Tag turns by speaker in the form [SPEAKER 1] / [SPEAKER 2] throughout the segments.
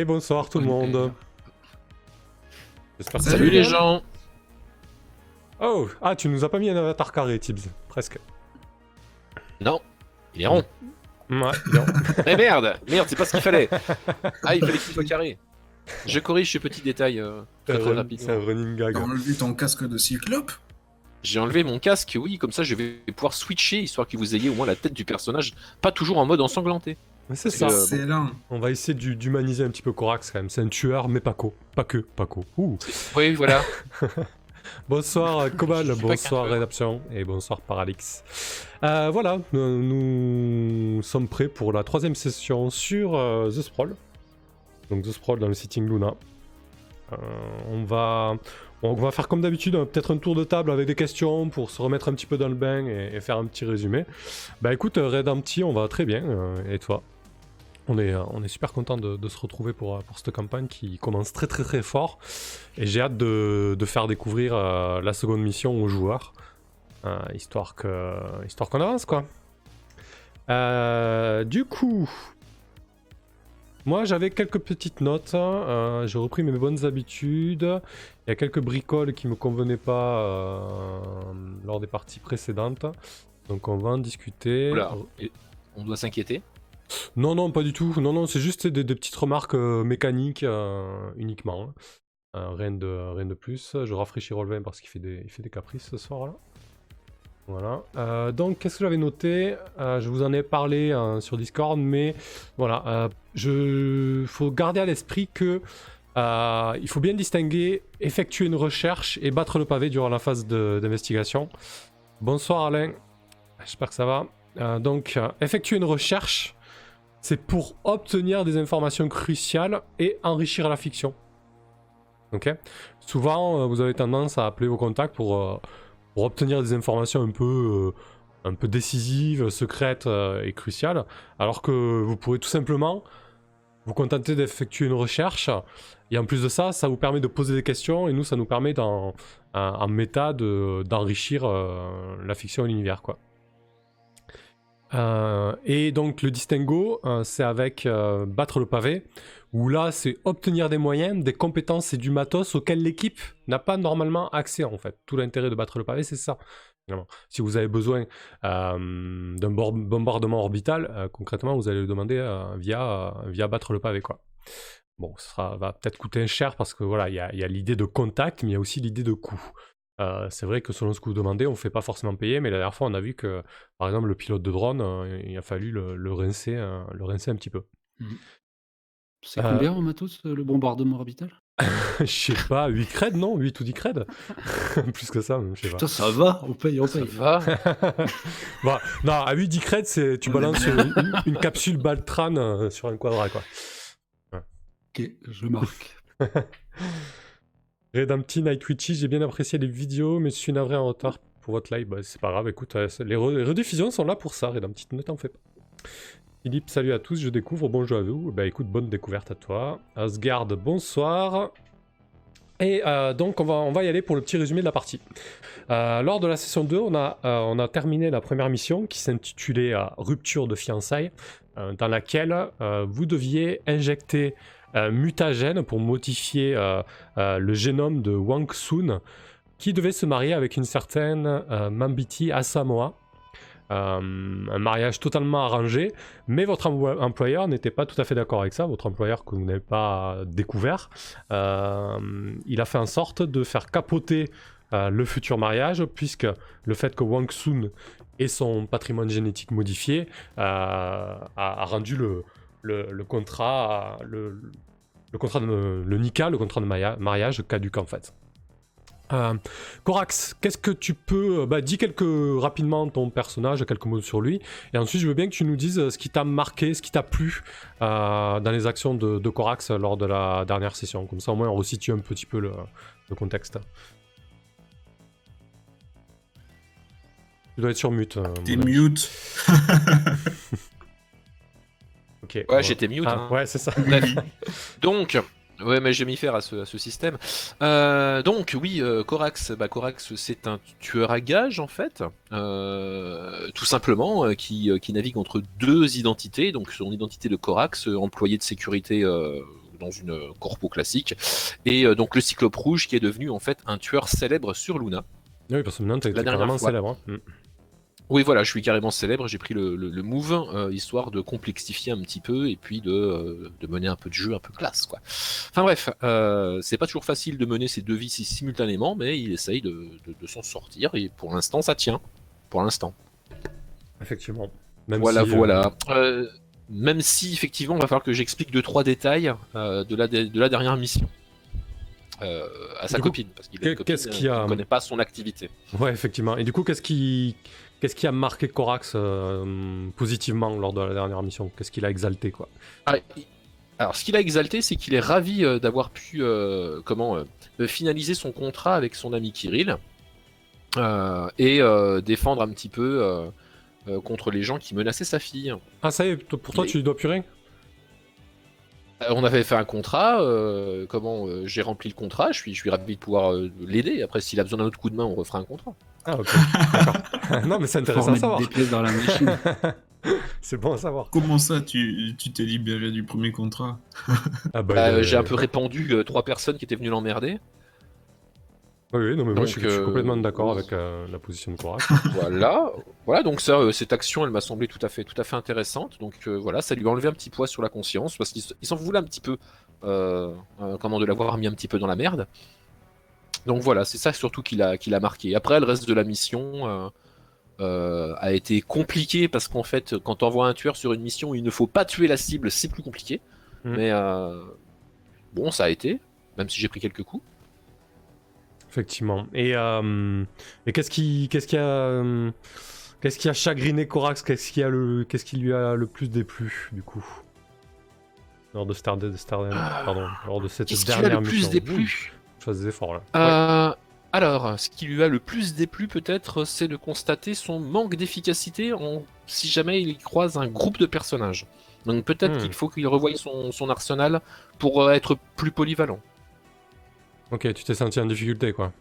[SPEAKER 1] Et bonsoir tout le monde.
[SPEAKER 2] J'espère Salut les gens.
[SPEAKER 1] Oh, ah, tu nous as pas mis un avatar carré, Tibbs, presque.
[SPEAKER 2] Non, il est rond.
[SPEAKER 1] Ouais, non.
[SPEAKER 2] Eh merde, merde, c'est pas ce qu'il fallait. Ah, il fallait qu'il soit carré. Je corrige ce petit détail euh, très, très rapidement.
[SPEAKER 1] C'est un running gag.
[SPEAKER 3] T'as enlevé ton casque de cyclope
[SPEAKER 2] J'ai enlevé mon casque, oui, comme ça je vais pouvoir switcher, histoire que vous ayez au moins la tête du personnage, pas toujours en mode ensanglanté.
[SPEAKER 1] C'est ça. On va essayer d'humaniser un petit peu Corax quand même. C'est un tueur, mais pas co. Pas que, pas co.
[SPEAKER 2] Oui, voilà.
[SPEAKER 1] bonsoir Cobal, bonsoir Rédemption et bonsoir Paralix. Euh, voilà, nous, sommes prêts pour la troisième session sur euh, The Sprawl. Donc The Sprawl dans le Sitting Luna. Euh, on va... On va faire comme d'habitude, peut-être un tour de table avec des questions pour se remettre un petit peu dans le bain et, faire un petit résumé. Bah écoute, Redempti, on va très bien. et toi? On est, euh, on est super content de, se retrouver pour, euh, pour cette campagne qui commence très très très fort. Et j'ai hâte de, faire découvrir euh, la seconde mission aux joueurs. histoire qu'on avance quoi. du coup, moi j'avais quelques petites notes. j'ai repris mes bonnes habitudes. Il y a quelques bricoles qui me convenaient pas lors des parties précédentes. Donc on va en discuter.
[SPEAKER 2] on doit s'inquiéter
[SPEAKER 1] non, non, pas du tout. Non, non, c'est juste des, petites remarques euh, mécaniques euh, uniquement. Hein. Euh, rien, de, rien de plus. Je rafraîchis Rolvin parce qu'il fait, des, fait des caprices ce soir-là. Voilà. donc, qu'est-ce que j'avais noté? Je vous en ai parlé hein, sur Discord, mais voilà. Il faut garder à l'esprit que il faut bien distinguer effectuer une recherche et battre le pavé durant la phase d'investigation. Bonsoir Alain, j'espère que ça va. donc, effectuer une recherche, c'est pour obtenir des informations cruciales et enrichir la fiction. Ok Souvent, euh, vous avez tendance à appeler vos contacts pour, euh, obtenir des informations un peu, euh, un peu décisives, secrètes et cruciales, alors que vous pourrez tout simplement vous contenter d'effectuer une recherche. Et en plus de ça, ça vous permet de poser des questions et nous, ça nous permet en, en méta d'enrichir la fiction et l'univers, quoi. Euh, et donc le distinguo, euh, c'est avec euh, battre le pavé, où là c'est obtenir des moyens, des compétences et du matos auxquels l'équipe n'a pas normalement accès en fait. Tout l'intérêt de battre le pavé, c'est ça. Si vous avez besoin d'un bombardement orbital, concrètement vous allez le demander via, via battre le pavé. Bon, ça va peut-être coûter cher parce que voilà, il y a l'idée de contact, mais il y a aussi l'idée de coût. Euh, c'est vrai que selon ce que vous demandez, on ne fait pas forcément payer, mais la dernière fois, on a vu que, par exemple, le pilote de drone, euh, il a fallu le, rincer, euh, le rincer un petit peu.
[SPEAKER 4] Mmh. C'est combien en matos le bombardement orbital?
[SPEAKER 1] Je sais pas, 8 creds, non? 8 ou 10 creds? Plus que ça, je sais
[SPEAKER 4] Putain, ça va, on paye, on paye.
[SPEAKER 2] Ça va
[SPEAKER 1] bah, Non, à 8-10 creds, tu balances une, capsule Baltran sur un quadra, quoi.
[SPEAKER 4] Ok, je marque.
[SPEAKER 1] Redempti Night Witchy, j'ai bien apprécié les vidéos, mais je suis navré en retard pour votre live. Bah, c'est pas grave, écoute, euh, les, rediffusions sont là pour ça, Redempti, ne t'en fais pas. Philippe, salut à tous, je découvre, bonjour à vous. Bah écoute, bonne découverte à toi. Asgard, bonsoir. Et euh, donc on va, on va y aller pour le petit résumé de la partie. Euh, lors de la session 2, on a, on a terminé la première mission qui s'intitulait Rupture de fiançailles, dans laquelle vous deviez injecter mutagène pour modifier euh, euh, le génome de Wang Sun, qui devait se marier avec une certaine Mambiti Asamoah. un mariage totalement arrangé, mais votre employeur n'était pas tout à fait d'accord avec ça, votre employeur que vous n'avez pas découvert. il a fait en sorte de faire capoter le futur mariage, puisque le fait que Wang Sun ait son patrimoine génétique modifié a rendu le, le, contrat, le, le, contrat de, le NICA, le contrat de mariage caduque en fait. Euh, Corax, qu'est-ce que tu peux... Bah, dis quelques, rapidement ton personnage, quelques mots sur lui, et ensuite je veux bien que tu nous dises ce qui t'a marqué, ce qui t'a plu euh, dans les actions de, Corax lors de la dernière session. Comme ça au moins on resitue un petit peu le, contexte. Tu dois être sur mute. Euh,
[SPEAKER 3] T'es mute
[SPEAKER 2] Ouais, j'étais mute.
[SPEAKER 1] Ah, hein. Ouais, c'est ça.
[SPEAKER 2] Donc, ouais, mais j'ai mis faire à ce, système. Euh, donc, oui, euh, Corax, bah, Corax, c'est un tueur à gage en fait, euh, tout simplement, qui, qui, navigue entre deux identités. Donc, son identité de Corax, employé de sécurité dans une corpo classique. Et donc le Cyclope Rouge qui est devenu en fait un tueur célèbre sur Luna.
[SPEAKER 1] Oui, parce que maintenant, t'es
[SPEAKER 2] fois.
[SPEAKER 1] célèbre. hein.
[SPEAKER 2] Oui, voilà, je suis carrément célèbre. J'ai pris le, le, le move euh, histoire de complexifier un petit peu et puis de, euh, de mener un peu de jeu un peu classe, quoi. Enfin bref, euh, c'est pas toujours facile de mener ces deux vies si- simultanément, mais il essaye de, de, de s'en sortir et pour l'instant ça tient. Pour l'instant.
[SPEAKER 1] Effectivement. Même
[SPEAKER 2] Voilà,
[SPEAKER 1] si, euh,
[SPEAKER 2] voilà. Euh, même si effectivement, il va falloir que j'explique deux trois détails euh, de la de la dernière mission. Euh, à sa
[SPEAKER 1] coup,
[SPEAKER 2] copine, parce qu'il
[SPEAKER 1] qu'est-ce
[SPEAKER 2] euh,
[SPEAKER 1] qu'il y a,
[SPEAKER 2] qui ne connaît pas son activité.
[SPEAKER 1] Ouais, effectivement. Et du coup, qu'est-ce qui, qu'est-ce qui a marqué Corax euh, positivement lors de la dernière mission? Qu'est-ce qu'il a exalté, quoi?
[SPEAKER 2] Ah, il- Alors, ce qu'il a exalté, c'est qu'il est ravi euh, d'avoir pu euh, comment euh, euh, finaliser son contrat avec son ami Kirill euh, et euh, défendre un petit peu euh, euh, contre les gens qui menaçaient sa fille.
[SPEAKER 1] Ah, ça y est, pour toi, tu dois plus rien?
[SPEAKER 2] Euh, On avait fait un contrat, euh, comment euh, j'ai rempli le contrat, je suis, je suis ravi de pouvoir euh, l'aider. Après, s'il a besoin d'un autre coup de main, on refera un contrat.
[SPEAKER 1] Ah, ok. D'accord. non, mais c'est intéressant à savoir.
[SPEAKER 4] des pièces dans la machine.
[SPEAKER 1] c'est bon à savoir.
[SPEAKER 3] Comment ça, tu tu t'es libéré du premier contrat?
[SPEAKER 1] Ah, bah,
[SPEAKER 2] Euh,
[SPEAKER 1] euh,
[SPEAKER 2] J'ai un peu répandu euh, trois personnes qui étaient venues l'emmerder.
[SPEAKER 1] Oui, oui, non, mais moi, je, suis, je suis
[SPEAKER 2] euh,
[SPEAKER 1] complètement d'accord avec euh, la position de Corax.
[SPEAKER 2] voilà, voilà. Donc ça, euh, cette action, elle m'a semblé tout à fait, tout à fait intéressante. Donc voilà, ça lui a enlevé un petit poids sur la conscience parce qu'il s'en voulait un petit peu, comment de l'avoir mis un petit peu dans la merde. Donc voilà, c'est ça surtout qui l'a, qui l'a marqué. Après, le reste de la mission euh, euh, a été compliqué parce qu'en fait, quand on envoie un tueur sur une mission, il ne faut pas tuer la cible, c'est plus compliqué.
[SPEAKER 1] Mhm.
[SPEAKER 2] Mais euh, bon, ça a été, même si j'ai pris quelques coups.
[SPEAKER 1] Effectivement. Et, euh, et qu'est-ce qui, qu'est-ce qui a, euh, qu'est-ce qui a chagriné Corax Qu'est-ce qui a le, qu'est-ce qui lui a le plus déplu du coup? Lors de Star, de Star- pardon, lors de cette
[SPEAKER 2] Qu'est-ce qui lui a
[SPEAKER 1] dernière
[SPEAKER 2] le plus déplu?
[SPEAKER 1] des efforts là.
[SPEAKER 2] Euh, Alors, ce qui lui a le plus déplu peut-être, c'est de constater son manque d'efficacité en... si jamais il croise un groupe de personnages. Donc peut-être
[SPEAKER 1] Hmm.
[SPEAKER 2] qu'il faut qu'il revoie son, son arsenal pour euh, être plus polyvalent.
[SPEAKER 1] Ok, tu t'es senti en difficulté quoi.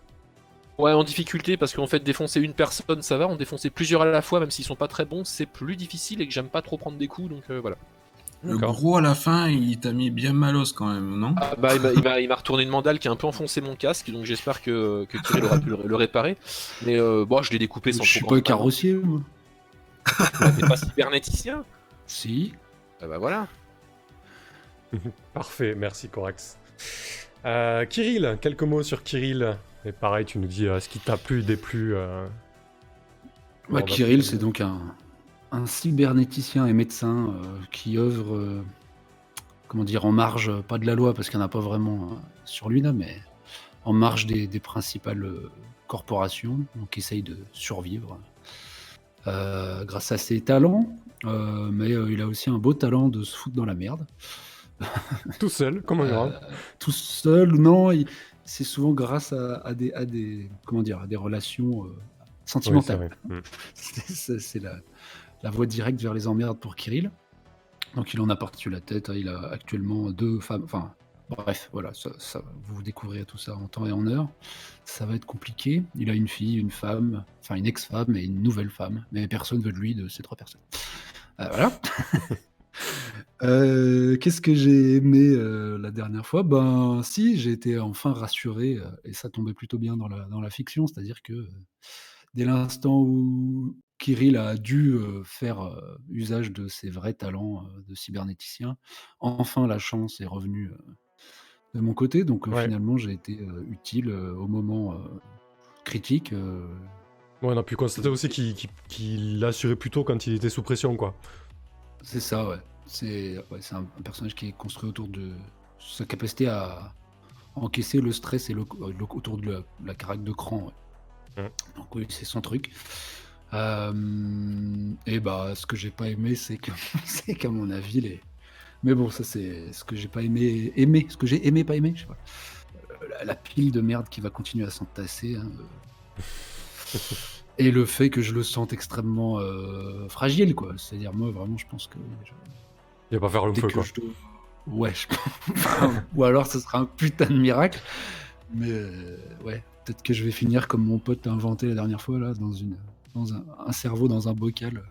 [SPEAKER 2] Ouais, en difficulté, parce qu'en fait, défoncer une personne, ça va. En défoncer plusieurs à la fois, même s'ils sont pas très bons, c'est plus difficile et que j'aime pas trop prendre des coups, donc euh, voilà.
[SPEAKER 3] Le gros à la fin, il t'a mis bien malos quand même, non?
[SPEAKER 2] Ah, bah, il m'a- il m'a il m'a retourné une mandale qui a un peu enfoncé mon casque, donc j'espère que, que Kirill aura pu le, le réparer. Mais euh, bon, je l'ai découpé sans
[SPEAKER 4] Je suis pas carrossier, moi.
[SPEAKER 2] T'es pas cybernéticien?
[SPEAKER 4] Si.
[SPEAKER 2] Ah bah voilà.
[SPEAKER 1] Parfait, merci Corax. Euh, Kirill, quelques mots sur Kirill. Et pareil, tu nous dis euh, ce qui t'a plu, déplu. Euh...
[SPEAKER 4] Bah,
[SPEAKER 1] la
[SPEAKER 4] Kirill, c'est donc un, un cybernéticien et médecin qui œuvre, comment dire, en marge, pas de la loi, parce qu'il n'y en a pas vraiment sur Luna, mais en marge des, des principales corporations, donc essaye de survivre grâce à ses talents, mais il a aussi un beau talent de se foutre dans la merde.
[SPEAKER 1] Tout seul, comme un grand.
[SPEAKER 4] Euh, tout seul, non, c'est souvent grâce à, à des, à des, comment dire, à des relations euh, sentimentales.
[SPEAKER 1] Mm.
[SPEAKER 4] C'est- c'est la, la voie directe vers les emmerdes pour Kirill. Donc il en a parti la tête. hein, Il a actuellement deux femmes. Enfin, bref, voilà, ça, ça- vous découvrirez tout ça en temps et en heure. Ça va être compliqué. Il a une fille, une femme, enfin une ex-femme et une nouvelle femme. Mais personne veut de lui de ces trois personnes. Euh, voilà. Euh, Qu'est-ce que j'ai aimé euh, la dernière fois? Ben, si, j'ai été enfin rassuré, euh, et ça tombait plutôt bien dans la, dans la fiction, c'est-à-dire que dès l'instant où Kirill a dû faire usage de ses vrais talents de cybernéticien, enfin la chance est revenue de mon côté, donc
[SPEAKER 1] Ouais.
[SPEAKER 4] finalement j'ai été utile au moment critique.
[SPEAKER 1] Ouais, on a pu constater aussi qu'il qu'il- qu'il l'assurait plutôt quand il était sous pression, quoi.
[SPEAKER 4] C'est ça, ouais. C'est ouais, un, un personnage qui est construit autour de sa capacité à encaisser le stress et le, le- autour de la, la carac de cran. ouais.
[SPEAKER 1] Mm.
[SPEAKER 4] Donc oui, c'est son truc. Euh, et bah, ce que j'ai pas aimé, c'est que, c'est qu'à mon avis, les. Mais bon, ça c'est ce que j'ai pas aimé, aimé, ce que j'ai aimé, pas aimé, je sais pas. Euh, La, la pile de merde qui va continuer à s'entasser. hein, euh. Et le fait que je le sente extrêmement euh, fragile, quoi. C'est-à-dire, moi, vraiment, je pense que. je-
[SPEAKER 1] Il va pas faire le feu, quoi.
[SPEAKER 4] je dois- Ouais, je Ou alors, ce sera un putain de miracle. Mais euh, ouais, peut-être que je vais finir comme mon pote a inventé la dernière fois, là, dans, une, dans un, un cerveau dans un bocal.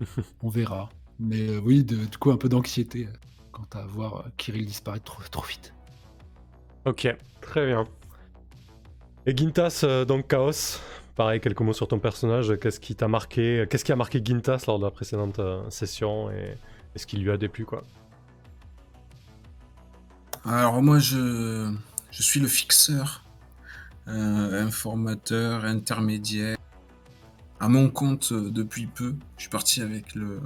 [SPEAKER 4] On verra. Mais euh, oui, de- du coup, un peu d'anxiété. quant à voir Kirill disparaître trop, trop vite.
[SPEAKER 1] Ok, très bien. Et Gintas, euh, donc Chaos, pareil, quelques mots sur ton personnage. Qu'est-ce qui t'a marqué? Qu'est-ce qui a marqué Gintas lors de la précédente euh, session et est-ce qu'il lui a déplu quoi?
[SPEAKER 3] Alors moi, je, je suis le fixeur, euh, informateur, intermédiaire. À mon compte euh, depuis peu, je suis parti avec le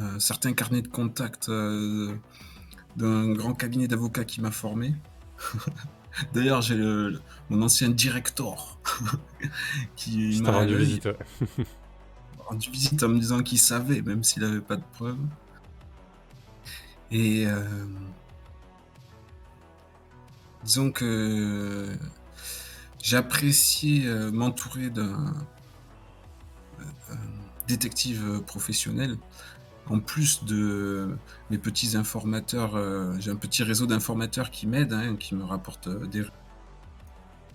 [SPEAKER 3] euh, certain carnet de contact d'un grand cabinet d'avocats qui m'a formé. D'ailleurs, j'ai le- le- mon ancien directeur qui m'a
[SPEAKER 1] rendu visite. ouais.
[SPEAKER 3] rendu visite en me disant qu'il savait, même s'il n'avait pas de preuves. Et euh, disons que j'ai apprécié euh, m'entourer d'un euh, détective professionnel. En plus de mes petits informateurs, euh, j'ai un petit réseau d'informateurs qui m'aident, hein, qui me rapportent euh, des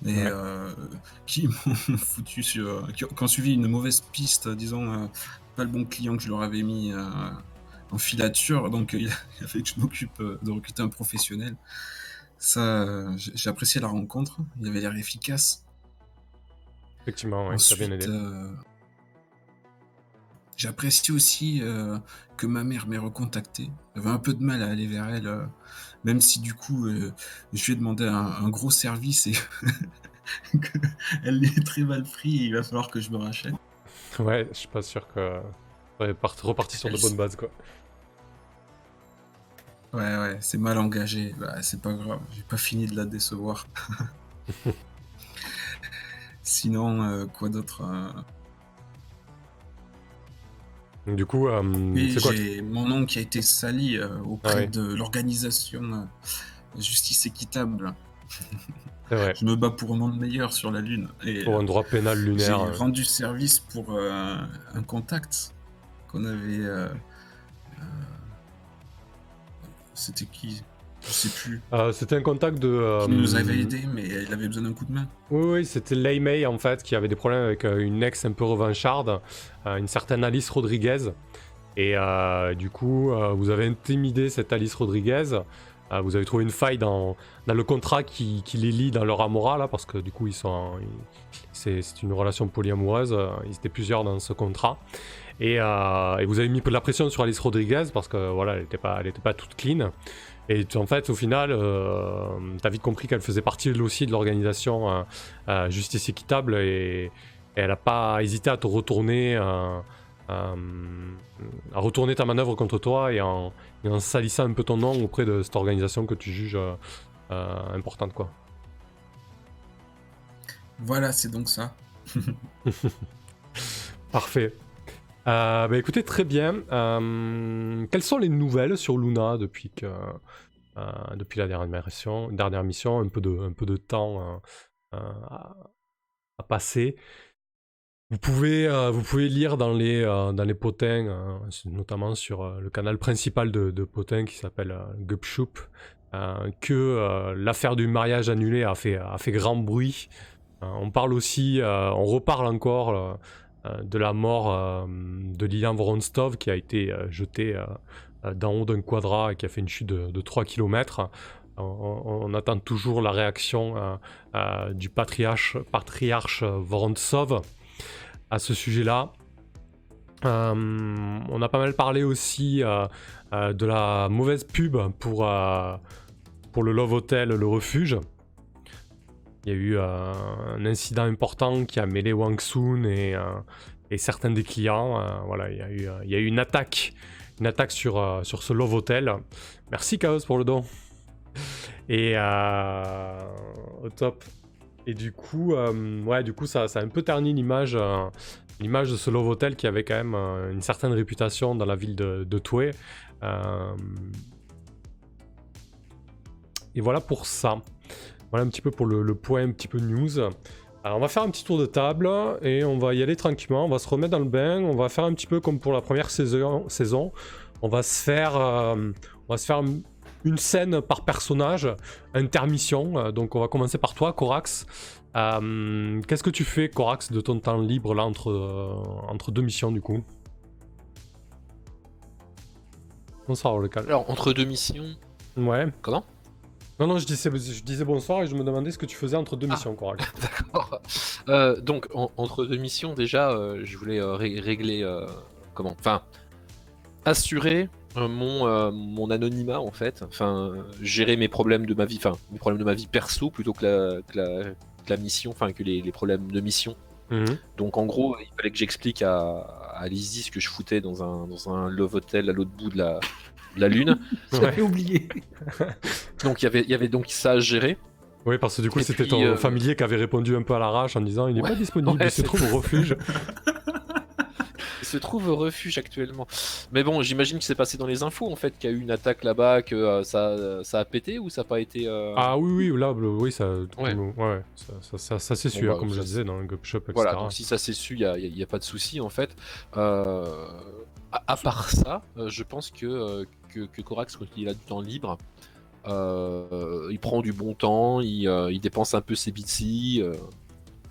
[SPEAKER 3] mais
[SPEAKER 1] Ouais.
[SPEAKER 3] euh, qui m'ont foutu sur, qui ont, suivi une mauvaise piste, disons, pas le bon client que je leur avais mis en filature, donc il a fallu que je m'occupe de recruter un professionnel. Ça, j'ai apprécié la rencontre, il avait l'air efficace.
[SPEAKER 1] Effectivement, ouais, ça a bien
[SPEAKER 3] Ensuite,
[SPEAKER 1] aidé.
[SPEAKER 3] J'ai apprécié aussi euh, que ma mère m'ait recontacté. J'avais un peu de mal à aller vers elle, euh, même si du coup, euh, je lui ai demandé un, un gros service et elle est très mal pris. Il va falloir que je me rachète.
[SPEAKER 1] Ouais, je suis pas sûr que. Ouais, part- reparti sur de bonnes bases quoi.
[SPEAKER 3] Ouais, ouais, c'est mal engagé. Bah, c'est pas grave, j'ai pas fini de la décevoir. Sinon, quoi d'autre
[SPEAKER 1] Du coup, euh, c'est quoi
[SPEAKER 3] j'ai mon nom qui a été sali euh, auprès
[SPEAKER 1] Ah ouais.
[SPEAKER 3] de l'organisation euh, Justice Équitable.
[SPEAKER 1] C'est vrai.
[SPEAKER 3] Je me bats pour un monde meilleur sur la Lune. Et
[SPEAKER 1] Pour un droit pénal
[SPEAKER 3] j'ai
[SPEAKER 1] lunaire. euh,
[SPEAKER 3] rendu service pour un contact qu'on avait. C'était qui? Je sais plus.
[SPEAKER 1] euh, C'était un contact de. euh,
[SPEAKER 3] Qui nous avait aidé, mais il avait besoin d'un coup de main.
[SPEAKER 1] Oui, oui, c'était Lei Mei en fait qui avait des problèmes avec euh, une ex un peu revancharde, euh, une certaine Alice Rodriguez. Et euh, du coup, euh, vous avez intimidé cette Alice Rodriguez. Euh, vous avez trouvé une faille dans, dans le contrat qui, qui les lie dans leur amoura là, parce que du coup, ils sont, c'est une relation polyamoureuse. euh, Ils étaient plusieurs dans ce contrat. Et, euh, et vous avez mis de la pression sur Alice Rodriguez parce que voilà, elle n'était pas, elle était pas toute clean. Et en fait, au final, euh, t'as vite compris qu'elle faisait partie elle aussi de l'organisation euh, euh, Justice Équitable et, et elle n'a pas hésité à te retourner, euh, à retourner ta manœuvre contre toi et en, et en salissant un peu ton nom auprès de cette organisation que tu juges importante, quoi.
[SPEAKER 3] Voilà, c'est donc ça.
[SPEAKER 1] Parfait. Euh, bah écoutez, très bien. Euh, quelles sont les nouvelles sur Luna depuis que euh, depuis la dernière mission, dernière mission, un peu de, un peu de temps à, passer. Vous pouvez, vous pouvez lire dans les, dans les potins, notamment sur le canal principal de, de Potin qui s'appelle Gupshoop, que l'affaire du mariage annulé a fait, a fait grand bruit. On parle aussi, on reparle encore de la mort euh, de Lilian Voronstov qui a été euh, jeté euh, euh, d'en haut d'un quadra et qui a fait une chute de, de 3 km. On, attend toujours la réaction euh, euh, du patriarche, patriarche Vorontsov à ce sujet-là. Euh, on a pas mal parlé aussi euh, euh, de la mauvaise pub pour, euh, pour le Love Hotel, le refuge. Il y a eu euh, un incident important qui a mêlé Wang Soon et, euh, certains des clients. Euh, voilà, il y, a eu, une attaque, une attaque sur, sur ce Love Hotel. Merci Chaos pour le don. Et au top. Et du coup, ouais, du coup, ça, ça a un peu terni l'image, l'image de ce Love Hotel qui avait quand même une certaine réputation dans la ville de, de Toué. Et voilà pour ça. Voilà un petit peu pour le, le point un petit peu news. Alors on va faire un petit tour de table et on va y aller tranquillement. On va se remettre dans le bain. On va faire un petit peu comme pour la première saison. saison. On va se faire, euh, on va se faire une scène par personnage, intermission. Euh, donc on va commencer par toi, Corax. Euh, Qu'est-ce que tu fais, Corax, de ton temps libre là entre, euh, entre deux missions du coup? Bonsoir, le.
[SPEAKER 2] Alors, entre deux missions.
[SPEAKER 1] Ouais.
[SPEAKER 2] Comment?
[SPEAKER 1] Non, non, je disais, je disais bonsoir et je me demandais ce que tu faisais entre deux
[SPEAKER 2] Ah.
[SPEAKER 1] missions, Corac.
[SPEAKER 2] D'accord. Euh, donc, en- entre deux missions, déjà, euh, je voulais euh, ré- régler. comment Enfin, assurer mon, mon anonymat, en fait. Enfin, gérer mes problèmes de ma vie. Enfin, mes problèmes de ma vie perso plutôt que la, que la, que la mission. Enfin, que les, les problèmes de mission.
[SPEAKER 1] Mhm.
[SPEAKER 2] Donc, en gros, il fallait que j'explique à, à Lizzie ce que je foutais dans un, dans un love hotel à l'autre bout de la, la lune.
[SPEAKER 4] J'avais oublié.
[SPEAKER 2] Donc, il y avait- y avait donc ça à gérer.
[SPEAKER 1] Oui, parce que du coup,
[SPEAKER 2] Et
[SPEAKER 1] c'était
[SPEAKER 2] puis,
[SPEAKER 1] ton
[SPEAKER 2] euh,
[SPEAKER 1] familier qui avait répondu un peu à l'arrache en disant il n'est
[SPEAKER 2] Ouais.
[SPEAKER 1] pas disponible,
[SPEAKER 2] Ouais,
[SPEAKER 1] il se trouve au refuge.
[SPEAKER 2] Il se trouve au refuge actuellement. Mais bon, j'imagine que c'est passé dans les infos en fait qu'il y a eu une attaque là-bas, que euh, ça, ça a pété ou ça n'a pas été. euh,
[SPEAKER 1] Ah oui, oui, là, le- oui, ça,
[SPEAKER 2] Ouais.
[SPEAKER 1] ouais, ça, ça, ça, ça s'est
[SPEAKER 2] Bon,
[SPEAKER 1] su, hein,
[SPEAKER 2] bah,
[SPEAKER 1] comme je disais dans le Gop Shop, etc.
[SPEAKER 2] Voilà, donc si ça s'est su, il n'y a, y a- y a pas de souci en fait. Euh, à, à part ça, euh, je pense que, euh, que, que Corax, quand il a du temps libre, euh, il prend du bon temps, il, euh, il dépense un peu ses bitsy, euh,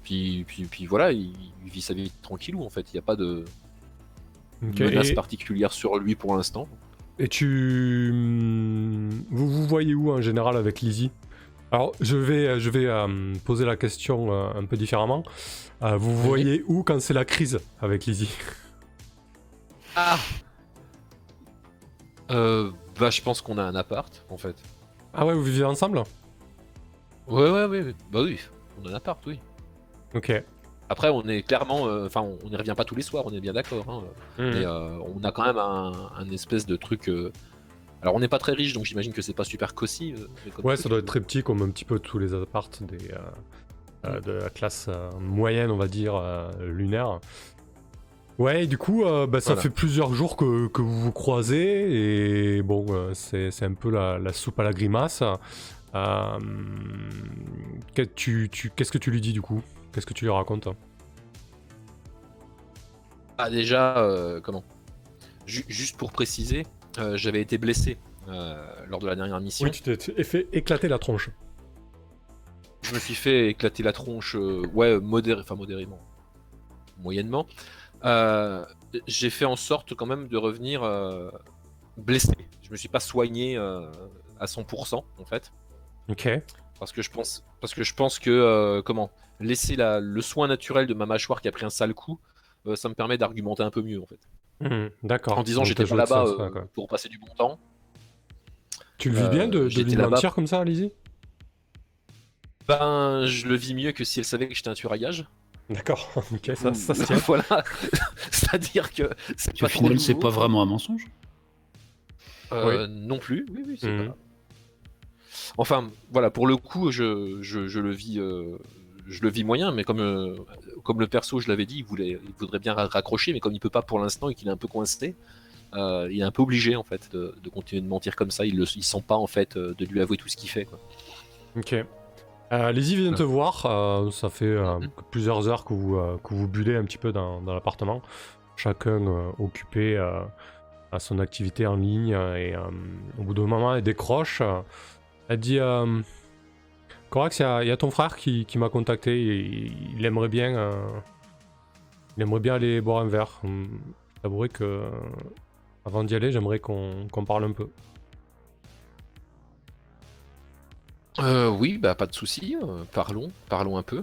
[SPEAKER 2] puis, puis, puis voilà, il, il vit sa vie tranquillou en fait. Il n'y a pas de menace
[SPEAKER 1] Et,
[SPEAKER 2] particulière sur lui pour l'instant.
[SPEAKER 1] et tu. hum, Vous vous voyez où en général avec Lizzie? Alors, je vais, je vais euh, poser la question euh, un peu différemment. Euh, vous
[SPEAKER 2] Oui.
[SPEAKER 1] voyez où quand c'est la crise avec Lizzie?
[SPEAKER 2] Ah euh, Bah, je pense qu'on a un appart, en fait.
[SPEAKER 1] Ah ouais, vous vivez ensemble?
[SPEAKER 2] Ouais, ouais, ouais. Bah oui, on a un appart, oui.
[SPEAKER 1] Ok.
[SPEAKER 2] Après, on est clairement. euh, Enfin, on n'y revient pas tous les soirs, on est bien d'accord. Hein,
[SPEAKER 1] Mhm.
[SPEAKER 2] Mais euh, on a quand même un, un espèce de truc. euh, Alors, on n'est pas très riche, donc j'imagine que c'est pas super cosy.
[SPEAKER 1] Ouais,
[SPEAKER 2] truc,
[SPEAKER 1] ça doit être très petit, comme un petit peu tous les apparts des, de la classe moyenne, on va dire, lunaire. Ouais, et du coup, euh, bah, ça
[SPEAKER 2] Voilà.
[SPEAKER 1] fait plusieurs jours que, que vous vous croisez, et bon, euh, c'est c'est un peu la, la soupe à la grimace. Euh, que- tu- tu- Qu'est-ce que tu lui dis du coup? Qu'est-ce que tu lui racontes?
[SPEAKER 2] Ah, déjà, euh, comment? Ju- Juste pour préciser, euh, j'avais été blessé euh, lors de la dernière mission.
[SPEAKER 1] Oui, tu t'es fait éclater la tronche.
[SPEAKER 2] Je me suis fait éclater la tronche, euh, ouais, modéré, enfin modérément, moyennement. Euh, j'ai fait en sorte quand même de revenir euh, blessé. Je me suis pas soigné euh, à 100% en fait,
[SPEAKER 1] Ok.
[SPEAKER 2] parce que je pense, parce que je pense que euh, comment laisser la, le soin naturel de ma mâchoire qui a pris un sale coup, euh, ça me permet d'argumenter un peu mieux en fait.
[SPEAKER 1] Mhm, D'accord.
[SPEAKER 2] En disant j'étais pas là-bas euh, pour passer du bon temps.
[SPEAKER 1] Tu le vis
[SPEAKER 2] euh,
[SPEAKER 1] bien de, de lui mentir comme ça, Lizzie?
[SPEAKER 2] Ben, je le vis mieux que si elle savait que j'étais un tueur à gages.
[SPEAKER 1] D'accord, ok, ça, ça se tient.
[SPEAKER 2] voilà, c'est-à-dire que c'est
[SPEAKER 4] Au
[SPEAKER 2] pas
[SPEAKER 4] final, c'est pas vraiment un mensonge.
[SPEAKER 2] Euh, Non plus, oui, oui, c'est
[SPEAKER 1] Mhm.
[SPEAKER 2] pas. Enfin, voilà, pour le coup, je, je, je le vis, euh, je le vis moyen, mais comme, euh, comme le perso, je l'avais dit, il, voulait, il voudrait bien ra- raccrocher, mais comme il peut pas pour l'instant et qu'il est un peu coincé, euh, il est un peu obligé en fait de, de continuer de mentir comme ça. Il ne sent pas en fait de lui avouer tout ce qu'il fait. Quoi.
[SPEAKER 1] Ok. Euh, Lizzie vient te voir, euh, ça fait euh,
[SPEAKER 2] Mhm.
[SPEAKER 1] plusieurs heures que vous, que vous bullez un petit peu dans, dans l'appartement, chacun occupé à son activité en ligne, et au bout d'un moment elle décroche, elle dit Corax, il y, a- il y a ton frère qui, qui m'a contacté, et il, il aimerait bien il aimerait bien aller boire un verre. Hum, J'avouerai que avant d'y aller, j'aimerais qu'on qu'on parle un peu.
[SPEAKER 2] Euh, oui, bah pas de souci. euh, parlons, parlons un peu.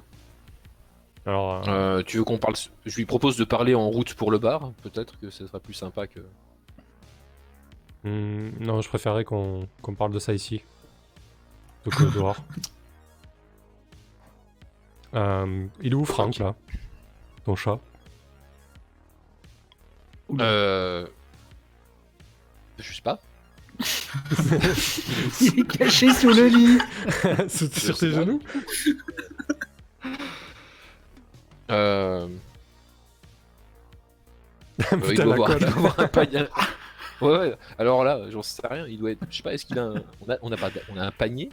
[SPEAKER 1] Alors, euh,
[SPEAKER 2] Euh, tu veux qu'on parle Je lui propose de parler en route pour le bar. Peut-être que ce sera plus sympa que.
[SPEAKER 1] Hmm, non, je préférerais qu'on qu'on parle de ça ici. Que dehors. Euh, il est où Franck là? Ton chat?
[SPEAKER 2] Euh... Je sais pas.
[SPEAKER 4] Il est caché sous le lit.
[SPEAKER 1] Sur
[SPEAKER 2] Je
[SPEAKER 1] sur tes genoux
[SPEAKER 2] Euh... euh, il, doit
[SPEAKER 1] la
[SPEAKER 2] avoir,
[SPEAKER 1] colle.
[SPEAKER 2] il doit avoir un panier. Ouais, ouais. Alors là, j'en sais rien. Il doit être. Je sais pas. Est-ce qu'il a un. On a, on a, pas... on a un panier?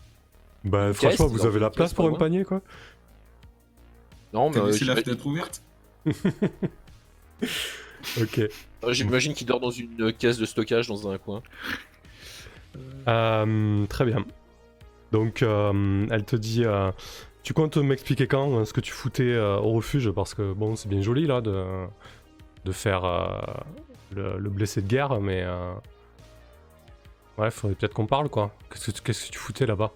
[SPEAKER 1] Bah
[SPEAKER 2] Une
[SPEAKER 1] franchement,
[SPEAKER 2] caisse,
[SPEAKER 1] vous avez la place pour un panier quoi
[SPEAKER 2] Non, mais
[SPEAKER 3] T'as
[SPEAKER 2] euh,
[SPEAKER 3] la fenêtre ouverte?
[SPEAKER 1] Ok.
[SPEAKER 2] euh, j'imagine qu'il dort dans une caisse de stockage dans un coin.
[SPEAKER 1] Euh, très bien. Donc, euh, elle te dit euh, Tu comptes m'expliquer quand ce que tu foutais au refuge Parce que bon, c'est bien joli là de, de faire le, le blessé de guerre, mais Ouais, faudrait peut-être qu'on parle, quoi. Qu'est-ce que, qu'est-ce que tu foutais là-bas?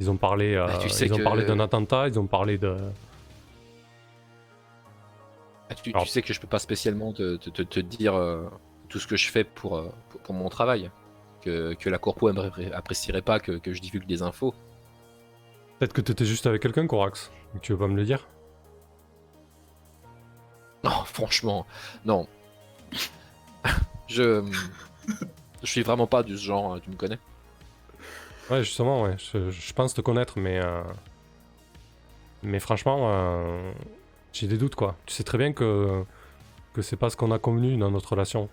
[SPEAKER 1] Ils ont parlé,
[SPEAKER 2] Bah, tu sais
[SPEAKER 1] ils ont
[SPEAKER 2] que-
[SPEAKER 1] parlé d'un attentat, ils ont parlé de...
[SPEAKER 2] Ah, Tu, sais que je peux pas spécialement te, te- te- te dire tout ce que je fais pour, pour, pour mon travail. Que, que la corpo apprécierait pas que, que je divulgue des infos.
[SPEAKER 1] Peut-être que t'étais juste avec quelqu'un, Corax. Tu veux pas me le dire?
[SPEAKER 2] Non, franchement, non. je. Je suis vraiment pas ce genre, hein, tu me connais.
[SPEAKER 1] Ouais, justement, ouais. Je, je pense te connaître, mais... euh, Mais franchement, euh, j'ai des doutes, quoi. Tu sais très bien que, que c'est pas ce qu'on a convenu dans notre relation.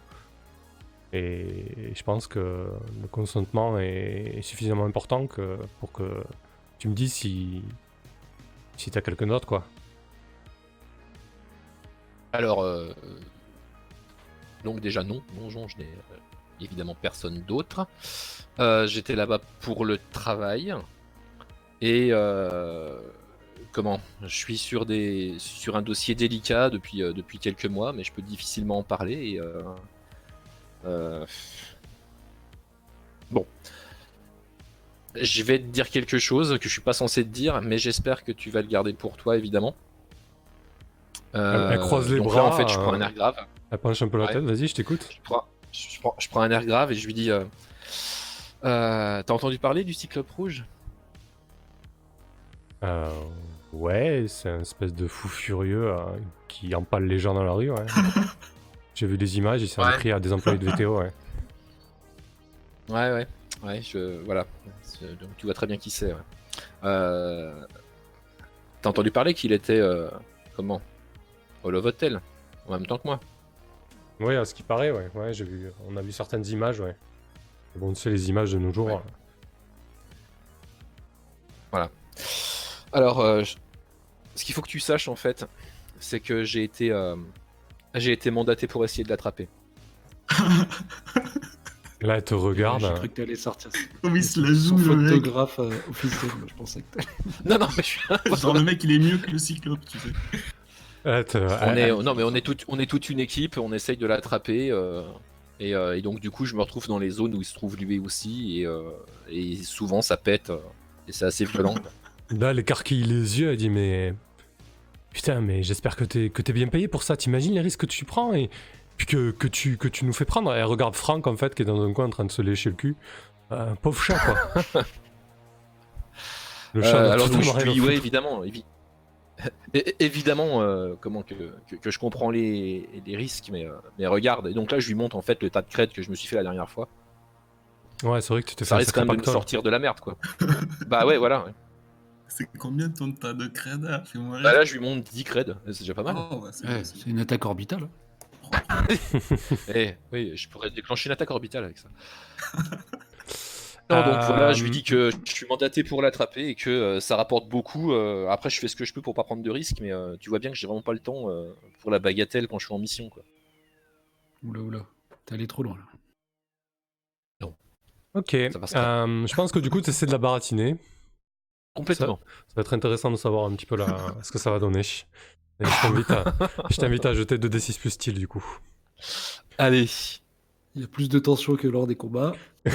[SPEAKER 1] Et je pense que le consentement est, suffisamment important que, pour que tu me dises si, si t'as quelqu'un d'autre, quoi.
[SPEAKER 2] Alors, euh, donc déjà non, non, non, je n'ai euh, évidemment personne d'autre. Euh, J'étais là-bas pour le travail et euh, comment? Je suis sur des sur un dossier délicat depuis euh, depuis quelques mois, mais je peux difficilement en parler. Et, euh, euh, bon, je vais te dire quelque chose que je suis pas censé te dire, mais j'espère que tu vas le garder pour toi, évidemment.
[SPEAKER 1] Elle- elle croise les
[SPEAKER 2] donc
[SPEAKER 1] bras,
[SPEAKER 2] Là, en fait, je prends un
[SPEAKER 1] euh,
[SPEAKER 2] air grave.
[SPEAKER 1] Elle penche un peu la
[SPEAKER 2] Ouais.
[SPEAKER 1] tête, vas-y, je t'écoute.
[SPEAKER 2] Je prends, je, prends, je prends un air grave et je lui dis euh, euh, T'as entendu parler du cyclope rouge?
[SPEAKER 1] Euh, ouais, c'est un espèce de fou furieux euh, qui empale les gens dans la rue, ouais. J'ai vu des images, il s'est pris à des employés de VTO, ouais.
[SPEAKER 2] Ouais, ouais. Ouais, je. Voilà. Donc tu vois très bien qui c'est. ouais. Euh, T'as entendu parler qu'il était. euh, comment? Au Love Hotel En même temps que moi.
[SPEAKER 1] Ouais, à ce qui paraît, ouais. Ouais, j'ai vu. On a vu certaines images, ouais. Bon, tu sais, les images de nos jours.
[SPEAKER 2] Ouais.
[SPEAKER 1] euh,
[SPEAKER 2] Alors, euh, je- ce qu'il faut que tu saches en fait, c'est que j'ai été. J'ai été mandaté pour essayer de l'attraper.
[SPEAKER 1] Là, elle te regarde.
[SPEAKER 4] J'ai cru que t'allais sortir
[SPEAKER 3] Comme il se la joue, le mec.
[SPEAKER 4] photographe euh, officiel. Je pensais que t'allais-
[SPEAKER 2] Non, non, mais je suis.
[SPEAKER 3] Genre, le mec, il est mieux que le cyclope, tu sais.
[SPEAKER 1] Te-
[SPEAKER 2] On
[SPEAKER 1] elle-
[SPEAKER 2] est, non mais on est, toute, on est toute une équipe, on essaye de l'attraper euh, et, euh, et donc du coup je me retrouve dans les zones où il se trouve lui aussi et, euh, et souvent ça pète euh, et c'est assez violent.
[SPEAKER 1] Là, elle écarquille les yeux, elle dit Mais. Putain, mais j'espère que t'es que t'es bien payé pour ça. T'imagines les risques que tu prends et puis que, que, tu, que tu nous fais prendre. Elle regarde Franck, en fait, qui est dans un coin en train de se lécher le cul. Euh, pauvre chat, quoi. le
[SPEAKER 2] Euh,
[SPEAKER 1] n'a
[SPEAKER 2] alors
[SPEAKER 1] totalement
[SPEAKER 2] je ouais, évidemment, évi- É- évidemment euh, comment que, que, que je comprends les, les risques mais, euh, mais regarde et donc là je lui montre en fait le tas de crêtes que je me suis fait la dernière fois.
[SPEAKER 1] Ouais, c'est vrai que tu t'es fait
[SPEAKER 2] Ça risque quand même de me sortir de la merde quoi. bah ouais voilà. ouais.
[SPEAKER 3] C'est combien ton tas de créda Fais-moi
[SPEAKER 2] Bah là je lui montre 10 creds, c'est déjà pas mal.
[SPEAKER 3] Oh, ouais, c'est
[SPEAKER 4] Ouais, une attaque orbitale.
[SPEAKER 2] Eh, oui, je pourrais déclencher une attaque orbitale avec ça. Non, donc voilà, je lui
[SPEAKER 1] Euh,
[SPEAKER 2] dis que je suis mandaté pour l'attraper et que euh, ça rapporte beaucoup. euh, après, je fais ce que je peux pour pas prendre de risques, mais euh, tu vois bien que j'ai vraiment pas le temps euh, pour la bagatelle quand je suis en mission. Quoi.
[SPEAKER 4] Oula, oula. T'es allé trop loin là.
[SPEAKER 1] Ok,
[SPEAKER 2] Ça passera.
[SPEAKER 1] euh, je pense que du coup, tu essaies de la baratiner.
[SPEAKER 2] Complètement.
[SPEAKER 1] Ça va être intéressant de savoir un petit peu la... ce que ça va donner. Et je t'invite à... à jeter 2d6 plus style, du coup.
[SPEAKER 2] Allez.
[SPEAKER 4] Il y a plus de tension que lors des combats.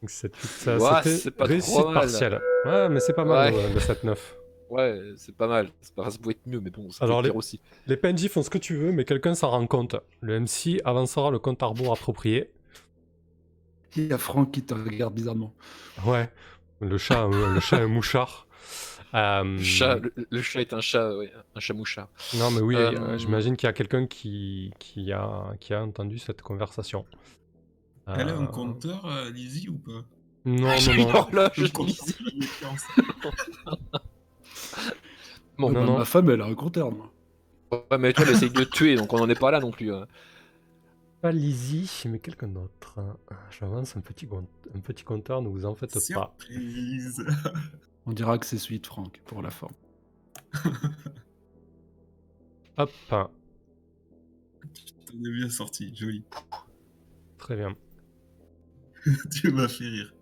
[SPEAKER 1] Donc, c'est ça.
[SPEAKER 2] Ouah,
[SPEAKER 1] C'était réussite partielle. Ouais, mais c'est pas mal,
[SPEAKER 2] Ouais.
[SPEAKER 1] euh, le 7-9.
[SPEAKER 2] Ouais, c'est pas mal. C'est pas... Ça pouvait être mieux, mais bon, ça peut
[SPEAKER 1] Alors,
[SPEAKER 2] être
[SPEAKER 1] les-
[SPEAKER 2] pire aussi.
[SPEAKER 1] Les PNJ font ce que tu veux, mais quelqu'un s'en rend compte. Le MC avancera le compte à rebours approprié.
[SPEAKER 4] Il y a Franck qui te regarde bizarrement.
[SPEAKER 1] Ouais, le chat, euh, le chat est mouchard. Euh,
[SPEAKER 2] Le, chat, le, le chat est un chat, ouais, un chat mouchard.
[SPEAKER 1] Non, mais oui,
[SPEAKER 2] Euh,
[SPEAKER 1] euh, j'imagine qu'il y a quelqu'un qui, qui, a, qui a entendu cette conversation.
[SPEAKER 3] Elle a un compteur, euh, Lizzie, ou pas?
[SPEAKER 1] Non,
[SPEAKER 2] J'ai
[SPEAKER 1] non,
[SPEAKER 2] une
[SPEAKER 1] non.
[SPEAKER 2] horloge. Bon,
[SPEAKER 1] non,
[SPEAKER 4] bah,
[SPEAKER 1] non.
[SPEAKER 4] Ma femme, elle a un compteur. moi.
[SPEAKER 2] ouais, mais toi, elle essaye de te tuer, donc on en est pas là non plus. hein.
[SPEAKER 1] Pas Lizzie, mais quelqu'un d'autre. J'avance un petit, un petit compteur, ne vous en faites pas.
[SPEAKER 3] Surprise
[SPEAKER 4] On dira que c'est celui de Franck pour la forme.
[SPEAKER 1] Hop,
[SPEAKER 3] T'en es bien sorti, joli.
[SPEAKER 1] très bien.
[SPEAKER 3] tu m'as fait rire.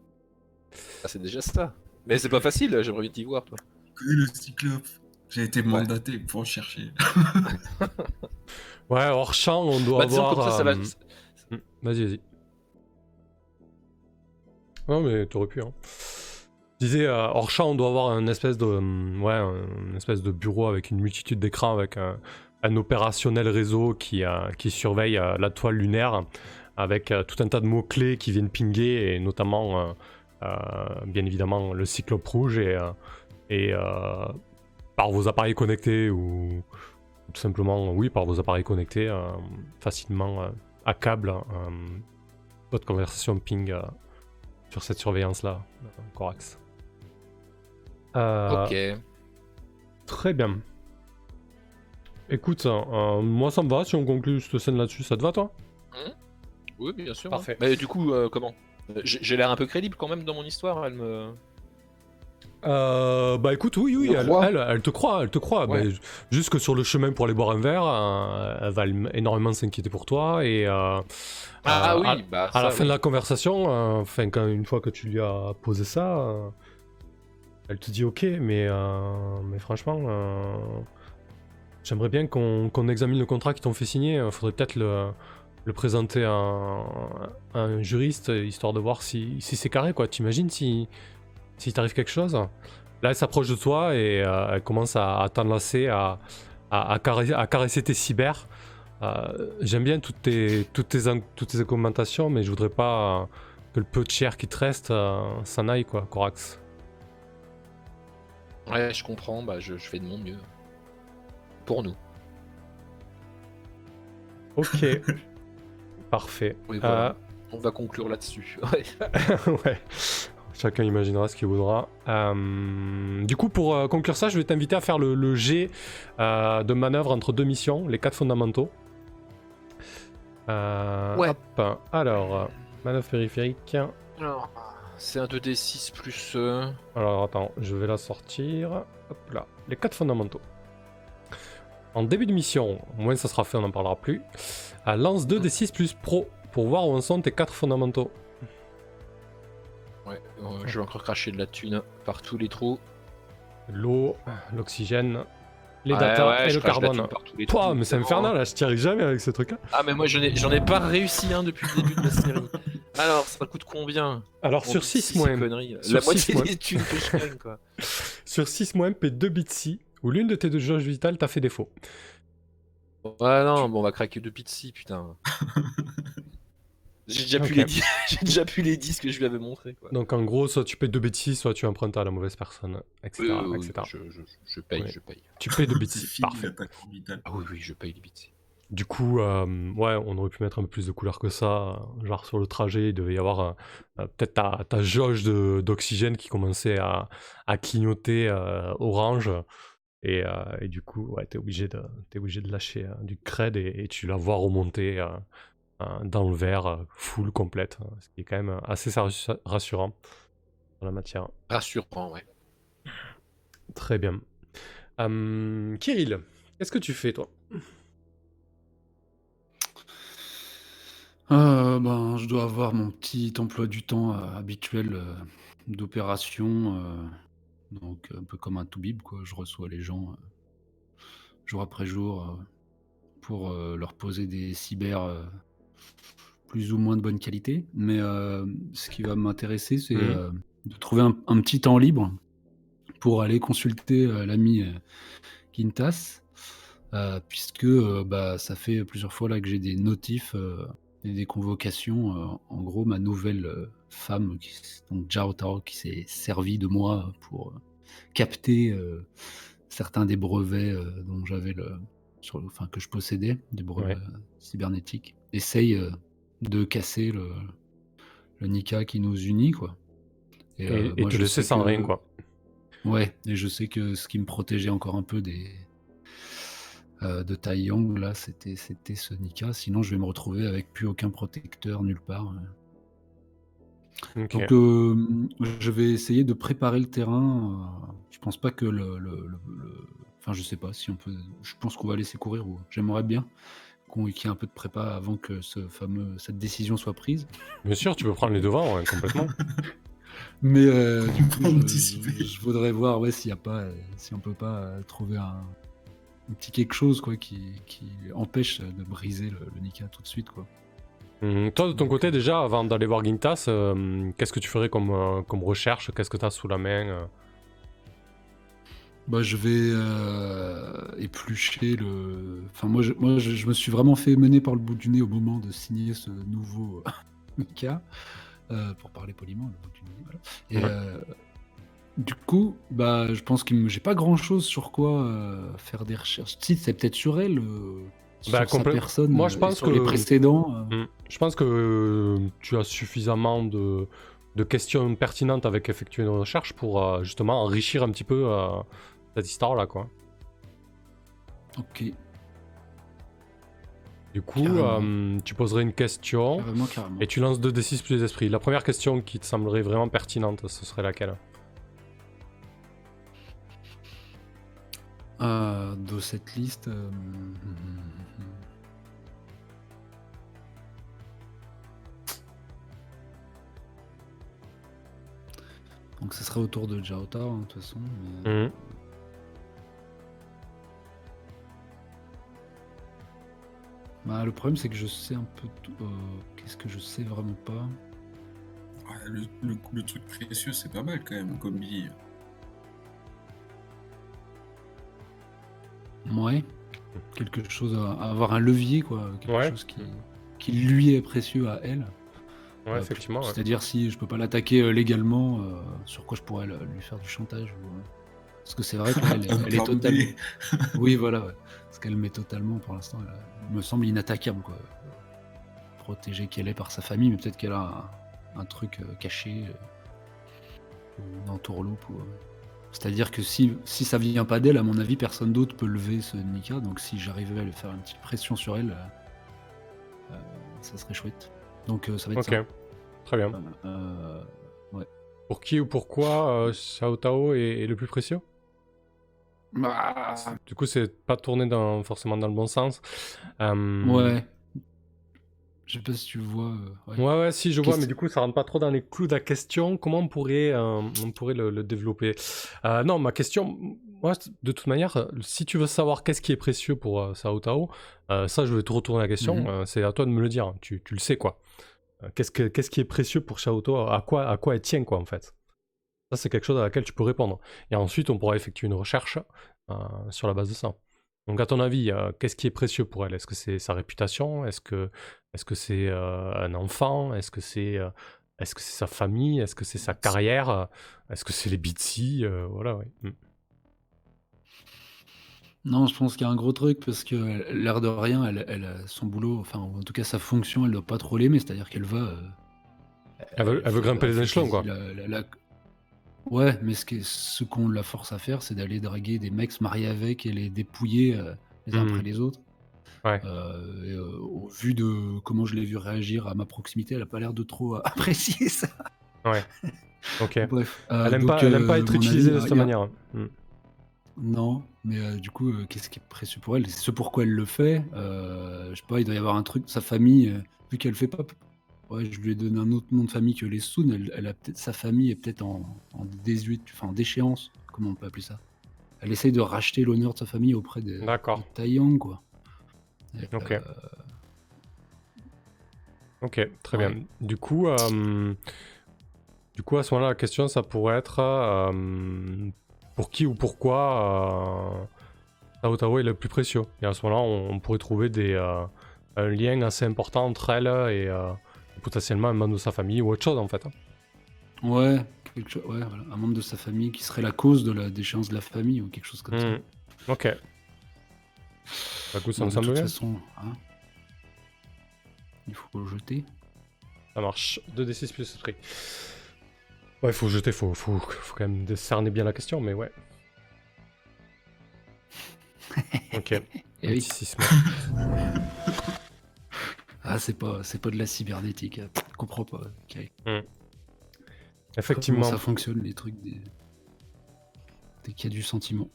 [SPEAKER 2] Ah, c'est déjà ça. Mais c'est pas facile, j'aimerais bien t'y voir, toi.
[SPEAKER 3] Tu connais le cyclope J'ai été mandaté pour chercher.
[SPEAKER 1] Ouais, hors champ, on doit
[SPEAKER 2] Bah,
[SPEAKER 1] avoir.
[SPEAKER 2] comme ça, ça va.
[SPEAKER 1] euh, hmm, Vas-y, vas-y. Non, mais t'aurais pu. Hein. Je disais, euh, hors champ, on doit avoir un espèce de, hum, ouais, un espèce de bureau avec une multitude d'écrans, avec un, un opérationnel réseau qui, euh, qui surveille euh, la toile lunaire, avec euh, tout un tas de mots-clés qui viennent pinguer, et notamment, euh, euh, bien évidemment, le cyclope rouge, et, euh, et euh, par vos appareils connectés, ou tout simplement, oui, par vos appareils connectés, euh, facilement euh, à câble, euh, votre conversation ping euh, sur cette surveillance-là, euh, Corax. Euh,
[SPEAKER 2] Ok.
[SPEAKER 1] Très bien. Écoute, euh, moi ça me va si on conclut cette scène là-dessus, ça te va toi?
[SPEAKER 2] Oui, bien sûr.
[SPEAKER 1] Parfait.
[SPEAKER 2] hein. Mais du coup, euh, comment? Euh, J'ai j'ai l'air un peu crédible quand même dans mon histoire. Elle me.
[SPEAKER 1] Euh, bah écoute, oui, oui,
[SPEAKER 2] Le
[SPEAKER 1] elle,
[SPEAKER 2] roi.
[SPEAKER 1] elle, elle te croit, elle te croit.
[SPEAKER 2] Ouais.
[SPEAKER 1] Juste que sur le chemin pour aller boire un verre, euh, elle va énormément s'inquiéter pour toi et euh,
[SPEAKER 2] Ah,
[SPEAKER 1] euh,
[SPEAKER 2] oui,
[SPEAKER 1] à,
[SPEAKER 2] bah.
[SPEAKER 1] à la fin
[SPEAKER 2] oui.
[SPEAKER 1] de la conversation, enfin quand une fois que tu lui as posé ça, elle te dit ok, mais mais franchement, j'aimerais bien qu'on examine le contrat qu'ils t'ont fait signer. Il faudrait peut-être le le présenter à un, à un juriste histoire de voir si, si c'est carré quoi. T'imagines si si t'arrive quelque chose Là, elle s'approche de toi et euh, elle commence à, à t'enlacer, à, à, à caresser, à caresser tes cyber. Euh, J'aime bien toutes tes, toutes, tes, toutes tes commentations, mais je voudrais pas que le peu de chair qui te reste euh, s'en aille, quoi, Corax.
[SPEAKER 2] Ouais, je comprends. Bah, je, je fais de mon mieux. Pour nous.
[SPEAKER 1] Ok. Parfait.
[SPEAKER 2] Oui, voilà. On va conclure là-dessus. Ouais.
[SPEAKER 1] Ouais. Chacun imaginera ce qu'il voudra. Euh, du coup, pour euh, conclure ça, je vais t'inviter à faire le, le jet euh, de manœuvre entre deux missions, les quatre fondamentaux. Euh,
[SPEAKER 2] Ouais.
[SPEAKER 1] hop. Alors, manœuvre périphérique.
[SPEAKER 2] Alors, c'est un 2d6 plus. euh,
[SPEAKER 1] Alors attends, je vais la sortir. Hop là, les quatre fondamentaux. En début de mission, au moins ça sera fait, on n'en parlera plus. Lance 2 des 6 plus pro pour voir où en sont tes quatre fondamentaux.
[SPEAKER 2] Ouais, euh, je vais encore cracher de la thune par tous les trous.
[SPEAKER 1] L'eau, l'oxygène, les
[SPEAKER 2] Ouais,
[SPEAKER 1] data
[SPEAKER 2] ouais,
[SPEAKER 1] et
[SPEAKER 2] je
[SPEAKER 1] le carbone.
[SPEAKER 2] trous,
[SPEAKER 1] mais c'est infernal, là, je t'y arrive jamais avec ce truc-là.
[SPEAKER 2] Ah, mais moi, j'en ai, j'en ai pas réussi un depuis le début de la série. Alors, ça coûte combien
[SPEAKER 1] Alors sur
[SPEAKER 2] dit
[SPEAKER 1] 6
[SPEAKER 2] ces
[SPEAKER 1] moins,
[SPEAKER 2] La
[SPEAKER 1] six
[SPEAKER 2] moitié des thunes que je gagne, quoi.
[SPEAKER 1] sur 6 moins, paie 2 bits si, où l'une de tes deux jauges vitales t'a fait défaut.
[SPEAKER 2] Ouais, non, bon, on va craquer deux pizzi, putain. J'ai déjà, pu
[SPEAKER 1] Ok.
[SPEAKER 2] les dix- J'ai déjà pu les 10 que je lui avais montré, quoi.
[SPEAKER 1] Donc en gros, soit tu paies 2 bêtises, soit tu empruntes à la mauvaise personne, etc.
[SPEAKER 2] Oui, oui, oui,
[SPEAKER 1] etc.
[SPEAKER 2] je, je, je paye,
[SPEAKER 1] Ouais.
[SPEAKER 2] je paye.
[SPEAKER 1] Tu payes 2
[SPEAKER 3] C'est
[SPEAKER 1] bêtises, parfait.
[SPEAKER 2] Ah oui, oui, je paye les bits.
[SPEAKER 1] Du coup, euh, ouais, on aurait pu mettre un peu plus de couleurs que ça. Genre sur le trajet, il devait y avoir euh, euh, peut-être ta, ta jauge de- d'oxygène qui commençait à, à clignoter euh, orange. Et, euh, et du coup, ouais, t'es obligé de, t'es obligé de lâcher euh, du cred et, et tu la vois remonter dans le verre, euh, full, complète. euh, Ce qui est quand même assez rassu- rassurant dans la matière.
[SPEAKER 2] Rassurant, ouais.
[SPEAKER 1] Très bien. Hum, Kirill, qu'est-ce que tu fais toi?
[SPEAKER 4] Euh, ben, je dois avoir mon petit emploi du temps euh, habituel euh, d'opération, euh, donc un peu comme un toubib, quoi. Je reçois les gens euh, jour après jour euh, pour euh, leur poser des cyber euh, plus ou moins de bonne qualité. Mais euh, ce qui va m'intéresser, c'est
[SPEAKER 1] Mhm.
[SPEAKER 4] euh, de trouver un, un petit temps libre pour aller consulter euh, l'ami Quintas, puisque bah, ça fait plusieurs fois là que j'ai des notifs et des convocations. en gros, ma nouvelle femme, qui, donc Jao Tao, qui s'est servie de moi pour capter euh, certains des brevets euh, dont j'avais le, sur le- enfin que je possédais, des brevets
[SPEAKER 1] Ouais.
[SPEAKER 4] cybernétiques, essaye euh, de casser le, le Nika qui nous unit, quoi.
[SPEAKER 1] Et,
[SPEAKER 4] euh,
[SPEAKER 1] et
[SPEAKER 4] moi,
[SPEAKER 1] te
[SPEAKER 4] je
[SPEAKER 1] laisser
[SPEAKER 4] sais
[SPEAKER 1] sans
[SPEAKER 4] que-
[SPEAKER 1] rien, quoi.
[SPEAKER 4] Ouais, et je sais que ce qui me protégeait encore un peu des euh, de Tai Yang, là, c'était c'était ce Nika. Sinon, je vais me retrouver avec plus aucun protecteur nulle part. Donc, euh, je vais essayer de préparer le terrain. euh, je pense pas que le, le- le- le- Enfin, je sais pas si on peut. Je pense qu'on va laisser courir. Ou j'aimerais bien qu'on qu'il y ait un peu de prépa avant que ce fameux cette décision soit prise.
[SPEAKER 1] Bien sûr, tu peux prendre les devants, ouais, complètement.
[SPEAKER 4] Mais euh, du coup, je, je- je voudrais voir ouais, s'il y a pas, euh, si on peut pas euh, trouver un, un petit quelque chose quoi, qui, qui empêche de briser le, le Nika tout de suite. Quoi.
[SPEAKER 1] Hum, toi, de ton côté, déjà, avant d'aller voir Gintas, euh, qu'est-ce que tu ferais comme, euh, comme recherche? Qu'est-ce que tu as sous la main euh?
[SPEAKER 4] Bah, je vais euh, éplucher le. Enfin, moi, je, moi je, je me suis vraiment fait mener par le bout du nez au moment de signer ce nouveau Nika, euh, pour parler poliment, le bout du nez. Voilà. Et
[SPEAKER 1] Ouais.
[SPEAKER 4] euh, du coup, bah, je pense que j'ai pas grand chose sur quoi euh, faire des recherches. Si, c'est peut-être sur elle, euh, sur
[SPEAKER 1] Bah,
[SPEAKER 4] sa personne,
[SPEAKER 1] moi, je
[SPEAKER 4] euh,
[SPEAKER 1] pense
[SPEAKER 4] sur les
[SPEAKER 1] que-
[SPEAKER 4] précédents. euh.
[SPEAKER 1] Hum, Je pense que euh, tu as suffisamment de, de questions pertinentes avec effectuer une recherche pour euh, justement enrichir un petit peu euh, cette histoire-là, quoi.
[SPEAKER 4] Ok,
[SPEAKER 1] Du coup, euh, tu poserais une question
[SPEAKER 4] carrément, carrément.
[SPEAKER 1] et tu lances 2d6 plus les esprits. La première question qui te semblerait vraiment pertinente, ce serait laquelle?
[SPEAKER 4] Euh, de cette liste. euh, Donc ce serait autour de Jaota, hein, de toute façon. mais-
[SPEAKER 1] Hum.
[SPEAKER 4] Bah, le problème, c'est que je sais un peu tout. euh, Qu'est-ce que je sais vraiment pas
[SPEAKER 3] Ouais, le, le- le truc précieux, c'est pas mal quand même, comme billet.
[SPEAKER 4] Ouais. Quelque chose à, à avoir un levier, quoi. Quelque
[SPEAKER 1] Ouais.
[SPEAKER 4] chose qui, qui lui est précieux à elle.
[SPEAKER 1] Ouais,
[SPEAKER 4] Euh,
[SPEAKER 1] effectivement. ouais.
[SPEAKER 4] C'est-à-dire si je peux pas l'attaquer euh, légalement, euh, sur quoi je pourrais le- lui faire du chantage. ou, euh, Parce que c'est vrai qu'elle est, elle totalement. Oui, voilà. ouais. Parce qu'elle met totalement, pour l'instant, elle, elle me semble inattaquable, quoi. Protégée qu'elle est par sa famille, mais peut-être qu'elle a un, un truc euh, caché, euh, une entourloupe. Ou, euh, C'est-à-dire que si, si ça vient pas d'elle, à mon avis, personne d'autre peut lever ce Nika. Donc si j'arrivais à lui faire une petite pression sur elle, euh, ça serait chouette. Donc euh, ça va être
[SPEAKER 1] Ok,
[SPEAKER 4] ça.
[SPEAKER 1] très bien.
[SPEAKER 4] Euh,
[SPEAKER 1] Pour qui ou pourquoi euh, Xiao Tao est, est le plus précieux?
[SPEAKER 4] Bah,
[SPEAKER 1] Du coup, c'est pas tourné dans, forcément dans le bon sens. Euh,
[SPEAKER 4] ouais. Je sais pas si tu vois. euh, ouais.
[SPEAKER 1] Ouais, ouais, si, je vois, mais du coup, ça rentre pas trop dans les clous de la question. Comment on pourrait, euh, on pourrait le, le développer? Euh, Non, ma question, moi, de toute manière, si tu veux savoir qu'est-ce qui est précieux pour euh, Sao Tao, ça, je vais te retourner la question.
[SPEAKER 4] Mhm.
[SPEAKER 1] euh, c'est à toi de me le dire. Tu, tu le sais, quoi. Qu'est-ce, que, qu'est-ce qui est précieux pour Sao Tao? À quoi, à quoi elle tient, quoi, en fait? Ça, c'est quelque chose à laquelle tu peux répondre. Et ensuite, on pourra effectuer une recherche euh, sur la base de ça. Donc, à ton avis, euh, qu'est-ce qui est précieux pour elle? Est-ce que c'est sa réputation? Est-ce que est-ce que c'est euh, un enfant? Est-ce que c'est est-ce que c'est sa famille? Est-ce que c'est sa carrière? Est-ce que c'est les Euh, Voilà, ouais. Mm.
[SPEAKER 4] Non, je pense qu'il y a un gros truc parce que l'air de rien, elle, elle a son boulot, enfin en tout cas sa fonction, elle doit pas trop l'aimer, c'est-à-dire qu'elle va.
[SPEAKER 1] Elle veut, elle veut grimper les échelons, quoi.
[SPEAKER 4] quasi la- la- la- Ouais, mais ce qu'on la force à faire, c'est d'aller draguer des mecs se marier avec et les dépouiller euh, les uns
[SPEAKER 1] Mhm.
[SPEAKER 4] après les autres.
[SPEAKER 1] Ouais.
[SPEAKER 4] Euh, et, euh, au vu de comment je l'ai vu réagir à ma proximité, elle a pas l'air de trop apprécier ça.
[SPEAKER 1] Ok.
[SPEAKER 4] Bref. euh,
[SPEAKER 1] Elle aime
[SPEAKER 4] donc,
[SPEAKER 1] pas, elle aime
[SPEAKER 4] euh,
[SPEAKER 1] pas être
[SPEAKER 4] mon
[SPEAKER 1] utilisée de cette manière. Mm.
[SPEAKER 4] Non, mais euh, du coup, euh, qu'est-ce qui est précieux pour elle? C'est ce pourquoi elle le fait. Euh, je sais pas, il doit y avoir un truc. Sa famille, euh, vu qu'elle fait pas. Ouais, je lui ai donné un autre nom de famille que les Soon. Elle, elle a peut-être sa famille est peut-être en, en enfin en déchéance. Comment on peut appeler ça? Elle essaye de racheter l'honneur de sa famille auprès des
[SPEAKER 1] D'accord.
[SPEAKER 4] Taiyang, quoi. Et,
[SPEAKER 1] Ok.
[SPEAKER 4] euh,
[SPEAKER 1] Ok, très
[SPEAKER 4] Ouais.
[SPEAKER 1] bien. Du coup, euh, du coup, à ce moment-là, la question, ça pourrait être euh, pour qui ou pourquoi Tao Tao est le plus précieux? Et à ce moment-là, on, on pourrait trouver des, un lien assez important entre elle et potentiellement un membre de sa famille ou autre chose, en fait. hein.
[SPEAKER 4] ouais, quelque chose, ouais, voilà, un membre de sa famille qui serait la cause de la déchéance de la famille ou quelque chose comme ça.
[SPEAKER 1] Mm. Ok. Bah, écoute, ça
[SPEAKER 4] Bon,
[SPEAKER 1] me
[SPEAKER 4] de
[SPEAKER 1] semble
[SPEAKER 4] toute
[SPEAKER 1] bien.
[SPEAKER 4] façon, hein, il faut le jeter.
[SPEAKER 1] Ça marche. 2d6 plus esprit. Ouais, faut jeter, faut, faut, faut quand même décerner bien la question, mais ouais. Ok.
[SPEAKER 4] Et oui. Ah, c'est pas, c'est pas de la cybernétique. hein. Je comprends pas. ok.
[SPEAKER 1] Effectivement.
[SPEAKER 4] Comment ça fonctionne, les trucs des... Dès qu'il y a du sentiment.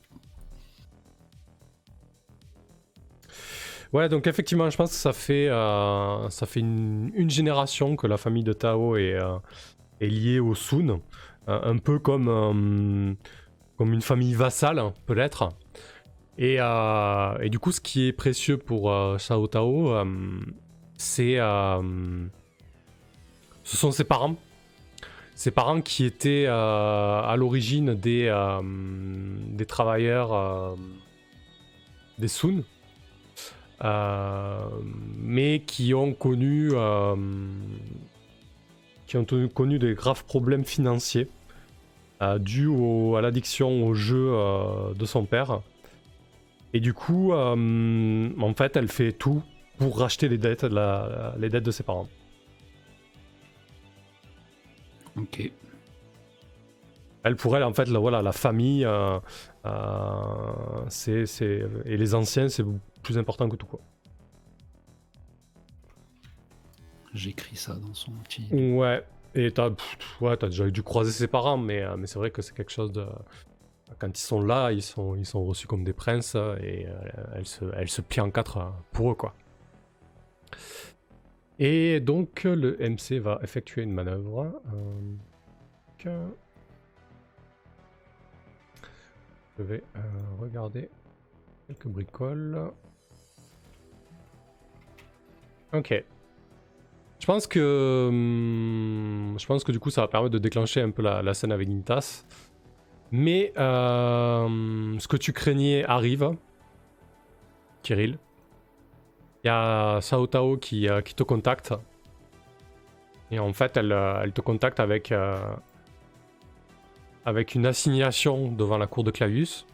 [SPEAKER 1] Ouais, donc effectivement, je pense que ça fait, euh, ça fait une, une génération que la famille de Tao est, euh, est lié au Sun, un peu comme, comme une famille vassale, peut-être. Et, et, du coup, ce qui est précieux pour Shao Tao, c'est. ce sont ses parents ses parents qui étaient euh, à l'origine des, euh, des travailleurs euh, des Sun, mais qui ont connu, qui ont connu des graves problèmes financiers dus à l'addiction au jeu de son père. Et du coup, en fait, elle fait tout pour racheter les dettes, les dettes de ses parents.
[SPEAKER 4] Ok.
[SPEAKER 1] Elle, pour elle, en fait, la, voilà, la famille, euh, euh, c'est, et les anciens, c'est plus important que tout. Quoi.
[SPEAKER 4] J'écris ça dans son petit.
[SPEAKER 1] Ouais, et t'as, ouais, as déjà dû croiser ses parents, mais, euh, mais c'est vrai que c'est quelque chose de. Quand ils sont là, ils sont, ils sont reçus comme des princes et elle, se, elle se plie en quatre pour eux, quoi. Et donc le MC va effectuer une manœuvre. Je vais euh, regarder quelques bricoles. Ok. Je pense que hum, je pense que du coup ça va permettre de déclencher un peu la, scène avec Intas. Mais euh, ce que tu craignais arrive, Kirill. Il y a Sao Tao qui, euh, qui, te contacte. Et en fait, elle, euh, elle te contacte avec, euh, avec une assignation devant la cour de Clavius.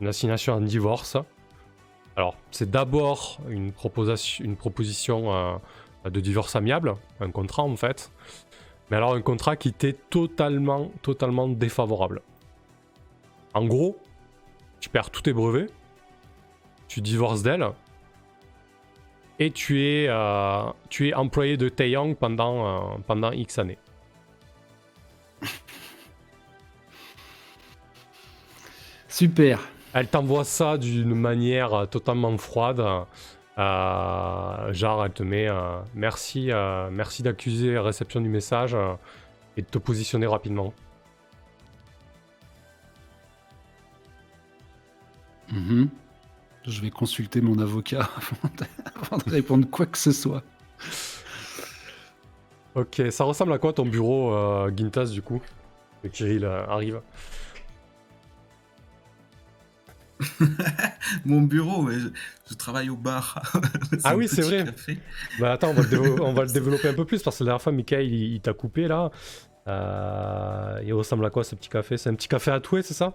[SPEAKER 1] Une assignation en divorce. Alors, c'est d'abord une, proposition, une proposition de divorce amiable, un contrat en fait. Mais alors, un contrat qui était totalement, totalement défavorable. En gros, tu perds tous tes brevets, tu divorces d'elle, et tu es, euh, tu es employé de Taeyong pendant, euh, pendant X années.
[SPEAKER 4] Super.
[SPEAKER 1] Elle t'envoie ça d'une manière totalement froide. Euh, genre, elle te met merci, merci d'accuser la réception du message et de te positionner rapidement.
[SPEAKER 4] Mm je vais consulter mon avocat avant de, répondre quoi que ce soit.
[SPEAKER 1] Ok, ça ressemble à quoi ton bureau, euh, Gintas, du coup? Que Kirill euh, arrive.
[SPEAKER 3] Mon bureau, je, travaille au bar.
[SPEAKER 1] ah oui, c'est vrai. Bah attends, on va, le développer un peu plus parce que la dernière fois, Michael, il, t'a coupé là. Euh, il ressemble à quoi ce petit café? C'est un petit café à touer, c'est ça?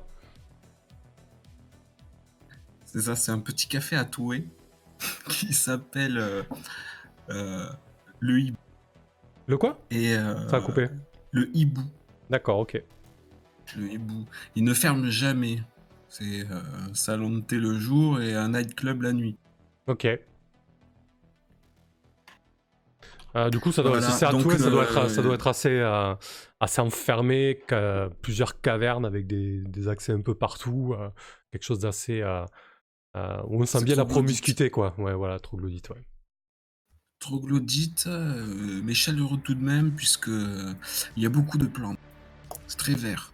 [SPEAKER 3] C'est ça, c'est un petit café à Toué qui s'appelle euh, euh, le hibou.
[SPEAKER 1] Le quoi?
[SPEAKER 3] Et euh,
[SPEAKER 1] Ça a coupé.
[SPEAKER 3] Le hibou.
[SPEAKER 1] D'accord, ok.
[SPEAKER 3] Le hibou. Il ne ferme jamais. C'est un salon de thé le jour et un nightclub la nuit.
[SPEAKER 1] Ok. du coup, ça doit, si c'est à Toué, ça, doit être, ça doit être assez, assez enfermé, plusieurs cavernes avec des, des, accès un peu partout, quelque chose d'assez euh, où on sent bien la promiscuité, quoi. Ouais, voilà, troglodyte, ouais.
[SPEAKER 3] Troglodyte, euh, mais chaleureux tout de même, puisque il y a beaucoup de plantes. C'est très vert.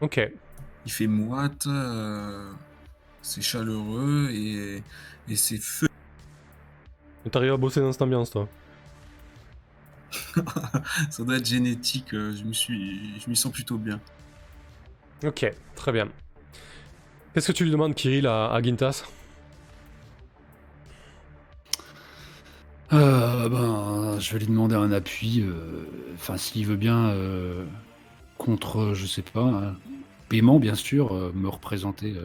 [SPEAKER 1] Ok.
[SPEAKER 3] Il fait moite, euh, c'est chaleureux et, et c'est feu.
[SPEAKER 1] T'arrives à bosser dans cette ambiance, toi?
[SPEAKER 3] Ça doit être génétique, je me suis, je m'y sens plutôt bien.
[SPEAKER 1] Ok, très bien. Qu'est-ce que tu lui demandes, Kirill, à, Gintas?
[SPEAKER 4] Euh, ben, Je vais lui demander un appui, euh, enfin, s'il veut bien, euh, contre, je sais pas, paiement, bien sûr, me représenter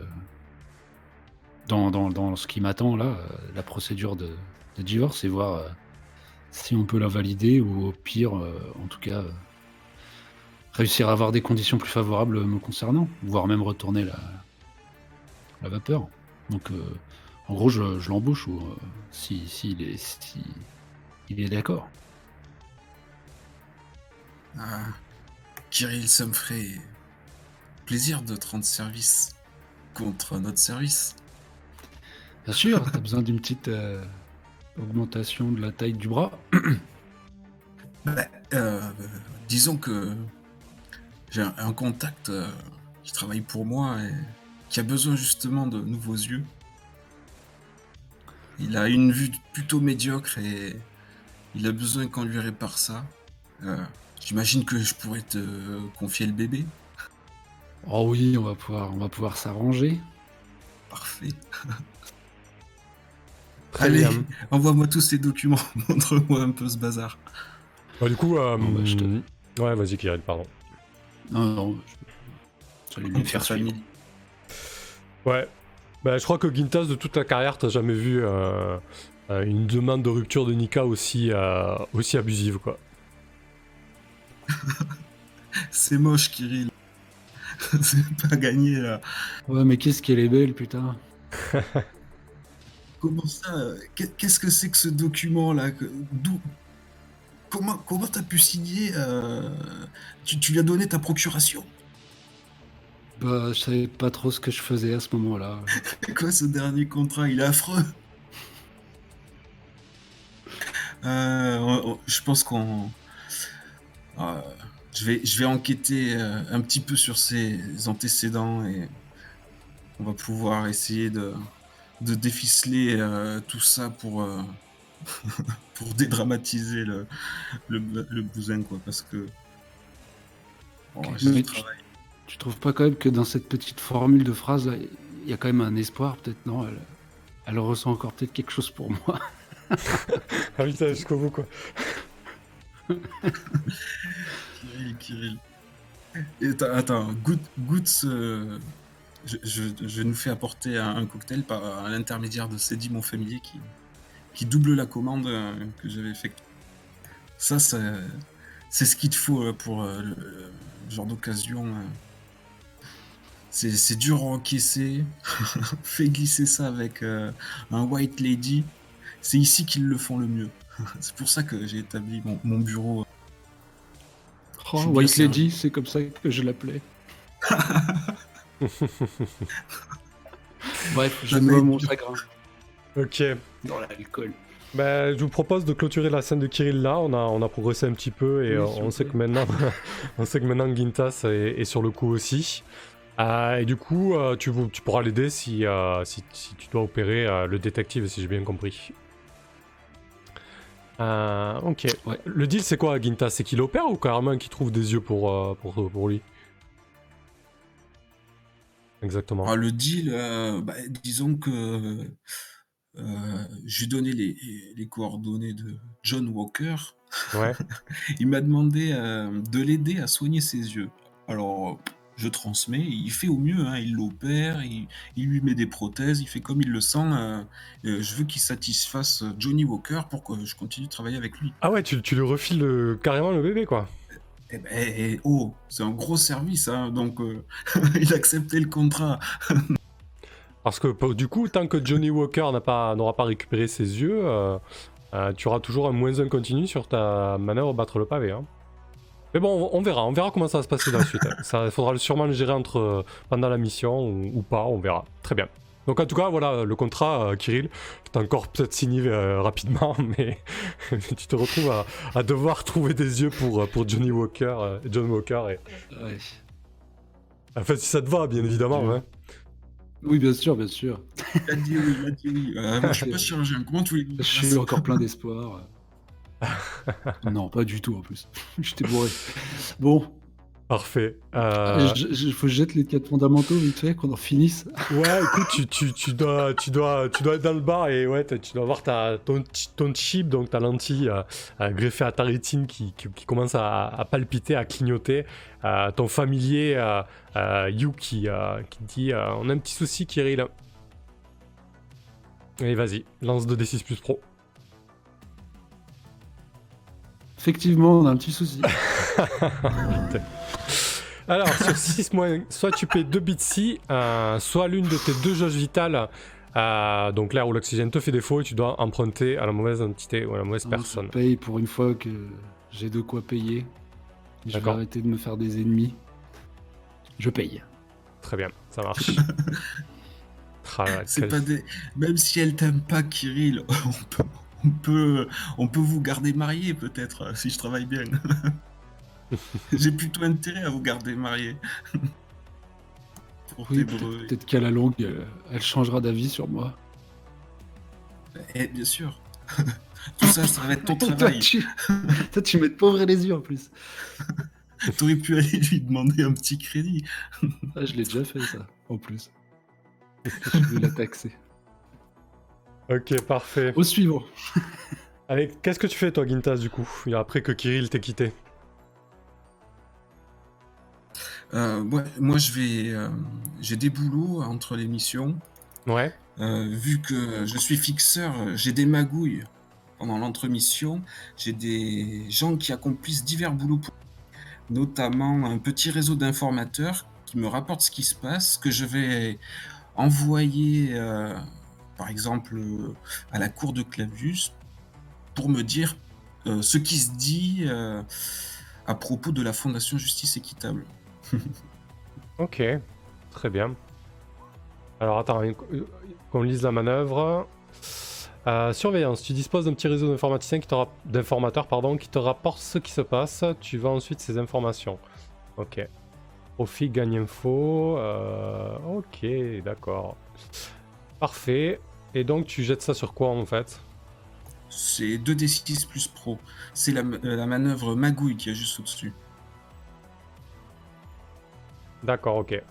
[SPEAKER 4] dans, ce qui m'attend, là, la procédure de, de, divorce, et voir si on peut la valider, ou au pire, en tout cas, réussir à avoir des conditions plus favorables me concernant, voire même retourner la la vapeur. Donc, euh, en gros, je, l'embauche ou euh, si, si, il est, si, il est d'accord.
[SPEAKER 3] Ah, Kirill, ça me ferait plaisir de te rendre service contre notre service.
[SPEAKER 4] Bien sûr, t'as besoin d'une petite euh, augmentation de la taille du bras.
[SPEAKER 3] Bah, disons que j'ai un, un contact qui travaille pour moi et qui a besoin justement de nouveaux yeux. Il a une vue plutôt médiocre et il a besoin qu'on lui répare ça. Euh, J'imagine que je pourrais te confier le bébé.
[SPEAKER 4] Oh oui, on va pouvoir, on va pouvoir s'arranger.
[SPEAKER 3] Parfait.
[SPEAKER 1] Très
[SPEAKER 3] Allez,
[SPEAKER 1] bien.
[SPEAKER 3] envoie-moi tous ces documents. Montre-moi un peu ce bazar.
[SPEAKER 1] Bah, du coup, euh,
[SPEAKER 4] Bon, bah, je te-
[SPEAKER 1] ouais, vas-y, Kirill, pardon.
[SPEAKER 4] Non, non, je- j'allais lui faire suivre.
[SPEAKER 1] Ouais. Bah, je crois que Gintas, de toute ta carrière, t'as jamais vu euh, euh, une demande de rupture de Nika aussi, euh, aussi abusive, quoi.
[SPEAKER 3] C'est moche, Kirill. C'est pas gagné là.
[SPEAKER 4] Ouais, mais qu'est-ce qu'elle est belle, putain.
[SPEAKER 3] Comment ça qu'est- Qu'est-ce que c'est que ce document là que- D'où Comment comment t'as pu signer euh, tu, tu lui as donné ta procuration?
[SPEAKER 4] Bah, je savais pas trop ce que je faisais à ce moment-là.
[SPEAKER 3] Quoi ce dernier contrat Il est affreux. Euh, on- on- je pense qu'on. euh, je, vais, je vais enquêter euh, un petit peu sur ses antécédents et on va pouvoir essayer de, de déficeler tout ça pour, pour dédramatiser le, le, le bousin, quoi. Parce que. Bon, j'ai
[SPEAKER 4] Mais
[SPEAKER 3] du travail.
[SPEAKER 4] Tu trouves pas quand même que dans cette petite formule de phrase, il y a quand même un espoir, peut-être, non? Elle, elle ressent encore peut-être quelque chose pour moi.
[SPEAKER 1] Ah oui, ça, jusqu'au bout, quoi.
[SPEAKER 3] Kirill, Kirill. Et attends, attends, goûte, goûte ce... Je, je- je nous fais apporter un, un cocktail par à l'intermédiaire de Cédie, mon familier, qui, qui double la commande euh, que j'avais effectuée. Ça, c'est ce qu'il te faut euh, pour euh, le, le genre d'occasion. C'est c'est dur à encaisser. Fais glisser ça avec euh, un White Lady. C'est ici qu'ils le font le mieux. C'est pour ça que j'ai établi mon, mon bureau
[SPEAKER 4] Oh, White
[SPEAKER 3] servi.
[SPEAKER 4] Lady, c'est comme ça que je l'appelais. Bref, je
[SPEAKER 3] été
[SPEAKER 4] mon chagrin
[SPEAKER 1] Ok.
[SPEAKER 4] dans l'alcool.
[SPEAKER 1] Bah, je vous propose de clôturer la scène de Kirill là. On a, on a progressé un petit peu et
[SPEAKER 4] Oui,
[SPEAKER 1] euh, on sait que maintenant, on sait que maintenant Gintas est, est sur le coup aussi. Euh, et du coup, euh, tu, pourras l'aider si, euh, si, si tu dois opérer euh, le détective, si j'ai bien compris. Euh, ok.
[SPEAKER 4] Ouais.
[SPEAKER 1] Le deal, c'est quoi, Gintas C'est qu'il opère ou carrément qu'il trouve des yeux pour, euh, pour, pour lui? Exactement.
[SPEAKER 3] Ah, le deal, euh, bah, disons que euh, j'ai donné les, les coordonnées de John Walker.
[SPEAKER 1] Ouais.
[SPEAKER 3] Il m'a demandé euh, de l'aider à soigner ses yeux. Alors, je transmets, il fait au mieux, hein, il l'opère, il, il lui met des prothèses, il fait comme il le sent. euh, euh, je veux qu'il satisfasse Johnny Walker pour que je continue de travailler avec lui.
[SPEAKER 1] Ah ouais, tu, tu lui refiles le- carrément le bébé, quoi.
[SPEAKER 3] Eh ben, eh, eh, oh, c'est un gros service, hein, donc euh, il a accepté le contrat.
[SPEAKER 1] Parce que pour- du coup, tant que Johnny Walker n'a pas, n'aura pas récupéré ses yeux, euh, euh, tu auras toujours un moins un continu sur ta manœuvre battre le pavé. hein. Mais bon, on, verra, on verra comment ça va se passer dans la suite. hein. Ça, il faudra sûrement le gérer entre, euh, pendant la mission ou, ou pas, on verra. Très bien. Donc en tout cas, voilà, le contrat, euh, Kirill, t'as encore peut-être signé euh, rapidement, mais, mais tu te retrouves à, à devoir trouver des yeux pour, euh, pour Johnny Walker, euh, John Walker. Et...
[SPEAKER 4] Ouais.
[SPEAKER 1] Enfin, si ça te va, bien évidemment. hein.
[SPEAKER 4] Oui, bien sûr, bien sûr.
[SPEAKER 3] Il a dit oui, il a dit oui. Euh, moi, je suis pas chirurgien, comment tu voulais
[SPEAKER 4] Je suis encore plein d'espoir. Non, pas du tout en plus. J'étais bourré. Bon,
[SPEAKER 1] Parfait. Euh,
[SPEAKER 4] il faut que je jette les quatre fondamentaux vite fait, qu'on en finisse.
[SPEAKER 1] Ouais, écoute, tu, tu, tu, dois, tu, dois, tu dois être dans le bar et ouais, tu dois avoir ta, ton, ton chip, donc ta lentille euh, euh, greffée à ta rétine qui, qui, qui commence à, à palpiter, à clignoter. Euh, ton familier, You, qui, qui dit On a un petit souci, Kirill. Allez, vas-y, lance 2d6 plus pro.
[SPEAKER 4] Effectivement, on a un petit souci.
[SPEAKER 1] Alors, sur 6 mois, soit tu paies 2 bits si, euh, soit l'une de tes deux jauges vitales, euh, donc l'air ou l'oxygène, te fait défaut et tu dois emprunter à la mauvaise entité ou à la mauvaise
[SPEAKER 4] Je
[SPEAKER 1] personne.
[SPEAKER 4] paye pour une fois que j'ai de quoi payer. Je vais arrêter de me faire des ennemis. Je paye.
[SPEAKER 1] Très bien, ça marche. Ah, ouais,
[SPEAKER 3] C'est
[SPEAKER 1] quel-
[SPEAKER 3] pas des... Même si elle t'aime pas, Kirill, on peut, on peut, on peut vous garder marié peut-être, euh, si je travaille bien. J'ai plutôt intérêt à vous garder marié.
[SPEAKER 4] Oui, peut-être qu'à la longue, elle, elle changera d'avis sur moi.
[SPEAKER 3] Eh, bien sûr. Tout ça, ça va être ton
[SPEAKER 4] Toi,
[SPEAKER 3] travail.
[SPEAKER 4] tu... Toi, tu mets de pauvres les yeux en plus.
[SPEAKER 3] T'aurais pu aller lui demander un petit crédit.
[SPEAKER 4] Ah, je l'ai déjà fait ça, en plus. Je vais la taxer.
[SPEAKER 1] Ok, parfait.
[SPEAKER 4] Au suivant.
[SPEAKER 1] Allez, qu'est-ce que tu fais toi, Gintas, du coup, après que Kirill t'ait quitté?
[SPEAKER 3] Euh, ouais, moi, je vais. euh, j'ai des boulots entre les missions.
[SPEAKER 1] Ouais.
[SPEAKER 3] Euh, vu que je suis fixeur, j'ai des magouilles pendant l'entremission. J'ai des gens qui accomplissent divers boulots, pour... notamment un petit réseau d'informateurs qui me rapportent ce qui se passe, que je vais envoyer, euh, par exemple, euh, à la cour de Clavius pour me dire euh, ce qui se dit euh, à propos de la Fondation Justice Équitable.
[SPEAKER 1] Ok, très bien. Alors attends, qu'on lise la manœuvre. Surveillance, tu disposes d'un petit réseau d'informaticiens qui d'informateurs pardon, qui te rapportent ce qui se passe. Tu vas ensuite ces informations. Ok. Profit, gagne info. Ok, d'accord. Parfait. Et donc tu jettes ça sur quoi en fait?
[SPEAKER 3] C'est 2d6 plus pro. C'est la, euh, la manœuvre magouille qui est juste au-dessus.
[SPEAKER 1] D'accord, ok.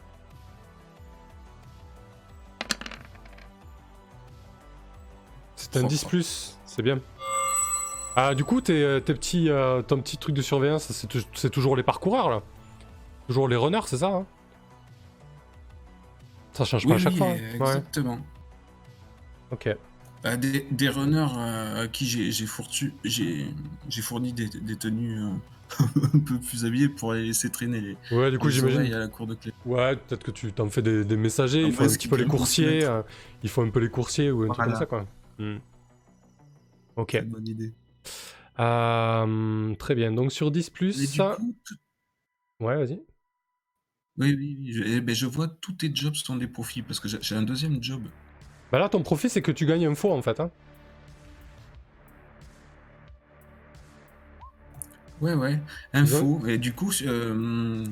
[SPEAKER 1] C'est un
[SPEAKER 3] Trop
[SPEAKER 1] 10
[SPEAKER 3] fort.
[SPEAKER 1] plus, c'est bien. Ah, du coup, tes, euh, tes petits, euh, ton petit truc de surveillance, c'est tou- c'est toujours les parcoureurs là Toujours les runners, c'est ça hein? Ça change pas à chaque
[SPEAKER 3] oui,
[SPEAKER 1] fois. hein Ouais,
[SPEAKER 3] exactement.
[SPEAKER 1] Ok.
[SPEAKER 3] Bah, des, des runners euh, à qui j'ai fourni des, des tenues euh, un peu plus habillées pour les laisser traîner les,
[SPEAKER 1] Ouais, du coup, j'imagine.
[SPEAKER 3] oreilles à la cour de clé.
[SPEAKER 1] Ouais, peut-être que tu t'en fais des, des messagers, il faut un petit peu les coursiers. euh, il faut un peu les coursiers ou un truc comme
[SPEAKER 3] Voilà.
[SPEAKER 1] ça, quoi. Hmm. Ok.
[SPEAKER 3] Une bonne idée.
[SPEAKER 1] Euh, très bien, donc sur 10
[SPEAKER 3] Mais
[SPEAKER 1] plus, ça...
[SPEAKER 3] coup, tout-
[SPEAKER 1] Ouais, vas-y.
[SPEAKER 3] oui, oui, oui, je, eh ben, je vois tous tes jobs sont des profits parce que j'ai un deuxième job.
[SPEAKER 1] Bah là, ton profit, c'est que tu gagnes info en fait. Hein.
[SPEAKER 3] Ouais, ouais. Info. Et du coup, euh,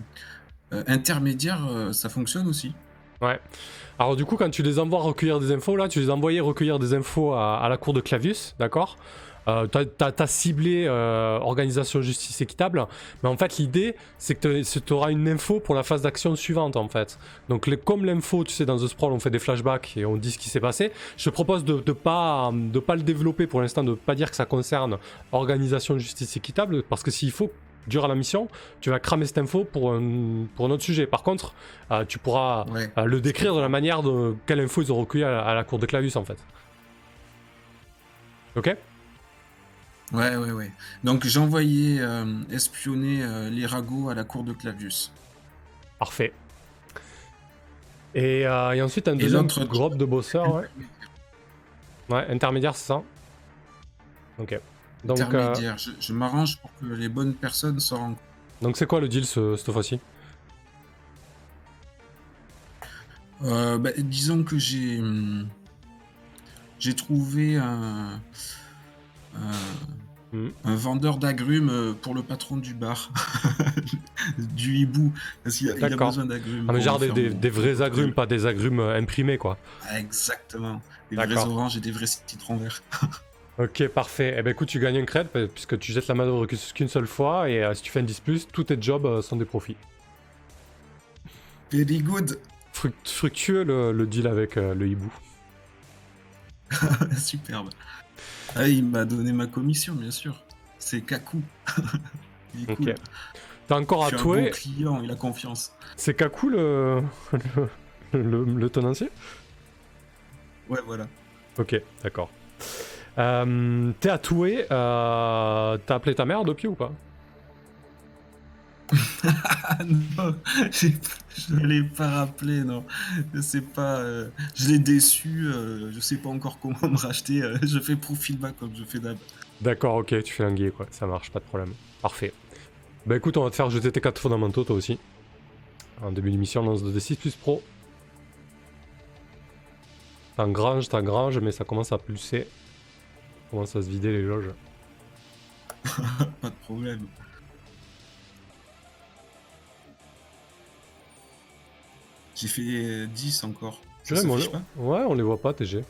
[SPEAKER 3] euh, intermédiaire, euh, ça fonctionne aussi.
[SPEAKER 1] Ouais. Alors du coup, quand tu les envoies recueillir des infos, là, tu les envoyais recueillir des infos à, à la cour de Clavius, d'accord? Euh, T'as t'as- t'as ciblé euh, organisation justice équitable, mais en fait l'idée c'est que tu auras une info pour la phase d'action suivante en fait. Donc les- comme l'info, tu sais, dans The Sprawl on fait des flashbacks et on dit ce qui s'est passé, je te propose de ne pas, de pas le développer pour l'instant, de pas dire que ça concerne organisation justice équitable, parce que s'il faut, durant la mission, tu vas cramer cette info pour un, pour un autre sujet. Par contre, euh, tu pourras
[SPEAKER 3] Ouais.
[SPEAKER 1] euh, le décrire de la manière de quelle info ils ont recueilli à la, à la cour de Clavius en fait. Ok?
[SPEAKER 3] Ouais, ouais, ouais. Donc j'ai envoyé euh, espionner euh, les ragots à la cour de Clavius.
[SPEAKER 1] Parfait. Et, euh, et ensuite un deuxième
[SPEAKER 3] l'autre-
[SPEAKER 1] groupe de bosseurs, ouais. Ouais, intermédiaire, c'est ça Ok. Donc, euh,
[SPEAKER 3] Intermédiaire. Je, je m'arrange pour que les bonnes personnes se rencontrent.
[SPEAKER 1] donc c'est quoi le deal ce- cette fois-ci?
[SPEAKER 3] Euh, bah, disons que j'ai hum, j'ai trouvé un, un,
[SPEAKER 1] Hmm.
[SPEAKER 3] un vendeur d'agrumes euh, pour le patron du bar, du hibou, parce qu'il a, il a
[SPEAKER 1] D'accord.
[SPEAKER 3] besoin d'agrumes.
[SPEAKER 1] Ah mais genre des, vrais agrumes, pas des agrumes euh, imprimés quoi.
[SPEAKER 3] Ah, Exactement. Des vrais oranges et des vrais citrons verts.
[SPEAKER 1] Ok, parfait. Eh ben écoute, tu gagnes un cred euh, puisque tu jettes la manœuvre qu'une qu'une seule fois et euh, si tu fais un 10+, tous tes jobs euh, sont des profits.
[SPEAKER 3] Very good.
[SPEAKER 1] Fruct- fructueux le, le deal avec euh, le hibou.
[SPEAKER 3] Superbe. Ah, il m'a donné ma commission, bien sûr. C'est Kaku. il est
[SPEAKER 1] Ok.
[SPEAKER 3] cool.
[SPEAKER 1] T'as encore
[SPEAKER 3] Je
[SPEAKER 1] à
[SPEAKER 3] suis un
[SPEAKER 1] touer.
[SPEAKER 3] bon client, il a confiance.
[SPEAKER 1] C'est Kaku le... le, le, le tenancier?
[SPEAKER 3] Ouais, voilà.
[SPEAKER 1] Ok, d'accord. Euh, T'es à touer. euh, T'as appelé ta mère depuis ou pas?
[SPEAKER 3] Non, j'ai- je ne l'ai pas rappelé, non. Je sais pas, euh, je l'ai déçu, euh, je sais pas encore comment me racheter. euh, je fais profil bas comme je fais d'hab.
[SPEAKER 1] D'accord, ok, tu fais un quoi. Ça marche, pas de problème. Parfait. Bah écoute, on va te faire jeter tes 4 fondamentaux toi aussi. En début d'émission, lance 2d6 plus pro. T'engranges, t'engranges, mais ça commence à pulser. Ça commence à se vider les loges.
[SPEAKER 3] pas de problème. J'ai fait 10 encore. Ça
[SPEAKER 1] Purée, mais on les-
[SPEAKER 3] pas
[SPEAKER 1] Ouais, on les voit pas, TG.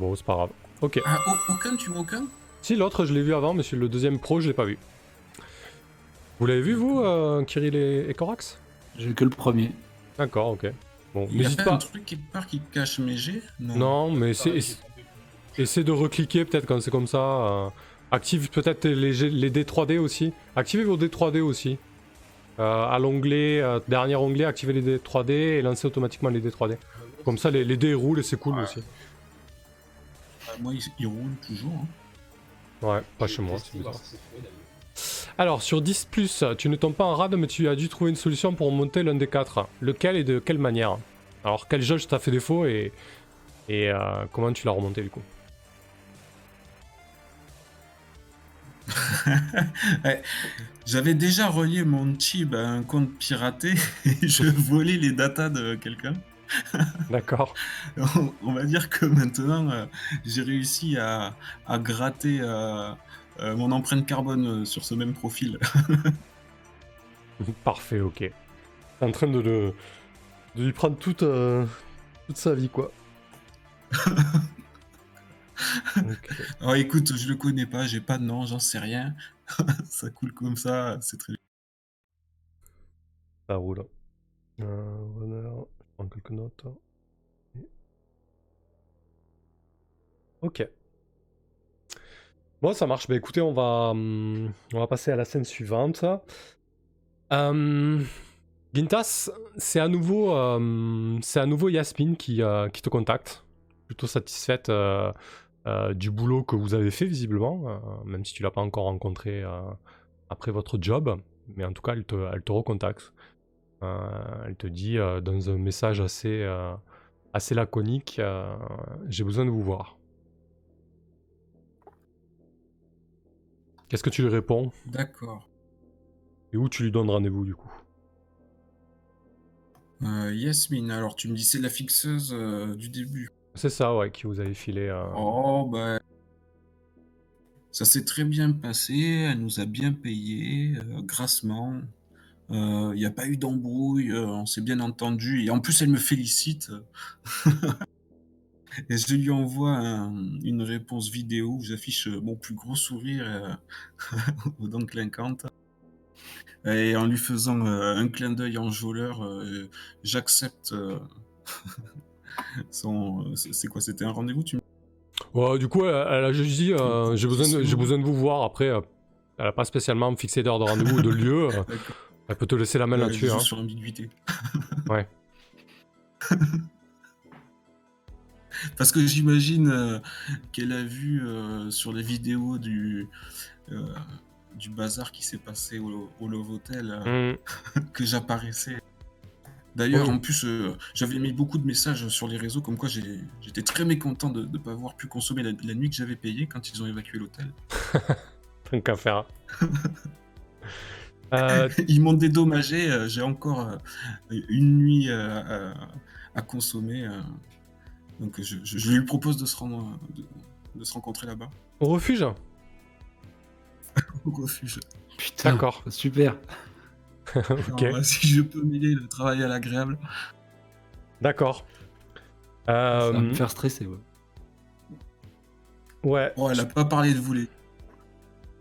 [SPEAKER 1] Bon, c'est pas grave. Ok.
[SPEAKER 3] Ah, au- aucun, tu vois aucun?
[SPEAKER 1] Si, l'autre, je l'ai vu avant, mais sur le deuxième pro, je l'ai pas vu. Vous l'avez vu, vous, euh, Kirill et, et Corax
[SPEAKER 4] J'ai vu que le premier.
[SPEAKER 1] D'accord, ok. Bon,
[SPEAKER 3] Il y a pas,
[SPEAKER 1] pas.
[SPEAKER 3] un truc qui part qui cache mes G
[SPEAKER 1] Non, mais c'est- essa- essaie de recliquer peut-être quand c'est comme ça. euh, active peut-être les, G- les D3D aussi. Activez vos D3D aussi. Euh, à l'onglet, euh, dernier onglet, activez les D3D et lancez automatiquement les D3D. Comme ça, les, les dés roulent et c'est cool aussi.
[SPEAKER 3] Ah, Moi, il, il roule toujours. hein.
[SPEAKER 1] Ouais, pas chez moi, c'est bizarre. Alors, sur 10, tu ne tombes pas en rade, mais tu as dû trouver une solution pour monter l'un des quatre. Lequel et de quelle manière? Alors, quelle jauge t'a fait défaut et, et euh, comment tu l'as remonté du coup?
[SPEAKER 3] Ouais. J'avais déjà relié mon chip à un compte piraté et je volais les datas de quelqu'un.
[SPEAKER 1] D'accord.
[SPEAKER 3] On, on va dire que maintenant, euh, j'ai réussi à, à gratter euh, euh, mon empreinte carbone sur ce même profil.
[SPEAKER 1] Parfait, ok. T'es en train de, le, de lui prendre toute, toute sa vie, quoi. Ok.
[SPEAKER 3] Alors écoute, je le connais pas, j'ai pas de nom, j'en sais rien. ça coule comme ça, c'est très
[SPEAKER 1] Ça roule. Euh, runner, je prends quelques notes. Ok. Bon, ça marche. Bah écoutez, on va, hum, on va passer à la scène suivante. Euh, Gintas, c'est à nouveau, euh, c'est à nouveau Yasmine qui, euh, qui te contacte. Plutôt satisfaite euh, du boulot que vous avez fait visiblement, euh, même si tu l'as pas encore rencontré euh, après votre job. Mais en tout cas, elle te, elle te recontacte. Elle te dit dans un message assez, assez laconique J'ai besoin de vous voir. Qu'est-ce que tu lui réponds?
[SPEAKER 3] D'accord.
[SPEAKER 1] Et où tu lui donnes rendez-vous du coup?
[SPEAKER 3] Yasmine, alors tu me dis c'est la fixeuse du début.
[SPEAKER 1] C'est ça, ouais, qui vous avait filé. euh,
[SPEAKER 3] Oh, bah. Ça s'est très bien passé, elle nous a bien payé, euh, grassement. Il n'y a pas eu d'embrouille, euh, on s'est bien entendu. Et en plus, elle me félicite. Et je lui envoie un- une réponse vidéo où j'affiche euh, mon plus gros sourire euh, aux dents clinquantes. Et en lui faisant euh, un clin d'œil enjôleur, euh, j'accepte euh, son. C'est quoi C'était un rendez-vous tu me-
[SPEAKER 1] Ouais, du coup, elle, elle a juste dit euh, J'ai besoin, de- j'ai besoin de vous voir. Après, euh, elle a pas spécialement fixé d'heure de rendez-vous ou de lieu. euh, elle peut te laisser la main
[SPEAKER 3] Euh,
[SPEAKER 1] là-dessus. hein.
[SPEAKER 3] sur l'ambiguïté.
[SPEAKER 1] Ouais.
[SPEAKER 3] Parce que j'imagine euh, qu'elle a vu euh, sur les vidéos du, euh, du bazar qui s'est passé au, au Love Hotel euh,
[SPEAKER 1] Hmm.
[SPEAKER 3] que j'apparaissais. D'ailleurs, en plus, euh, j'avais mis beaucoup de messages sur les réseaux comme quoi j'étais très mécontent de ne pas avoir pu consommer la, la nuit que j'avais payée quand ils ont évacué l'hôtel.
[SPEAKER 1] Tant qu'à faire. Euh,
[SPEAKER 3] Ils m'ont dédommagé, euh, j'ai encore euh, une nuit euh, à, à consommer. euh. donc je, je- je lui propose de se, rendre, de, de se rencontrer là-bas,
[SPEAKER 1] au refuge?
[SPEAKER 3] Au refuge.
[SPEAKER 4] Putain.
[SPEAKER 1] D'accord.
[SPEAKER 4] Super.
[SPEAKER 1] ok.
[SPEAKER 3] Alors, euh, si je peux mêler le travail à l'agréable.
[SPEAKER 1] D'accord.
[SPEAKER 4] Ça va
[SPEAKER 1] Euh,
[SPEAKER 4] me faire stresser, ouais.
[SPEAKER 1] ouais.
[SPEAKER 3] Oh, elle a pas parlé de vous les.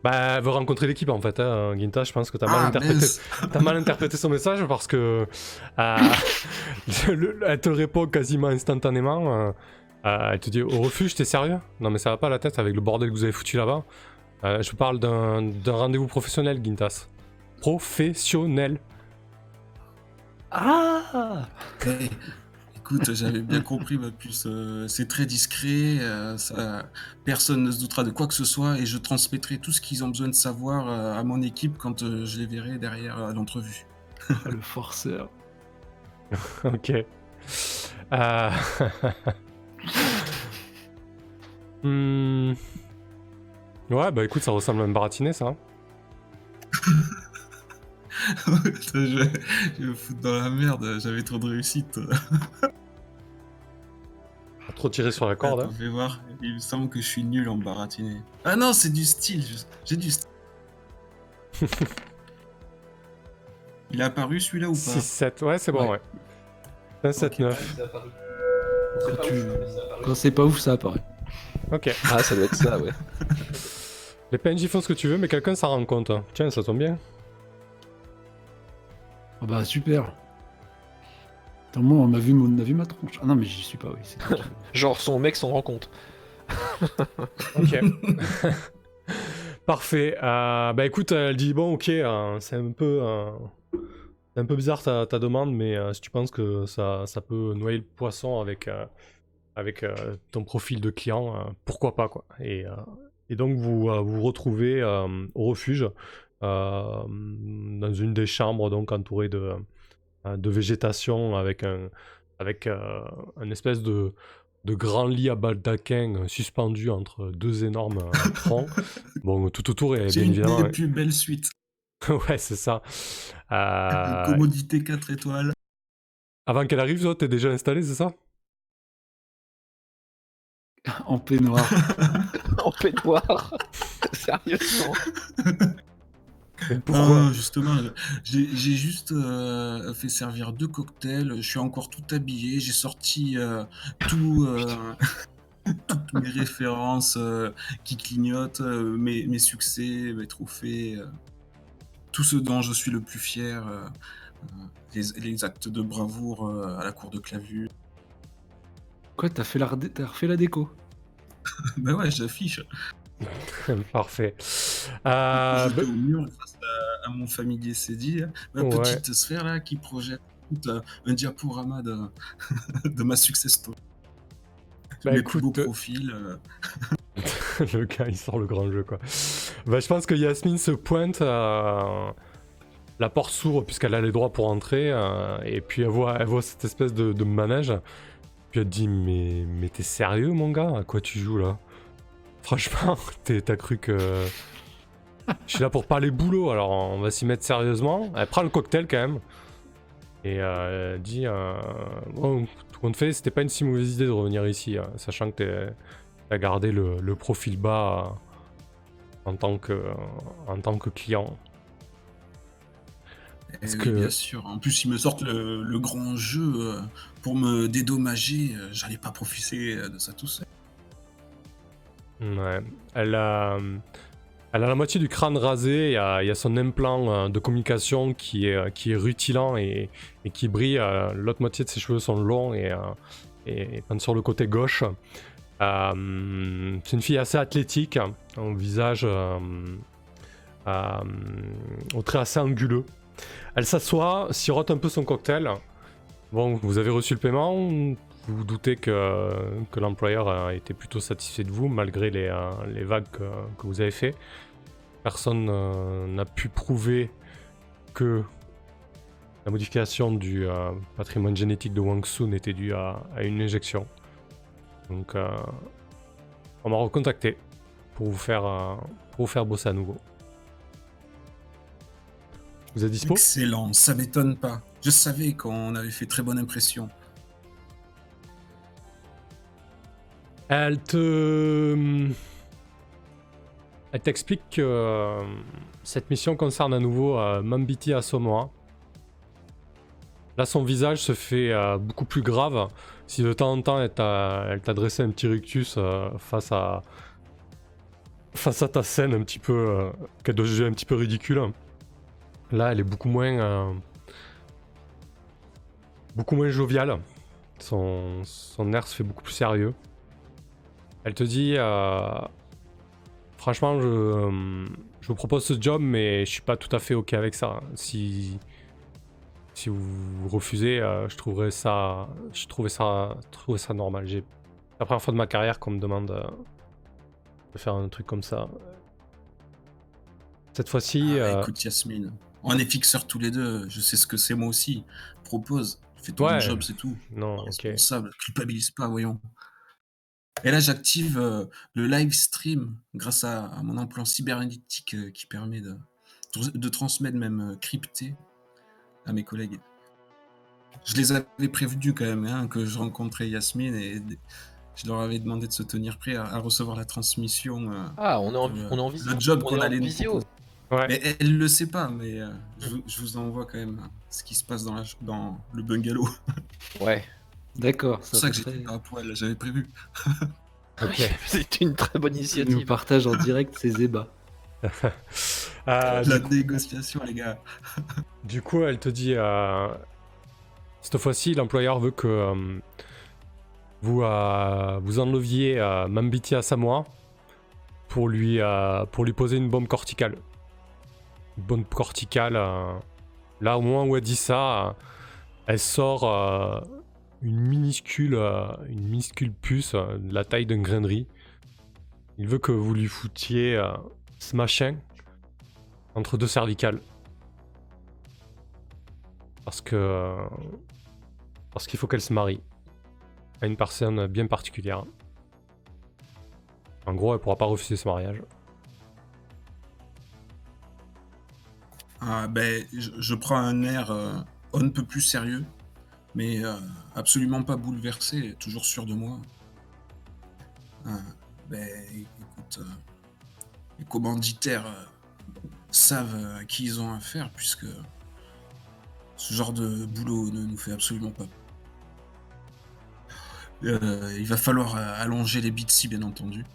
[SPEAKER 1] Bah, elle veut rencontrer l'équipe en fait. Hein. Ginta, je pense que t'as mal
[SPEAKER 3] Ah,
[SPEAKER 1] interprété.
[SPEAKER 3] mince.
[SPEAKER 1] T'as mal interprété son message parce que euh, le- elle te répond quasiment instantanément. euh, euh, elle te dit au refuge, t'es sérieux? Non mais ça va pas la tête avec le bordel que vous avez foutu là-bas. Euh, je parle d'un d'un rendez-vous professionnel, Gintas. Professionnel.
[SPEAKER 4] Ah
[SPEAKER 3] Eh, écoute, j'avais bien compris, ma puce. euh, c'est très discret. euh, ça, personne ne se doutera de quoi que ce soit et je transmettrai tout ce qu'ils ont besoin de savoir euh, à mon équipe quand euh, je les verrai derrière euh, l'entrevue.
[SPEAKER 4] Le forceur.
[SPEAKER 1] ok. Euh... Hmm. Ouais, bah écoute, ça ressemble à un baratiné, ça. Hein.
[SPEAKER 3] Je, vais, je vais me foutre dans la merde, j'avais trop de réussite.
[SPEAKER 1] Pas trop tiré sur la corde.
[SPEAKER 3] Attends,
[SPEAKER 1] hein.
[SPEAKER 3] je vais voir, il me semble que je suis nul en baratiné. Ah non, c'est du style, je- j'ai du style. Il est apparu celui-là ou pas
[SPEAKER 1] 6-7, ouais, c'est bon, ouais.
[SPEAKER 4] Ouais.
[SPEAKER 1] 1-7-9.
[SPEAKER 4] Quand, tu- quand c'est pas ouf, ça apparaît.
[SPEAKER 1] Ok.
[SPEAKER 2] Ah, ça doit être ça, ouais.
[SPEAKER 1] Les PNJ font ce que tu veux, mais quelqu'un s'en rend compte. hein. Tiens, ça tombe bien.
[SPEAKER 4] Ah bah super. Attends, moi, on a vu, mon- on a vu ma tronche. Ah non, mais j'y suis pas, oui. c'est
[SPEAKER 2] Genre, son mec s'en rend compte.
[SPEAKER 1] Ok. Parfait. Euh, bah écoute, elle dit bon, ok, euh, c'est un peu, euh, c'est un peu bizarre ta, ta demande, mais euh, si tu penses que ça, ça peut noyer le poisson avec, euh, avec euh, ton profil de client, euh, pourquoi pas quoi. Et, euh, et donc vous euh, vous retrouvez euh, au refuge euh, dans une des chambres donc entourée de, euh, de végétation avec un avec euh, un espèce de de grand lit à baldaquin euh, suspendu entre deux énormes euh, troncs. bon, tout autour est
[SPEAKER 3] J'ai
[SPEAKER 1] bien
[SPEAKER 3] une
[SPEAKER 1] évidemment.
[SPEAKER 3] des plus belles suites.
[SPEAKER 1] ouais, c'est ça. Euh,
[SPEAKER 3] Commodité 4 étoiles.
[SPEAKER 1] avant qu'elle arrive, toi, t'es déjà installé, c'est ça?
[SPEAKER 4] En peignoir.
[SPEAKER 2] en peignoir. Sérieusement.
[SPEAKER 1] Pourquoi
[SPEAKER 3] justement, j'ai j'ai juste euh, fait servir deux cocktails. Je suis encore tout habillé. J'ai sorti euh, tout, euh, toutes mes références euh, qui clignotent, euh, mes, mes succès, mes trophées, euh, tout ce dont je suis le plus fier. euh, euh, les, les actes de bravoure euh, à la cour de Clavu.
[SPEAKER 4] Quoi, t'as fait, la redé- t'as refait la déco?
[SPEAKER 3] Ben ouais, j'affiche.
[SPEAKER 1] Parfait. Euh,
[SPEAKER 3] Jeté
[SPEAKER 1] bah-
[SPEAKER 3] au mur face à, à mon familier Cédille, ma
[SPEAKER 1] Ouais.
[SPEAKER 3] petite sphère là qui projette tout un, un diaporama de, de ma success story.
[SPEAKER 1] Bah,
[SPEAKER 3] Mes
[SPEAKER 1] écoute,
[SPEAKER 3] plus beaux
[SPEAKER 1] euh,
[SPEAKER 3] profils. euh,
[SPEAKER 1] le gars, il sort le grand jeu, quoi. Bah, je pense que Yasmine se pointe, euh, la porte s'ouvre puisqu'elle a les droits pour entrer, euh, et puis elle voit, elle voit cette espèce de, de manège, puis elle dit, mais, mais t'es sérieux, mon gars? À quoi tu joues, là? Franchement, t'as cru que... Je suis là pour parler boulot, alors on va s'y mettre sérieusement. Elle prend le cocktail, quand même, et euh, elle dit, euh, bon, tout compte fait, c'était pas une si mauvaise idée de revenir ici, hein, sachant que t'es à garder le, le profil bas euh, en, tant que, en tant que client.
[SPEAKER 3] eh oui,
[SPEAKER 1] que-
[SPEAKER 3] Bien sûr. En plus, ils me sortent le, le grand jeu pour me dédommager. J'allais pas profiter de ça tout seul.
[SPEAKER 1] Elle a, la moitié du crâne rasé, il y a, son implant euh, de communication qui est, euh, rutilant et, qui brille. euh, L'autre moitié de ses cheveux sont longs et, et, sur le côté gauche. C'est une fille assez athlétique, au visage au trait assez anguleux. Elle s'assoit, sirote un peu son cocktail. Bon, vous avez reçu le paiement, vous vous doutez que, l'employeur a été plutôt satisfait de vous malgré les, euh, vagues que, vous avez fait. Personne euh, n'a pu prouver que la modification du euh, patrimoine génétique de Wang Sun était due à, une injection. Donc, on m'a recontacté pour vous faire, pour vous faire bosser à nouveau. Vous êtes dispo?
[SPEAKER 3] Excellent, ça m'étonne pas. Je savais qu'on avait fait très bonne impression.
[SPEAKER 1] Elle te. Elle t'explique que euh, cette mission concerne à nouveau euh, Mambiti Asomoa. Là, son visage se fait euh, beaucoup plus grave. Si de temps en temps, elle t'a dressé un petit rictus euh, face à. face à ta scène un petit peu. euh, qu'elle doit juger un petit peu ridicule. Là, elle est beaucoup moins. euh, beaucoup moins joviale. Son, son air se fait beaucoup plus sérieux. Elle te dit euh, Franchement, je, euh, je vous propose ce job, mais je suis pas tout à fait ok avec ça. Si, si vous refusez, euh, je trouverais ça, je trouvais ça, trouvais ça normal. J'ai c'est la première fois de ma carrière qu'on me demande euh, de faire un truc comme ça. Cette fois-ci,
[SPEAKER 3] Ah, Écoute, Yasmine, on est fixeurs tous les deux. Je sais ce que c'est moi aussi. Propose, fais ton
[SPEAKER 1] Ouais.
[SPEAKER 3] job, c'est tout.
[SPEAKER 1] non, ok.
[SPEAKER 3] Responsable, culpabilise pas, voyons. Et là, j'active euh, le live stream grâce à, à mon implant cybernétique euh, qui permet de, de transmettre même euh, crypté à mes collègues. Je les avais prévenus quand même hein, que je rencontrais Yasmine et je leur avais demandé de se tenir prêts à, à recevoir la transmission. euh,
[SPEAKER 2] Ah, on est en,
[SPEAKER 3] Le-
[SPEAKER 2] on est en visio.
[SPEAKER 3] le job
[SPEAKER 2] on
[SPEAKER 3] qu'on allait nous
[SPEAKER 2] visio.
[SPEAKER 3] proposer.
[SPEAKER 1] Ouais.
[SPEAKER 3] Mais elle, elle le sait pas, mais euh, je, vous- je vous envoie quand même ce qui se passe dans, la, dans le bungalow.
[SPEAKER 2] Ouais.
[SPEAKER 4] D'accord,
[SPEAKER 3] C'est pour
[SPEAKER 4] ça
[SPEAKER 3] ça que j'étais pas à poil, j'avais prévu.
[SPEAKER 1] Ok.
[SPEAKER 2] C'est une très bonne
[SPEAKER 4] Il nous
[SPEAKER 2] initiative.
[SPEAKER 4] partage en direct ses ébats.
[SPEAKER 1] Euh,
[SPEAKER 3] La négociation, les gars.
[SPEAKER 1] Du coup, elle te dit, euh, cette fois-ci, l'employeur veut que euh, vous, euh, vous enleviez euh, Mambiti à Samoa pour lui, euh, pour lui poser une bombe corticale. Une bombe corticale. euh, là, au moment où elle dit ça, elle sort euh, une minuscule, euh, une minuscule puce euh, de la taille d'un grain de riz. Il veut que vous lui foutiez euh, ce machin entre deux cervicales. Parce que. Parce qu'il faut qu'elle se marie. À une personne bien particulière. En gros, elle pourra pas refuser ce mariage.
[SPEAKER 3] Ah, ben, je, prends un air euh, on ne peut plus sérieux, mais euh, absolument pas bouleversé, toujours sûr de moi. Ah, ben, écoute, euh, les commanditaires euh, savent euh, à qui ils ont affaire, puisque ce genre de boulot ne nous fait absolument pas. Euh, il va falloir euh, allonger les Bitsy, bien entendu.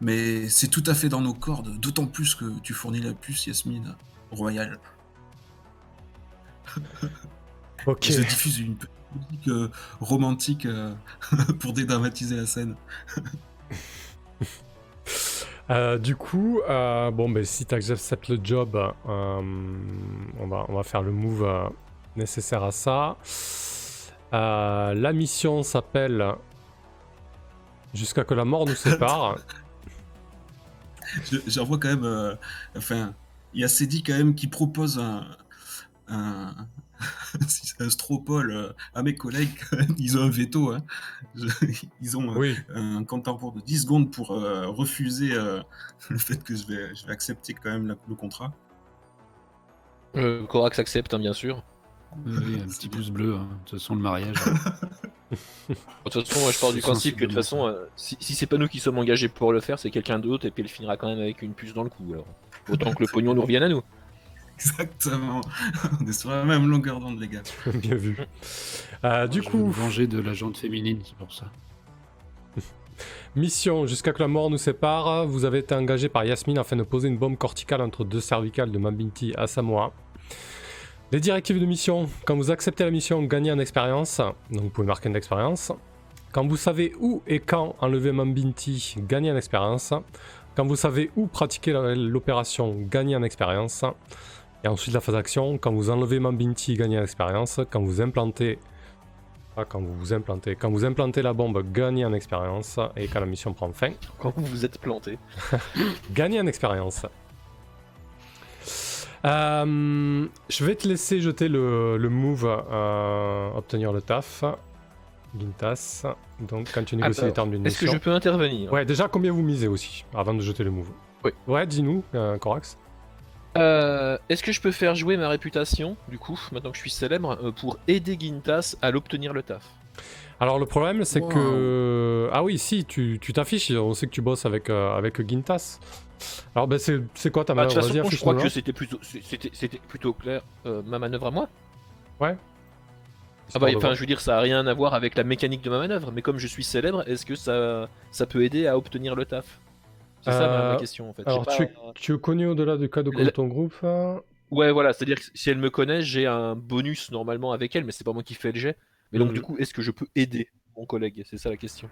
[SPEAKER 3] Mais c'est tout à fait dans nos cordes, d'autant plus que tu fournis la puce, Yasmine, royale. Je diffuse une petite musique euh, romantique euh, pour dédramatiser la scène.
[SPEAKER 1] Euh, du coup, euh, bon, ben, si tu acceptes le job, euh, on, va, on va faire le move nécessaire à ça. La mission s'appelle Jusqu'à que la mort nous sépare.
[SPEAKER 3] Je- J'en vois quand même. enfin, il y a Cédric quand même qui propose un. un si c'est un stropole euh, à mes collègues, ils ont un veto. hein. Ils ont euh,
[SPEAKER 1] oui,
[SPEAKER 3] un compte à rebours de 10 secondes pour euh, refuser euh, le fait que je vais, je vais accepter quand même la- le contrat.
[SPEAKER 2] Euh, Corax accepte, hein, bien sûr.
[SPEAKER 4] Oui, un petit pouce bleu, hein. de toute façon, le mariage.
[SPEAKER 2] De toute façon, moi, je pars du principe que de toute façon, euh, si, si c'est pas nous qui sommes engagés pour le faire, c'est quelqu'un d'autre et puis il finira quand même avec une puce dans le cou. Alors, autant que le pognon nous revienne à nous.
[SPEAKER 3] Exactement. On est sur la même longueur d'onde, les gars.
[SPEAKER 1] bien vu. Euh, du
[SPEAKER 4] Je veux me
[SPEAKER 1] coup,
[SPEAKER 4] venger de la jante féminine, c'est pour ça.
[SPEAKER 1] mission Jusqu'à que la mort nous sépare. Vous avez été engagé par Yasmine afin de poser une bombe corticale entre deux cervicales de Mabinti à Samoa. Les directives de mission. Quand vous acceptez la mission, gagnez en expérience. Donc vous pouvez marquer une expérience. Quand vous savez où et quand enlever Mambinti, gagnez en expérience. Quand vous savez où pratiquer l'opération, gagnez en expérience. Et ensuite la phase d'action, quand vous enlevez Mambinti, gagnez en expérience. Quand vous implantez... Ah, quand vous vous implantez. Quand vous implantez la bombe, gagnez en expérience. Et quand la mission prend fin,
[SPEAKER 2] Quand vous vous êtes planté.
[SPEAKER 1] Gagner en expérience. Euh, je vais te laisser jeter le, le move euh, obtenir le taf. Gintas. Donc quand tu négocies
[SPEAKER 2] Alors,
[SPEAKER 1] les termes d'une
[SPEAKER 2] Est-ce que
[SPEAKER 1] mission.
[SPEAKER 2] je peux intervenir?
[SPEAKER 1] Ouais, déjà combien vous misez aussi avant de jeter le move?
[SPEAKER 2] Oui.
[SPEAKER 1] Ouais, dis-nous, euh, Corax.
[SPEAKER 2] Euh, Est-ce que je peux faire jouer ma réputation, du coup, maintenant que je suis célèbre, euh, pour aider Gintas à l'obtenir le taf?
[SPEAKER 1] Alors le problème c'est
[SPEAKER 3] Wow.
[SPEAKER 1] que... Ah oui, si, tu t'affiches, on sait que tu bosses avec, euh, avec Gintas. Alors ben c'est c'est quoi ta
[SPEAKER 2] Bah, De
[SPEAKER 1] manœuvre
[SPEAKER 2] toute
[SPEAKER 1] Vas-y,
[SPEAKER 2] façon, je crois que c'était plutôt, c'était, plutôt clair. Euh, ma manœuvre à moi Ah
[SPEAKER 1] Histoire
[SPEAKER 2] bah, enfin, je veux dire, ça a rien à voir avec la mécanique de ma manœuvre, mais comme je suis célèbre, est-ce que ça, ça peut aider à obtenir le taf? C'est ça ma, ma
[SPEAKER 1] Euh,
[SPEAKER 2] question en fait.
[SPEAKER 1] Alors tu,
[SPEAKER 2] pas-
[SPEAKER 1] es, tu es connu au-delà du cadre de ton groupe hein
[SPEAKER 2] Ouais, voilà, c'est-à-dire que si elle me connaît, j'ai un bonus normalement avec elle, mais c'est pas moi qui fais le jet. Mais donc,
[SPEAKER 1] Mhm.
[SPEAKER 2] du coup, est-ce que je peux aider mon collègue? C'est ça la question.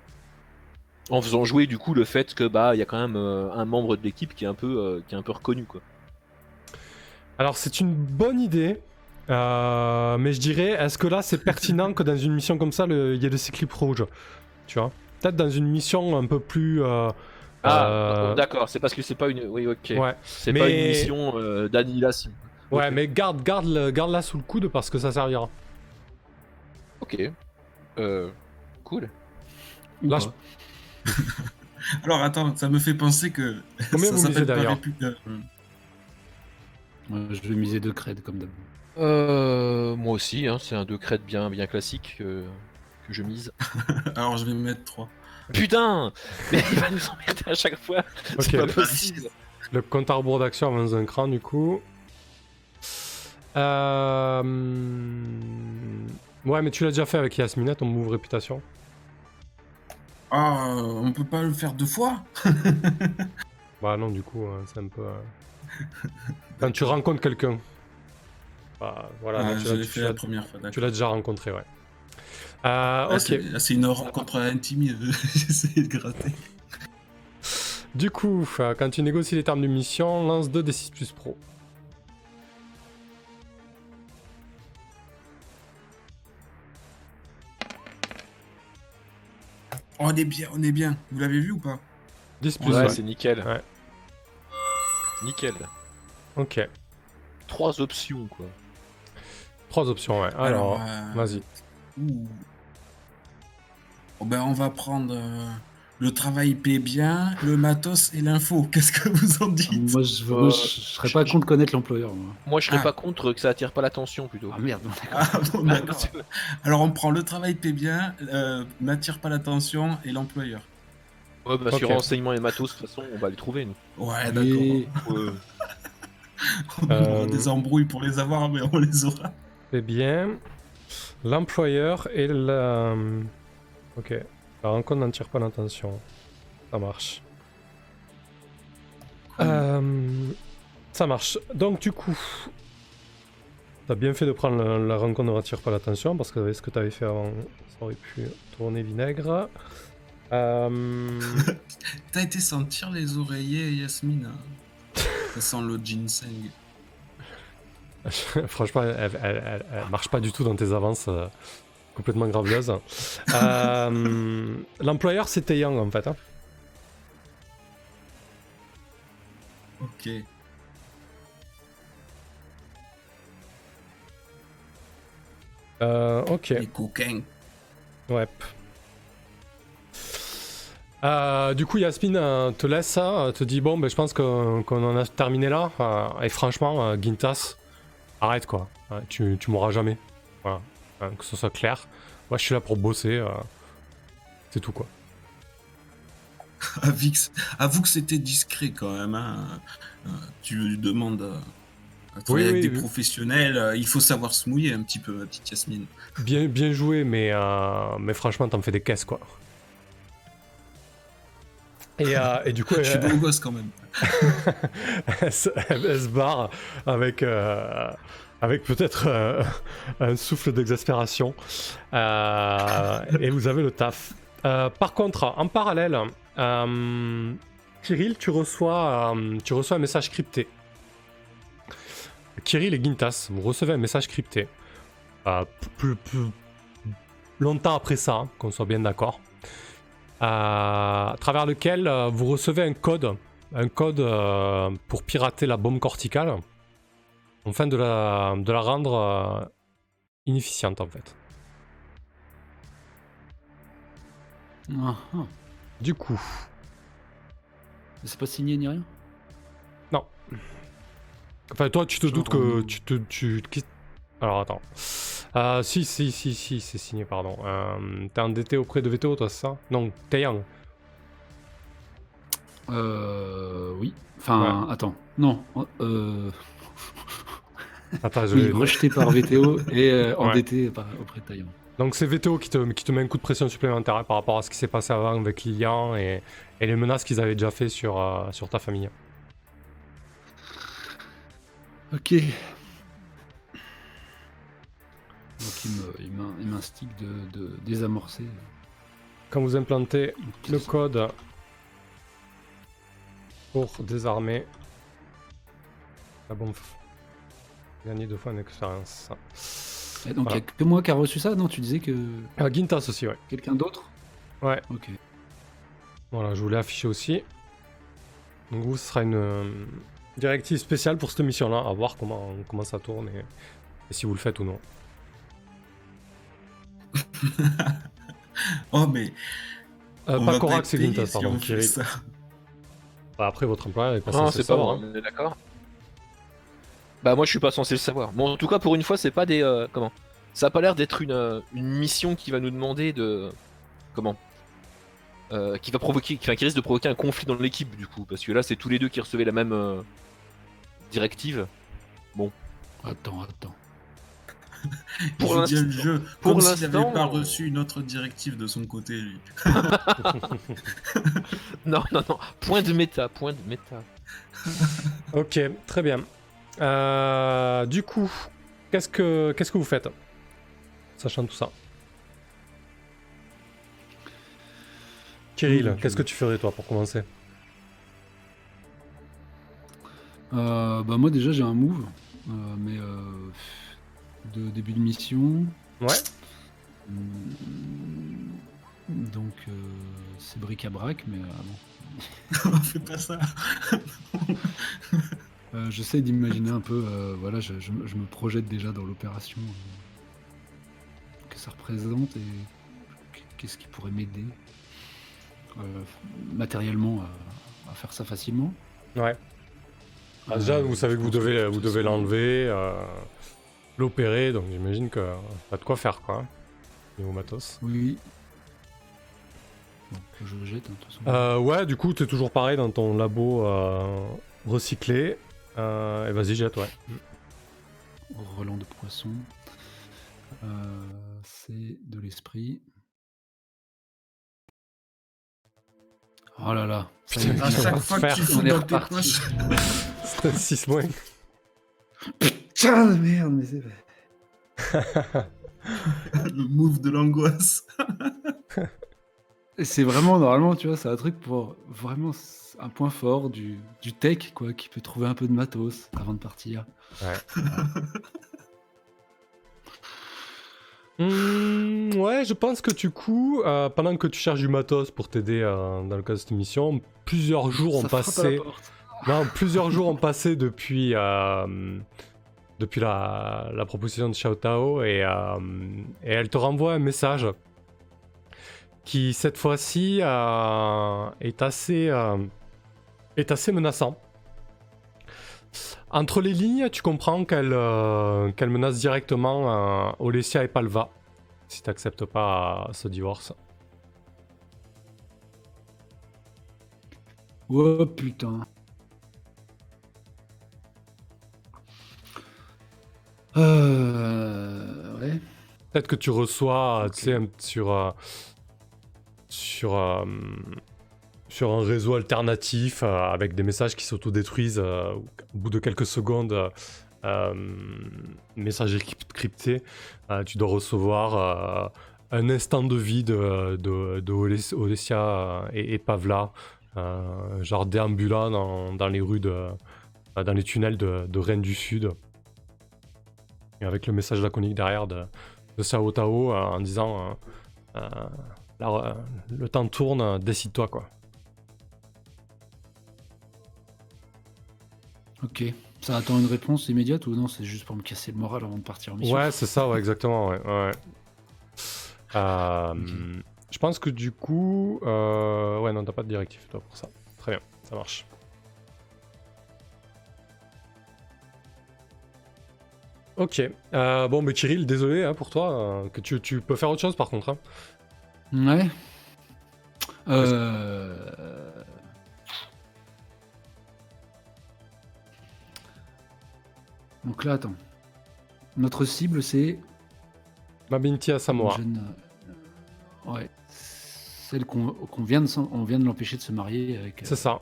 [SPEAKER 2] En faisant jouer du coup le fait que bah il y a quand même euh, un membre de l'équipe qui est un peu euh, qui est un peu reconnu quoi.
[SPEAKER 1] Alors c'est une bonne idée, euh, mais je dirais, est-ce que là c'est pertinent que dans une mission comme ça, il y ait le cyclipe rouge? Tu vois? Peut-être dans une mission un peu plus...
[SPEAKER 2] Ah,
[SPEAKER 1] euh,
[SPEAKER 2] d'accord, c'est parce que c'est pas une oui ok.
[SPEAKER 1] Ouais,
[SPEAKER 2] C'est
[SPEAKER 1] mais-
[SPEAKER 2] pas une mission euh, d'annihilation.
[SPEAKER 1] ouais mais garde, garde, le- garde-la sous le coude parce que ça servira.
[SPEAKER 2] Ok. Euh, cool.
[SPEAKER 1] Là.
[SPEAKER 3] Alors attends, ça me fait penser que.
[SPEAKER 1] Combien
[SPEAKER 3] ça
[SPEAKER 1] vous misez d'ailleurs
[SPEAKER 3] euh,
[SPEAKER 4] je vais miser deux creds comme d'hab.
[SPEAKER 2] Euh, moi aussi, hein, c'est un deux crêtes bien bien classique euh, que je mise.
[SPEAKER 3] Alors je vais mettre 3.
[SPEAKER 2] Putain Mais il va nous emmerder à chaque fois. C'est pas possible.
[SPEAKER 1] Le compte à rebours d'action avance un cran du coup. Euh... Ouais, mais tu l'as déjà fait avec Yasmina, ton move réputation.
[SPEAKER 3] Ah, on peut pas le faire deux fois
[SPEAKER 1] Bah non, du coup, euh, c'est un peu. euh, Quand tu rencontres quelqu'un. Bah voilà,
[SPEAKER 3] Ah,
[SPEAKER 1] là, tu l'as-
[SPEAKER 3] la première fois,
[SPEAKER 1] tu l'as déjà rencontré, ouais. Euh,
[SPEAKER 3] Ah,
[SPEAKER 1] ok.
[SPEAKER 3] c'est- là, c'est une rencontre intime, j'essaie de gratter.
[SPEAKER 1] Du coup, euh, quand tu négocies les termes de mission, lance 2 d6 plus pro.
[SPEAKER 3] On est bien, on est bien. Vous l'avez vu ou pas?
[SPEAKER 1] 10 plus
[SPEAKER 2] Ouais,
[SPEAKER 1] ouais.
[SPEAKER 2] c'est nickel.
[SPEAKER 1] Ouais.
[SPEAKER 2] Nickel.
[SPEAKER 1] Ok.
[SPEAKER 2] Trois options, quoi.
[SPEAKER 1] Trois options, ouais. Alors,
[SPEAKER 3] euh,
[SPEAKER 1] vas-y.
[SPEAKER 3] Ouh. Oh, ben, on va prendre euh, le travail paie bien, le matos et l'info. Qu'est-ce que vous en dites?
[SPEAKER 4] Moi, je,
[SPEAKER 2] Euh,
[SPEAKER 4] moi, je, je serais pas contre connaître l'employeur. moi.
[SPEAKER 2] Moi, je serais
[SPEAKER 3] Ah.
[SPEAKER 2] pas contre que ça attire pas l'attention, plutôt.
[SPEAKER 4] Ah merde.
[SPEAKER 3] Ah, bon, d'accord. Alors on prend le travail paie bien, euh, n'attire pas l'attention et l'employeur.
[SPEAKER 2] Ouais, bah, sur renseignement et matos, de toute façon, on va les trouver, nous.
[SPEAKER 3] Ouais,
[SPEAKER 4] Et-
[SPEAKER 3] d'accord.
[SPEAKER 2] Ouais.
[SPEAKER 3] On aura
[SPEAKER 1] Euh,
[SPEAKER 3] des embrouilles pour les avoir, mais on les aura.
[SPEAKER 1] C'est bien. L'employeur et la. Ok. La rencontre n'en tire pas l'attention. Ça marche. Euh, Ça marche. Donc, du coup. T'as bien fait de prendre la, la rencontre ne attire pas l'attention parce que avec ce que t'avais fait avant, ça aurait pu tourner vinaigre. Euh,
[SPEAKER 3] T'as été sentir les oreillers, Yasmine Ça sent le ginseng.
[SPEAKER 1] Franchement, elle, elle- elle- elle marche pas du tout dans tes avances euh, complètement graveleuses. Euh, L'employeur, c'était Yang en fait. hein.
[SPEAKER 3] Ok.
[SPEAKER 1] Euh, ok,
[SPEAKER 3] Les coquins.
[SPEAKER 1] ouais. Euh, du coup, Yasmine euh, te laisse ça, euh, te dit bon, ben, je pense qu'on en a terminé là. euh, et franchement, euh, Gintas, arrête quoi. Tu tu mourras jamais. Voilà, Hein, que ce soit clair. Moi, je suis là pour bosser. euh, c'est tout quoi.
[SPEAKER 3] Avoue que c'était discret quand même. hein. Euh, Tu lui demandes euh, à travailler
[SPEAKER 1] Oui,
[SPEAKER 3] avec
[SPEAKER 1] oui,
[SPEAKER 3] des
[SPEAKER 1] oui.
[SPEAKER 3] professionnels. euh, Il faut savoir se mouiller un petit peu, ma petite Yasmine.
[SPEAKER 1] Bien, bien joué, mais, euh, mais franchement, t'en fais des caisses, quoi. Et, euh, et du coup,
[SPEAKER 3] Je suis beau gosse quand même.
[SPEAKER 1] Elle se barre avec, euh, avec peut-être euh, un souffle d'exaspération. Euh, et vous avez le taf. Par contre, en parallèle, Kirill, tu reçois, tu reçois un message crypté. Kirill et Gintas, vous recevez un message crypté. Plus, plus- longtemps après ça, hein, qu'on soit bien d'accord. À travers lequel vous recevez un code, un code euh, pour pirater la bombe corticale, afin de la, de la rendre euh, inefficiente en fait.
[SPEAKER 4] Ah, ah.
[SPEAKER 1] Du coup,
[SPEAKER 4] C'est pas signé ni rien?
[SPEAKER 1] Enfin toi tu te
[SPEAKER 3] Genre,
[SPEAKER 1] doutes que tu te... Tu, alors attends. Euh, si, si, si, si, c'est signé, pardon. Euh, T'es endetté auprès de Veto, toi, c'est ça? Non, Taeyang.
[SPEAKER 4] Euh. Oui. Enfin, attends. Non. Euh.
[SPEAKER 1] Attends, je
[SPEAKER 4] Oui,
[SPEAKER 1] vais-
[SPEAKER 4] rejeté par VTO et euh,
[SPEAKER 1] Ouais.
[SPEAKER 4] endetté par, auprès de Taillon.
[SPEAKER 1] Donc c'est VTO qui te, qui te met un coup de pression supplémentaire hein, par rapport à ce qui s'est passé avant avec Lilian et, et les menaces qu'ils avaient déjà fait sur, euh, sur ta famille.
[SPEAKER 4] Ok. Donc il m'instigue de, de désamorcer.
[SPEAKER 1] Quand vous implantez le code pour désarmer la bombe, gagner deux fois en expérience.
[SPEAKER 4] Eh, donc il
[SPEAKER 1] voilà.
[SPEAKER 4] n'y a que moi qui a reçu ça Non, tu disais que
[SPEAKER 1] Ah, Gintas aussi, ouais.
[SPEAKER 4] quelqu'un d'autre
[SPEAKER 1] Ouais.
[SPEAKER 4] Ok.
[SPEAKER 1] Voilà, je voulais afficher aussi. Donc vous, ce sera une euh, directive spéciale pour cette mission-là, à voir comment, comment ça tourne et, et si vous le faites ou non.
[SPEAKER 3] Oh, mais.
[SPEAKER 1] Euh, pas Korak, c'est Gintas,
[SPEAKER 3] si
[SPEAKER 1] pardon.
[SPEAKER 3] ça.
[SPEAKER 1] Bah, après, votre employeur est pas
[SPEAKER 2] Non,
[SPEAKER 1] censé
[SPEAKER 2] c'est pas
[SPEAKER 1] savoir.
[SPEAKER 2] bon,
[SPEAKER 1] hein.
[SPEAKER 2] on est d'accord. Bah moi je suis pas censé le savoir. Bon en tout cas pour une fois c'est pas des euh, comment? Ça a pas l'air d'être une, euh, une mission qui va nous demander de comment? Euh, qui va provoquer, qui, enfin, qui risque de provoquer un conflit dans l'équipe du coup, parce que là c'est tous les deux qui recevaient la même euh, directive.
[SPEAKER 4] Attends, attends.
[SPEAKER 2] Pour l'instant-
[SPEAKER 3] jeu,
[SPEAKER 2] pour
[SPEAKER 3] comme s'il n'avait pas reçu une autre directive de son côté, lui.
[SPEAKER 2] Non, non, non. Point de méta, point de méta.
[SPEAKER 1] Ok, très bien. Euh, du coup, qu'est-ce que qu'est-ce que vous faites Sachant tout ça? Kirill,
[SPEAKER 4] Mmh,
[SPEAKER 1] qu'est-ce que tu ferais toi pour commencer?
[SPEAKER 4] Euh, bah moi déjà j'ai un move, euh, mais euh, de début de mission.
[SPEAKER 1] Ouais.
[SPEAKER 4] Hum, Donc euh, c'est bric-à-brac, mais euh, bon.
[SPEAKER 3] Fais pas ça.
[SPEAKER 4] Euh, J'essaie d'imaginer un peu, euh, voilà, je, je me- je me projette déjà dans l'opération euh, que ça représente et qu'est-ce qui pourrait m'aider euh, matériellement à, à faire ça facilement.
[SPEAKER 1] Ouais. Ah, déjà,
[SPEAKER 4] Euh,
[SPEAKER 1] vous savez que vous devez, vous l'enlever, euh, l'opérer, donc j'imagine que pas de quoi faire quoi. Niveau matos.
[SPEAKER 4] Oui. Donc, je le jette, hein, de toute façon.
[SPEAKER 1] Euh, ouais, du coup, t'es toujours pareil dans ton labo euh, recyclé. Euh, et vas-y, jette, ouais.
[SPEAKER 4] Relent de poisson. Euh, c'est de l'esprit. Oh là là. ça est,
[SPEAKER 3] À
[SPEAKER 1] On
[SPEAKER 3] chaque fois
[SPEAKER 1] faire-
[SPEAKER 3] que tu fous
[SPEAKER 4] on est
[SPEAKER 3] dans tes
[SPEAKER 4] reparti.
[SPEAKER 3] poches.
[SPEAKER 1] C'était 6 moins.
[SPEAKER 4] Putain de merde, mais c'est vrai.
[SPEAKER 3] Le move de l'angoisse.
[SPEAKER 4] C'est vraiment, normalement, tu vois, c'est un truc pour vraiment un point fort du, du tech, quoi, qui peut trouver un peu de matos avant de partir.
[SPEAKER 1] Hmm, ouais, je pense que du coup, euh, pendant que tu cherches du matos pour t'aider euh, dans le cas de cette mission, plusieurs jours ont
[SPEAKER 4] Ça
[SPEAKER 1] passé. Non, plusieurs jours ont passé depuis, euh, depuis la, proposition de Xiao Tao et, euh, et elle te renvoie un message qui, cette fois-ci, euh, est, assez, euh, est assez menaçant. Entre les lignes, tu comprends qu'elle euh, qu'elle menace directement Olesia et Palva si t'acceptes pas euh, ce divorce.
[SPEAKER 4] Oh putain. Euh. Ouais.
[SPEAKER 1] Peut-être que tu reçois, tu sais, sur, euh, sur, euh, sur un réseau alternatif euh, avec des messages qui s'autodétruisent au bout de quelques secondes. messages crypt- cryptés, tu dois recevoir un instant de vie de, de, de Oles- Olesia et, et Pavla, genre déambulant dans, dans les rues de, dans les tunnels de, de Rennes du Sud. Et avec le message laconique derrière de, de Sao Tao euh, en disant euh, euh, là, le temps tourne, décide-toi quoi.
[SPEAKER 4] Ok. Ça attend une réponse immédiate ou non C'est juste pour me casser le moral avant de partir en mission?
[SPEAKER 1] Ouais, c'est ça, ouais, exactement, ouais. Euh. Je pense que du coup, euh, ouais, non, t'as pas de directive toi pour ça. Très bien, ça marche. Ok, euh, bon, mais Kirill, désolé hein, pour toi, euh, que tu, tu peux faire autre chose par contre. hein.
[SPEAKER 4] Ouais. Euh... Donc là, attends. Notre cible, c'est
[SPEAKER 1] Mabinti
[SPEAKER 4] jeune, euh, Ouais. Celle qu'on vient de, on vient de l'empêcher de se marier avec.
[SPEAKER 1] C'est ça,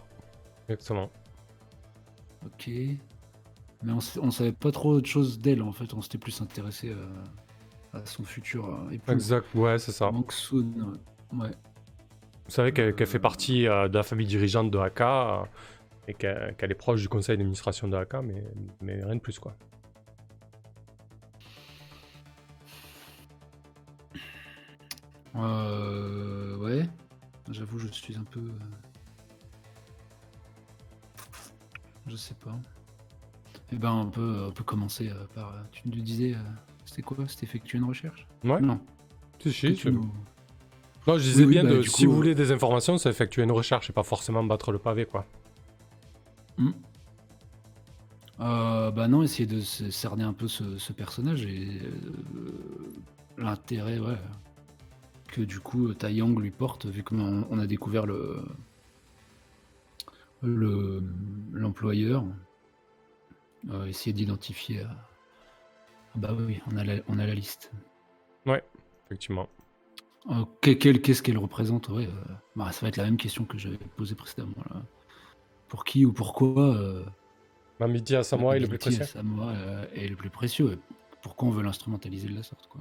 [SPEAKER 1] exactement.
[SPEAKER 4] Ok. Mais on, on savait pas trop de choses d'elle en fait. On s'était plus intéressé euh, à son futur euh, époux.
[SPEAKER 1] Exact, ouais, c'est ça.
[SPEAKER 4] Ouais.
[SPEAKER 1] Vous savez qu'elle qu'elle fait partie euh, de la famille dirigeante de AK euh, et qu'elle est proche du conseil d'administration de AK, mais, mais rien de plus quoi.
[SPEAKER 4] Euh, ouais. J'avoue, je suis un peu. euh, Je sais pas. Eh ben, on peut, on peut commencer euh, par. euh, Tu nous disais, euh, c'était quoi? C'était effectuer une recherche?
[SPEAKER 1] Ouais,
[SPEAKER 4] Non.
[SPEAKER 1] si, si.
[SPEAKER 4] tu nous-
[SPEAKER 1] Non, je disais
[SPEAKER 4] Oui, oui,
[SPEAKER 1] bien,
[SPEAKER 4] bah,
[SPEAKER 1] de, si
[SPEAKER 4] coup,
[SPEAKER 1] vous voulez des informations, c'est effectuer une recherche et pas forcément battre le pavé quoi.
[SPEAKER 4] Hmm. Euh, bah non, essayer de cerner un peu ce, ce personnage et euh, l'intérêt, ouais, que du coup Taeyang lui porte, vu qu'on on a découvert le le l'employeur. Euh, essayer d'identifier. euh, ah Bah oui, on a la, on a la liste.
[SPEAKER 1] Effectivement.
[SPEAKER 4] Euh, Qu'est-ce qu'elle représente? Ouais, euh, bah, Ça va être la même question que j'avais posée précédemment. là. Pour qui ou pourquoi euh,
[SPEAKER 1] Mamiti à Samoa est le plus précieux.
[SPEAKER 4] Samoa, est le plus précieux Pourquoi on veut l'instrumentaliser de la sorte quoi?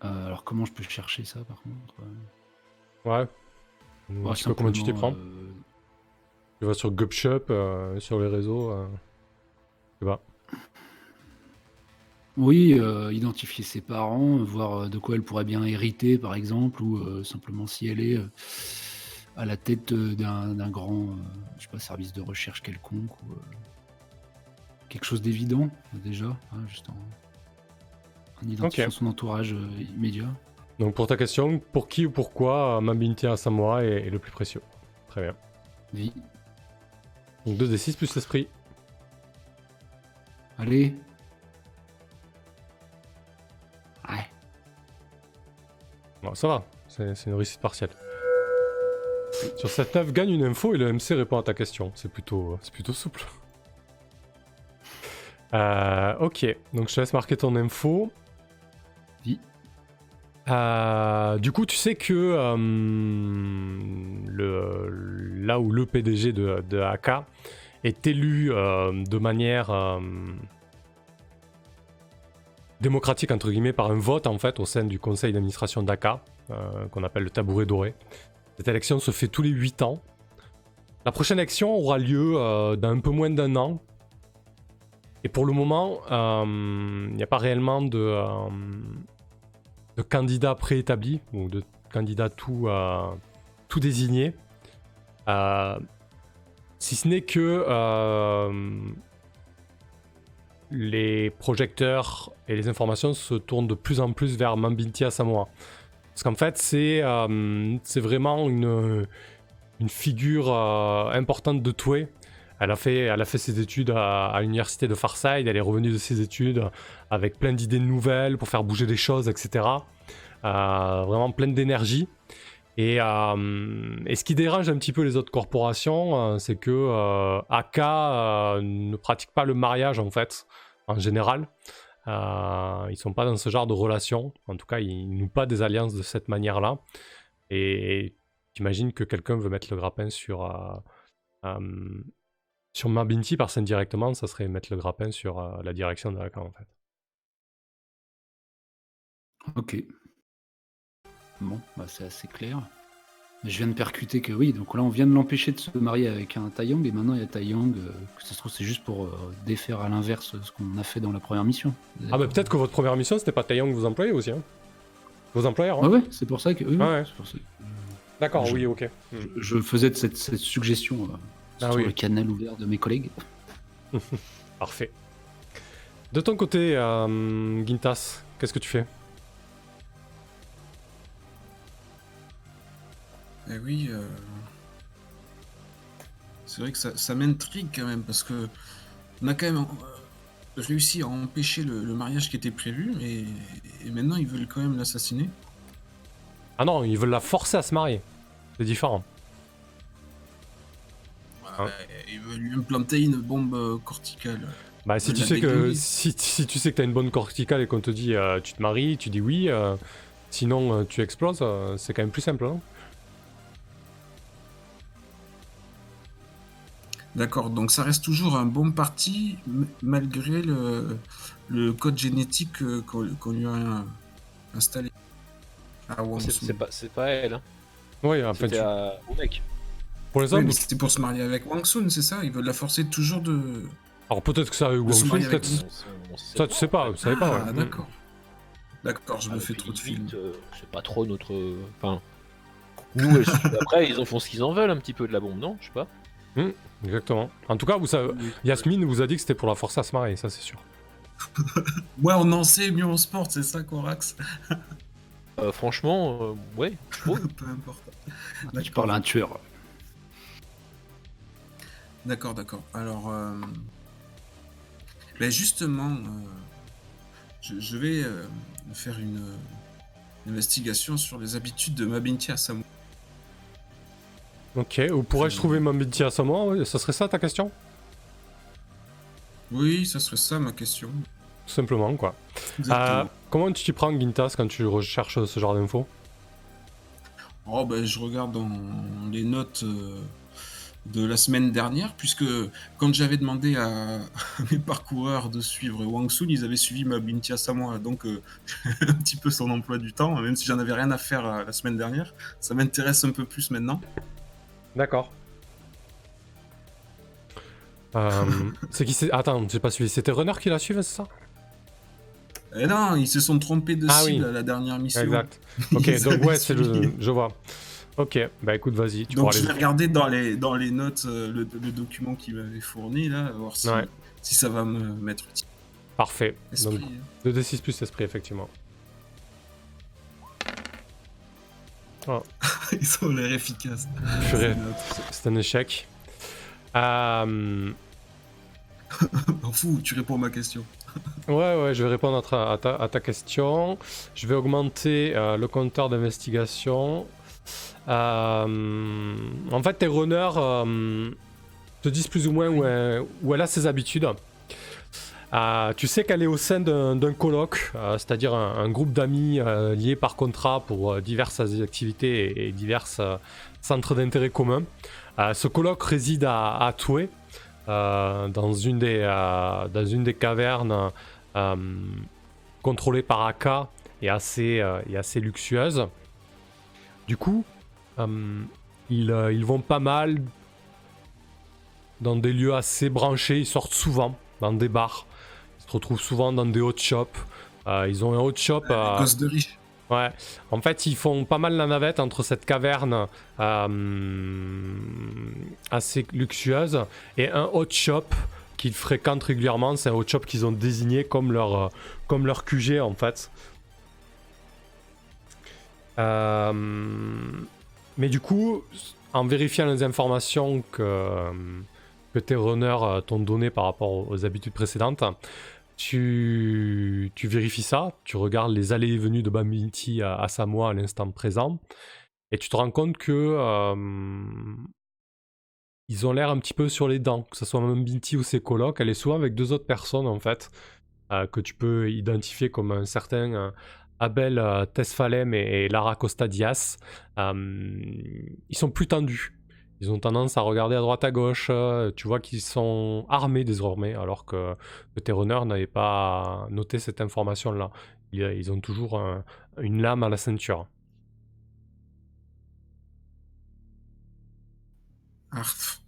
[SPEAKER 4] Alors comment je peux chercher ça par contre Euh,
[SPEAKER 1] Ouais.
[SPEAKER 4] bah,
[SPEAKER 1] petit peu comment tu t'y prends? Tu vas sur Gupshop, sur les réseaux.
[SPEAKER 4] Oui, euh, identifier ses parents, voir euh, de quoi elle pourrait bien hériter, par exemple, ou euh, simplement si elle est euh, à la tête d'un grand, je sais pas, service de recherche quelconque, ou quelque chose d'évident déjà, hein, juste en, en identifiant son entourage immédiat.
[SPEAKER 1] Donc pour ta question, pour qui ou pourquoi euh, Mambintia Samoa est, est le plus précieux? Très bien.
[SPEAKER 4] Vie.
[SPEAKER 1] Donc 2d6 plus l'esprit.
[SPEAKER 4] Allez. Ouais.
[SPEAKER 1] Bon, ça va, c'est une réussite partielle. Sur cette 9, gagne une info et le MC répond à ta question. C'est plutôt, c'est plutôt souple. Euh, ok, donc je te laisse marquer ton info.
[SPEAKER 4] Oui.
[SPEAKER 1] Euh, du coup, tu sais que euh, le, là où le PDG de, de AK est élu euh, de manière euh, démocratique entre guillemets par un vote en fait au sein du conseil d'administration d'AK euh, qu'on appelle le tabouret doré. Cette élection se fait tous les 8 ans. La prochaine élection aura lieu dans un peu moins d'un an. Et pour le moment, il n'y a pas réellement de, de candidats préétablis ou de candidats tout, tout désignés. Si ce n'est que euh, les projecteurs et les informations se tournent de plus en plus vers Mambintia Samoa. Parce qu'en fait, c'est euh, vraiment une, une figure euh, importante de Toué. Elle a, fait, elle a fait ses études à, l'université de Farside, elle est revenue de ses études avec plein d'idées nouvelles pour faire bouger les choses, etc. Vraiment pleine d'énergie. Et, euh, et ce qui dérange un petit peu les autres corporations, euh, c'est que euh, AK ne pratique pas le mariage en fait, en général. Ils sont pas dans ce genre de relation. En tout cas, ils nouent pas des alliances de cette manière-là. Et j'imagine que quelqu'un veut mettre le grappin sur sur Mabinti parce qu'indirectement, ça serait mettre le grappin sur la direction de AK en fait.
[SPEAKER 4] Ok. Bon, bah c'est assez clair. Mais Je viens de percuter que oui, donc là on vient de l'empêcher de se marier avec un Taeyang et maintenant il y a Taeyang, euh, que ça se trouve c'est juste pour euh, défaire à l'inverse ce qu'on a fait dans la première mission.
[SPEAKER 1] Ah bah peut-être que votre première mission c'était pas Taeyang que vous employez aussi. Hein. Vos employeurs. hein.
[SPEAKER 4] Ouais, ouais, c'est pour ça que. oui,
[SPEAKER 1] Ah ouais.
[SPEAKER 4] c'est pour ça que
[SPEAKER 1] D'accord, oui, ok.
[SPEAKER 4] je, je faisais de cette, cette suggestion euh,
[SPEAKER 1] Ah
[SPEAKER 4] sur
[SPEAKER 1] oui.
[SPEAKER 4] le canal ouvert de mes collègues.
[SPEAKER 1] Parfait. De ton côté, euh, Gintas, qu'est-ce que tu fais?
[SPEAKER 3] Eh oui, euh, c'est vrai que ça, ça m'intrigue quand même parce que on a quand même euh, réussi à empêcher le, le mariage qui était prévu et, et maintenant ils veulent quand même l'assassiner.
[SPEAKER 1] Ah non, ils veulent la forcer à se marier. C'est différent. Hein
[SPEAKER 3] ils veulent lui implanter une bombe euh, corticale.
[SPEAKER 1] Bah si
[SPEAKER 3] Ouais,
[SPEAKER 1] tu sais que si, si tu sais que t'as une bonne corticale et qu'on te dit euh, tu te maries, tu dis oui. euh, sinon euh, tu exploses, euh, c'est quand même plus simple. hein.
[SPEAKER 3] D'accord, donc ça reste toujours un bon parti malgré le, le code génétique euh, qu'on lui a installé. Ah,
[SPEAKER 2] C'est pas, elle. Hein.
[SPEAKER 1] Oui, enfin,
[SPEAKER 2] C'était
[SPEAKER 1] tu-
[SPEAKER 2] à- mec.
[SPEAKER 1] pour les hommes.
[SPEAKER 3] c'était pour se marier avec Wang Sun, c'est ça? Ils veulent la forcer toujours de.
[SPEAKER 1] Alors peut-être que ça a eu Wang Sun, peut-être. Ça tu sais pas, vous savez pas.
[SPEAKER 3] Ah,
[SPEAKER 1] ouais.
[SPEAKER 3] d'accord. D'accord, je
[SPEAKER 2] Ah,
[SPEAKER 3] me fais trop de films.
[SPEAKER 2] euh, c'est pas trop notre. Enfin. Nous, après, ils en font ce qu'ils en veulent un petit peu de la bombe, non? Je sais pas.
[SPEAKER 1] Exactement. En tout cas, vous savez, Yasmine vous a dit que c'était pour la forcer à se marier, ça c'est sûr.
[SPEAKER 3] Ouais, on en sait, mieux on se porte, c'est ça, Corax
[SPEAKER 2] Euh, franchement, euh, ouais.
[SPEAKER 3] Peu importe.
[SPEAKER 4] Tu
[SPEAKER 3] D'accord.
[SPEAKER 4] parles à un tueur.
[SPEAKER 3] D'accord, d'accord. Alors, euh, ben justement, euh, je, je vais euh, faire une, investigation sur les habitudes de Mabinti à Samu.
[SPEAKER 1] Ok, où pourrais-je trouver ma moment Ça serait ça ta question?
[SPEAKER 3] Oui, ça serait ça ma question.
[SPEAKER 1] Tout simplement, quoi.
[SPEAKER 3] Exactement.
[SPEAKER 1] Euh, comment tu t'y prends, Gintas, quand tu recherches ce genre d'infos?
[SPEAKER 3] Oh, ben, je regarde dans les notes euh, de la semaine dernière, puisque quand j'avais demandé à, à mes parcoureurs de suivre Wang Sun, ils avaient suivi ma Bintia Samoa. Donc, euh, un petit peu son emploi du temps, même si j'en avais rien à faire euh, la semaine dernière. Ça m'intéresse un peu plus maintenant.
[SPEAKER 1] D'accord. Euh, c'est qui c'est? Attends, j'ai pas suivi. C'était Runner qui l'a suivi, c'est ça?
[SPEAKER 3] Et non, ils se sont trompés de
[SPEAKER 1] Ah
[SPEAKER 3] cible
[SPEAKER 1] oui.
[SPEAKER 3] à la dernière mission.
[SPEAKER 1] Exact. Ok, donc ouais, c'est le. Je vois. Ok, bah écoute, vas-y. Tu
[SPEAKER 3] Donc, je
[SPEAKER 1] les-
[SPEAKER 3] vais regarder dans les, dans les notes euh, le, le document qu'il m'avait fourni, là, voir si,
[SPEAKER 1] Ouais.
[SPEAKER 3] si ça va me mettre utile.
[SPEAKER 1] Parfait.
[SPEAKER 3] Esprit,
[SPEAKER 1] Donc,
[SPEAKER 3] hein.
[SPEAKER 1] 2d6 plus esprit, effectivement.
[SPEAKER 3] Ils ont l'air efficaces.
[SPEAKER 1] C'est un échec. Euh,
[SPEAKER 3] M'en fous, tu réponds à ma question.
[SPEAKER 1] Ouais, ouais, je vais répondre à ta, à ta- à ta question. Je vais augmenter euh, le compteur d'investigation. Euh, en fait, tes runners euh, te disent plus ou moins où elle, où elle a ses habitudes. Euh, tu sais qu'elle est au sein d'un colloque, euh, c'est-à-dire un, groupe d'amis euh, liés par contrat pour euh, diverses activités et, et divers centres d'intérêt communs. Ce colloque réside à, à Toué, dans, une des, dans une des cavernes euh, contrôlée par Aka et assez, et assez luxueuse. Du coup, ils, ils vont pas mal dans des lieux assez branchés, ils sortent souvent dans des bars, se retrouvent souvent dans des hot shops. Euh, ils ont un hot shop. euh,
[SPEAKER 3] de riche.
[SPEAKER 1] Ouais, en fait, ils font pas mal la navette entre cette caverne euh, assez luxueuse et un hot shop qu'ils fréquentent régulièrement. C'est un hot shop qu'ils ont désigné comme leur, comme leur QG en fait. Euh, mais du coup, en vérifiant les informations que, que tes runners t'ont données par rapport aux habitudes précédentes, tu, vérifies ça, tu regardes les allées et venues de Bambinti à, à Samoa à l'instant présent, et tu te rends compte que euh, ils ont l'air un petit peu sur les dents, que ce soit Bambinti ou ses colocs, elle est souvent avec deux autres personnes en fait, euh, que tu peux identifier comme un certain euh, Abel Tesfalem et, et Lara Costa Diaz. Euh, ils sont plus tendus. Ils ont tendance à regarder à droite à gauche. euh, tu vois qu'ils sont armés désormais, alors que tes runners n'avaient pas noté cette information-là. Ils, ont toujours un- une lame à la ceinture.
[SPEAKER 3] Arf.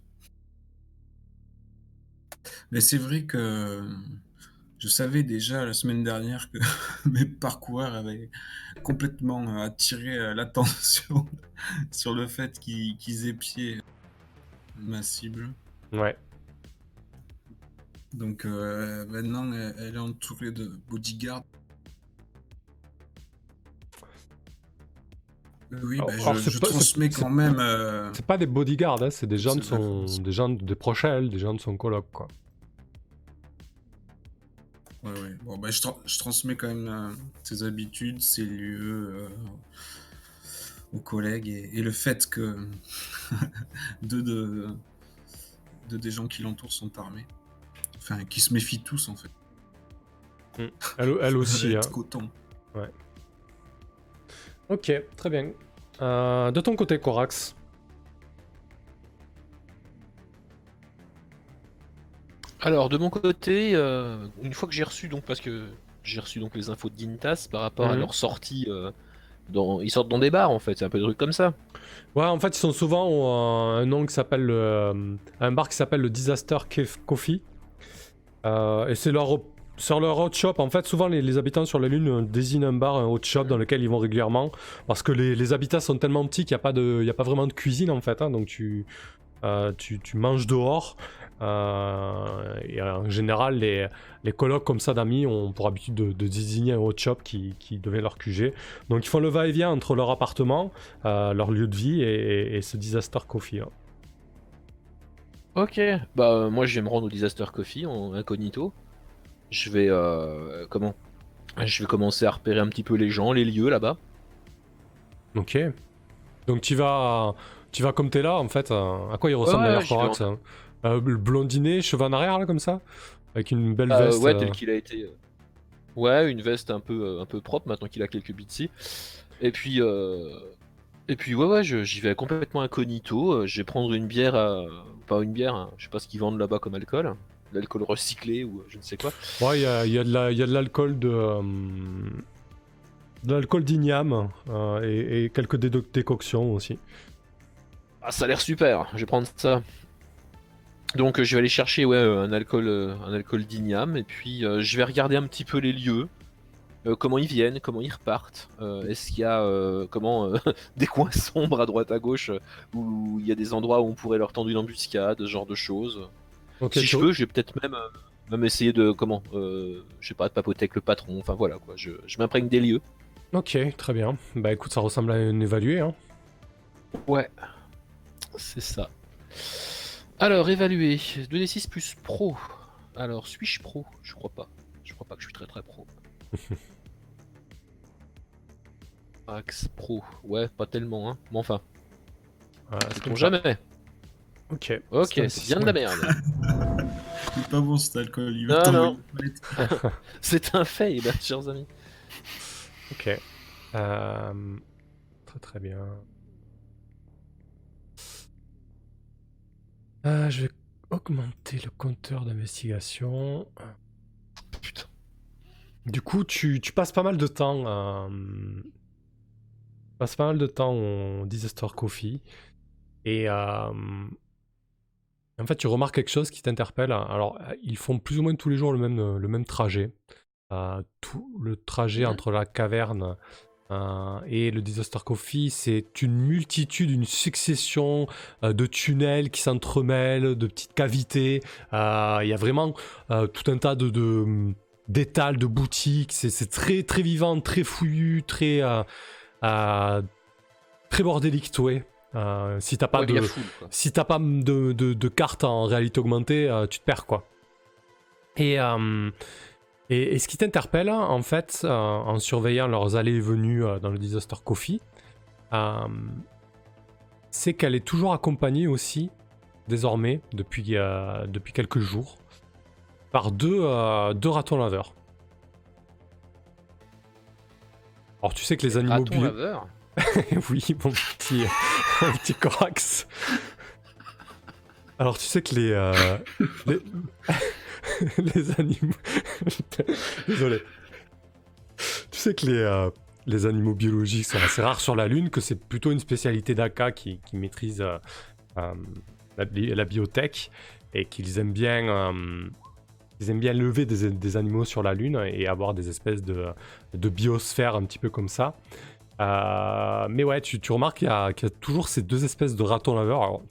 [SPEAKER 3] Mais c'est vrai que je savais déjà la semaine dernière que mes parcours avaient complètement attiré euh, l'attention sur le fait qu'ils qu'ils épiaient ma cible.
[SPEAKER 1] Ouais.
[SPEAKER 3] Donc euh, maintenant, elle, elle est entourée de bodyguards. Oui,
[SPEAKER 1] Alors-
[SPEAKER 3] ben,
[SPEAKER 1] alors,
[SPEAKER 3] je,
[SPEAKER 1] pas-
[SPEAKER 3] transmets quand même. euh,
[SPEAKER 1] C'est pas des bodyguards, hein, c'est des gens de son, des gens de proches à elle, des gens de son coloc, quoi.
[SPEAKER 3] Ouais, ouais. Bon, bah, je, tra- je transmets quand même euh, ses habitudes, ses lieux euh, aux collègues et, et le fait que deux, de, deux des gens qui l'entourent sont armés. Enfin, qui se méfient tous en fait.
[SPEAKER 1] Elle, elle aussi, hein.
[SPEAKER 3] coton.
[SPEAKER 1] Ok, très bien. Euh, de ton côté, Corax.
[SPEAKER 2] Alors de mon côté, euh, une fois que j'ai reçu donc parce que j'ai reçu donc les infos de Gintas par rapport à
[SPEAKER 1] Mhm.
[SPEAKER 2] leur sortie, euh, dans... ils sortent dans des bars en fait, c'est un peu de trucs comme ça.
[SPEAKER 1] Ouais, en fait, ils sont souvent au, euh, un nom qui s'appelle le- un bar qui s'appelle le Disaster Cave Coffee. Et c'est leur sur leur hot shop. En fait, souvent les, les habitants sur la lune désignent un bar, un hot shop dans lequel ils vont régulièrement, parce que les, les habitats sont tellement petits qu'il n'y a pas de, il y a pas vraiment de cuisine en fait. hein, donc tu, euh, tu, tu manges dehors. Euh, et en général, les, les colocs comme ça d'amis ont pour habitude de, de désigner un hot shop qui, qui devient leur QG. Donc ils font le va-et-vient entre leur appartement, euh, leur lieu de vie et, et- et ce Disaster Coffee. hein.
[SPEAKER 2] Ok, bah euh, moi je vais me rendre au Disaster Coffee en incognito. Je vais euh, comment? Je vais commencer à repérer un petit peu les gens, les lieux là-bas.
[SPEAKER 1] Ok. Donc tu vas, tu vas comme t'es là en fait. euh, À quoi il ressemble
[SPEAKER 2] Ouais,
[SPEAKER 1] d'ailleurs Corax hein? Euh, Blondiné, cheveux en arrière là comme ça, avec une belle
[SPEAKER 2] Euh,
[SPEAKER 1] veste.
[SPEAKER 2] ouais,
[SPEAKER 1] euh,
[SPEAKER 2] tel qu'il a été. euh, Ouais, une veste un peu, un peu propre maintenant qu'il a quelques bitsy. Et puis, et puis ouais, ouais, j'y vais complètement incognito. Je vais prendre une bière, à- pas une bière, hein, je sais pas ce qu'ils vendent là-bas comme alcool, l'alcool recyclé ou je ne sais quoi.
[SPEAKER 1] Ouais, il y a, y a de la- il y a de l'alcool de. euh, de l'alcool d'igname euh, et, et quelques décoctions aussi.
[SPEAKER 2] Ah, ça a l'air super. Je vais prendre ça. Donc, je vais aller chercher ouais, euh, un alcool, euh, un alcool d'igname, et puis euh, je vais regarder un petit peu les lieux. euh, comment ils viennent, comment ils repartent. euh, Est-ce qu'il y a euh, comment des coins sombres à droite à gauche où il y a des endroits où on pourrait leur tendre une embuscade, ce genre de choses.
[SPEAKER 1] Ok,
[SPEAKER 2] si je peux, je vais peut-être même, même essayer de comment, je sais pas, de papoter avec le patron. Enfin voilà quoi. Je, je m'imprègne des lieux.
[SPEAKER 1] Ok, très bien. Bah écoute, ça ressemble à une évaluée. Hein.
[SPEAKER 2] Ouais, c'est ça. Alors, évaluer. 2d6 plus pro. Alors, suis-je pro? Je crois pas. Je crois pas que je suis très très pro. Axe pro. Ouais, pas tellement, hein. Mais enfin,
[SPEAKER 1] Ouais, c'est ça.
[SPEAKER 2] jamais.
[SPEAKER 1] Ok.
[SPEAKER 2] Ok,
[SPEAKER 1] C'est
[SPEAKER 2] c'est bien de la merde.
[SPEAKER 3] Il est pas bon cet alcool. Il
[SPEAKER 2] Non,
[SPEAKER 3] va
[SPEAKER 2] non.
[SPEAKER 3] toilettes.
[SPEAKER 2] c'est un ben, chers amis.
[SPEAKER 1] Ok. Euh, Très très bien. Euh, je vais augmenter le compteur d'investigation.
[SPEAKER 2] Putain.
[SPEAKER 1] Du coup, tu, tu passes pas mal de temps à... tu passes pas mal de temps au Disaster Coffee. Et euh, en fait, tu remarques quelque chose qui t'interpelle. Alors, euh, ils font plus ou moins tous les jours le même, le même trajet. Euh, tout le trajet
[SPEAKER 2] Mhm.
[SPEAKER 1] entre la caverne euh, et le Disaster Coffee, c'est une multitude, une succession euh, de tunnels qui s'entremêlent, de petites cavités. Euh, Il y a vraiment tout un tas de, de- d'étals, de boutiques. C'est, très très vivant, très fouillu, très très bordélique. Euh, si t'as pas
[SPEAKER 2] Ouais,
[SPEAKER 1] de si t'as pas de, de, de carte en réalité augmentée, tu te perds quoi. Et, et, et ce qui t'interpelle, en fait, euh, en surveillant leurs allées et venues euh, dans le Disaster Coffee, euh, c'est qu'elle est toujours accompagnée aussi, désormais, depuis, depuis quelques jours, par deux, deux ratons laveurs. Alors tu sais que les animaux bio- oui, mon petit, mon petit corax. Alors, tu sais que les, euh, les, les animaux. Désolé. Tu sais que les, euh, les animaux biologiques sont assez rares sur la Lune, que c'est plutôt une spécialité d'AKA qui, maîtrise euh, euh, la, bi- la biotech et qu'ils aiment bien. ils aiment bien lever des, animaux sur la Lune et avoir des espèces de, de biosphère un petit peu comme ça. Mais ouais, tu, remarques qu'il y, a- toujours ces deux espèces de ratons laveurs.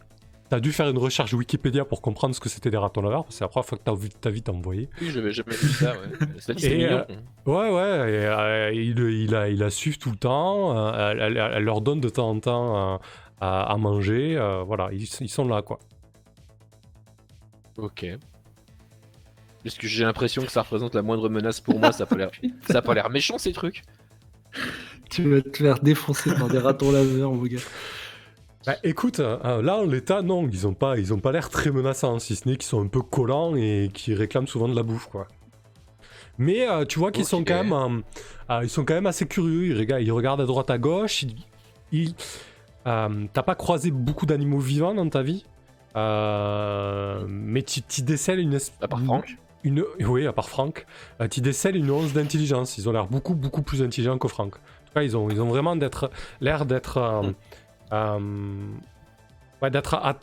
[SPEAKER 1] T'as dû faire une recherche Wikipédia pour comprendre ce que c'était des ratons laveurs, parce que c'est la première fois que t'as vu ta vie t'envoyer.
[SPEAKER 2] Oui, j'avais jamais vu ça, ouais.
[SPEAKER 1] Et,
[SPEAKER 2] mignon.
[SPEAKER 1] Ouais, ouais, et, euh, il, il, a, il la suivent tout le temps, euh, elle, elle- elle leur donne de temps en temps euh, à, à manger, euh, voilà, ils, ils sont là, quoi.
[SPEAKER 2] Ok. Est-ce que j'ai l'impression que ça représente la moindre menace pour moi Ça a pas l'air, ça a pas l'air méchant ces trucs.
[SPEAKER 4] Tu vas te faire défoncer par des ratons laveurs, mon gars.
[SPEAKER 1] Bah écoute, euh, là en l'état, non, ils ont pas, ils ont pas l'air très menaçants, si ce n'est qu'ils sont un peu collants et qui réclament souvent de la bouffe, quoi. Mais euh, tu vois qu'ils sont quand même, euh, euh, ils sont quand même assez curieux. Ils regardent, ils regardent à droite à gauche. Ils, t'as pas croisé beaucoup d'animaux vivants dans ta vie, mais tu décèles une espèce.
[SPEAKER 2] À part Franck.
[SPEAKER 1] Une, oui, à part Franck, tu décèles une once d'intelligence. Ils ont l'air beaucoup, beaucoup plus intelligents que Franck. En tout cas, ils ont, ils ont vraiment d'être, l'air d'être,
[SPEAKER 2] Hmm.
[SPEAKER 1] Ouais, d'être, à-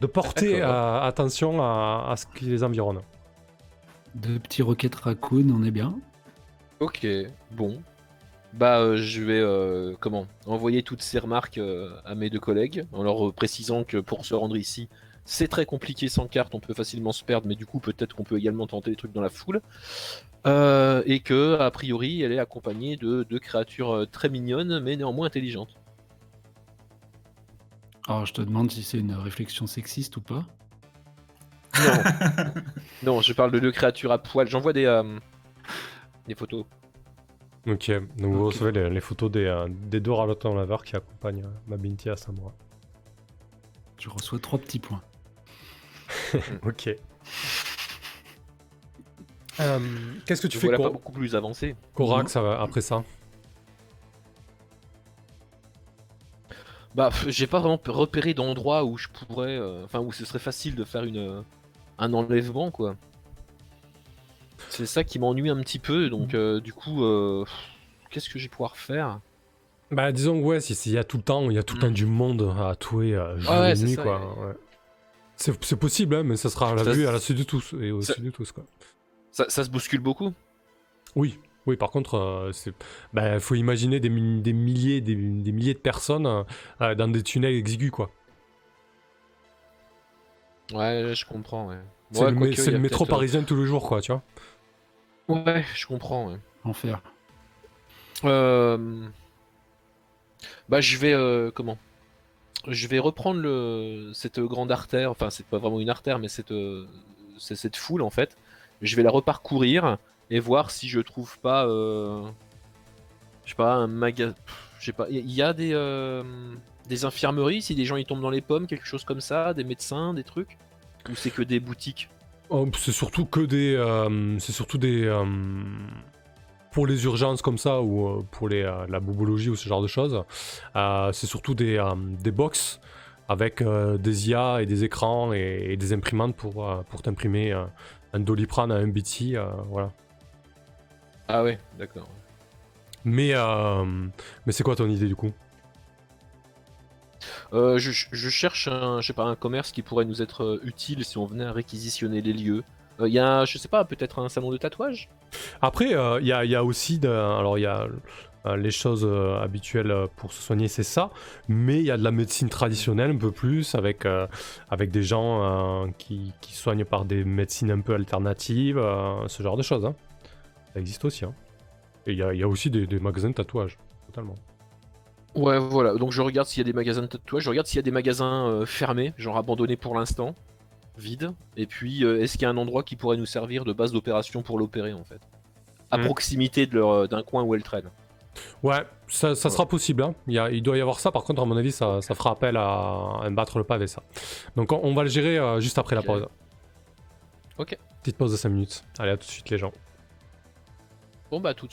[SPEAKER 1] de porter euh, attention à, à ce qui les environne.
[SPEAKER 4] Deux petits roquettes raccoon, on est bien.
[SPEAKER 2] Ok, bon. Bah, euh, je vais euh, comment envoyer toutes ces remarques euh, à mes deux collègues en leur euh, précisant que pour se rendre ici, c'est très compliqué sans carte, on peut facilement se perdre, mais du coup peut-être qu'on peut également tenter des trucs dans la foule. Euh, et que a priori, elle est accompagnée de deux créatures euh, très mignonnes, mais néanmoins intelligentes.
[SPEAKER 4] Alors, je te demande si c'est une réflexion sexiste ou pas.
[SPEAKER 2] Non, non, je parle de deux créatures à poil. J'envoie des euh, des photos.
[SPEAKER 1] Ok, donc vous recevez les, les photos des, euh, des deux ralatons laveurs qui accompagnent euh, ma Binti à Samoa.
[SPEAKER 4] Je reçois trois petits points.
[SPEAKER 1] Ok. Euh, Qu'est-ce que tu fais,
[SPEAKER 2] voilà pas beaucoup plus avancé.
[SPEAKER 1] Korak, ça va, après ça?
[SPEAKER 2] Bah, j'ai pas vraiment repéré d'endroit où je pourrais, euh, enfin où ce serait facile de faire une euh, un enlèvement quoi. C'est ça qui m'ennuie un petit peu, donc euh, du coup, euh, qu'est-ce que je vais pouvoir faire?
[SPEAKER 1] Bah disons que ouais, si- s'il y a tout le temps, il y a tout le
[SPEAKER 2] Mm.
[SPEAKER 1] temps du monde à euh, jour
[SPEAKER 2] Ah ouais,
[SPEAKER 1] et
[SPEAKER 2] c'est
[SPEAKER 1] nuit
[SPEAKER 2] ça,
[SPEAKER 1] quoi. ouais. C'est c'est possible, hein, mais ça sera à la
[SPEAKER 2] Ça,
[SPEAKER 1] vue, à la suite de tous et au
[SPEAKER 2] ça-
[SPEAKER 1] de tous quoi.
[SPEAKER 2] ça, ça se bouscule beaucoup?
[SPEAKER 1] Oui, oui. Par contre, euh, c'est, bah faut imaginer des, mi- des milliers, des, des milliers de personnes euh, euh, dans des tunnels exigus quoi.
[SPEAKER 2] Ouais, je comprends. Ouais.
[SPEAKER 1] C'est
[SPEAKER 2] Ouais,
[SPEAKER 1] le, mé-
[SPEAKER 2] il
[SPEAKER 1] métro
[SPEAKER 2] euh,
[SPEAKER 1] parisien tous les jours quoi, tu vois.
[SPEAKER 2] Ouais, je comprends. Ouais.
[SPEAKER 4] Enfer.
[SPEAKER 2] Euh, Bah, je vais euh, comment? Je vais reprendre le cette grande artère. Enfin, c'est pas vraiment une artère, mais cette euh, c'est cette foule en fait. Je vais la reparcourir et voir si je trouve pas, euh, je sais pas, un magasin. Je sais pas. Il y a des euh, des infirmeries si des gens ils tombent dans les pommes, quelque chose comme ça, des médecins, des trucs. Ou c'est que des boutiques?
[SPEAKER 1] Oh, c'est surtout que des, euh, c'est surtout des pour les urgences comme ça ou pour les, la bobologie ou ce genre de choses. c'est surtout des, des box avec des IA et des écrans et, des imprimantes pour, t'imprimer un Doliprane à un BT, voilà.
[SPEAKER 2] Ah ouais, d'accord.
[SPEAKER 1] Mais euh, mais c'est quoi ton idée du coup?
[SPEAKER 2] Euh, je, je cherche un, je sais pas, un commerce qui pourrait nous être euh, utile si on venait à réquisitionner les lieux. Il y a, je sais pas, peut-être un salon de tatouage?
[SPEAKER 1] Après, il y, a, y a aussi, de- alors il y a les choses habituelles pour se soigner, c'est ça, mais il y a de la médecine traditionnelle un peu plus, avec, euh, avec des gens euh, qui, qui soignent par des médecines un peu alternatives, euh, ce genre de choses. hein. Ça existe aussi. hein. Et il y a, il y a aussi des, des magasins de tatouage, totalement.
[SPEAKER 2] Ouais, voilà. Donc je regarde s'il y a des magasins de tatouage, je regarde s'il y a des magasins euh, fermés, genre abandonnés pour l'instant, vides. Et puis, euh, est-ce qu'il y a un endroit qui pourrait nous servir de base d'opération pour l'opérer en fait? À
[SPEAKER 1] Mhm.
[SPEAKER 2] proximité euh, d'un coin où elle traîne.
[SPEAKER 1] Ouais, ça, ça sera possible. hein. Il, y a- il doit y avoir ça. Par contre, à mon avis, ça, ça fera appel à un battre le pavé, ça. Donc, on, on va le gérer euh, juste après la pause.
[SPEAKER 2] Ok.
[SPEAKER 1] Petite pause de 5 minutes. Allez, à tout de suite, les gens.
[SPEAKER 2] Bon bah tout de suite.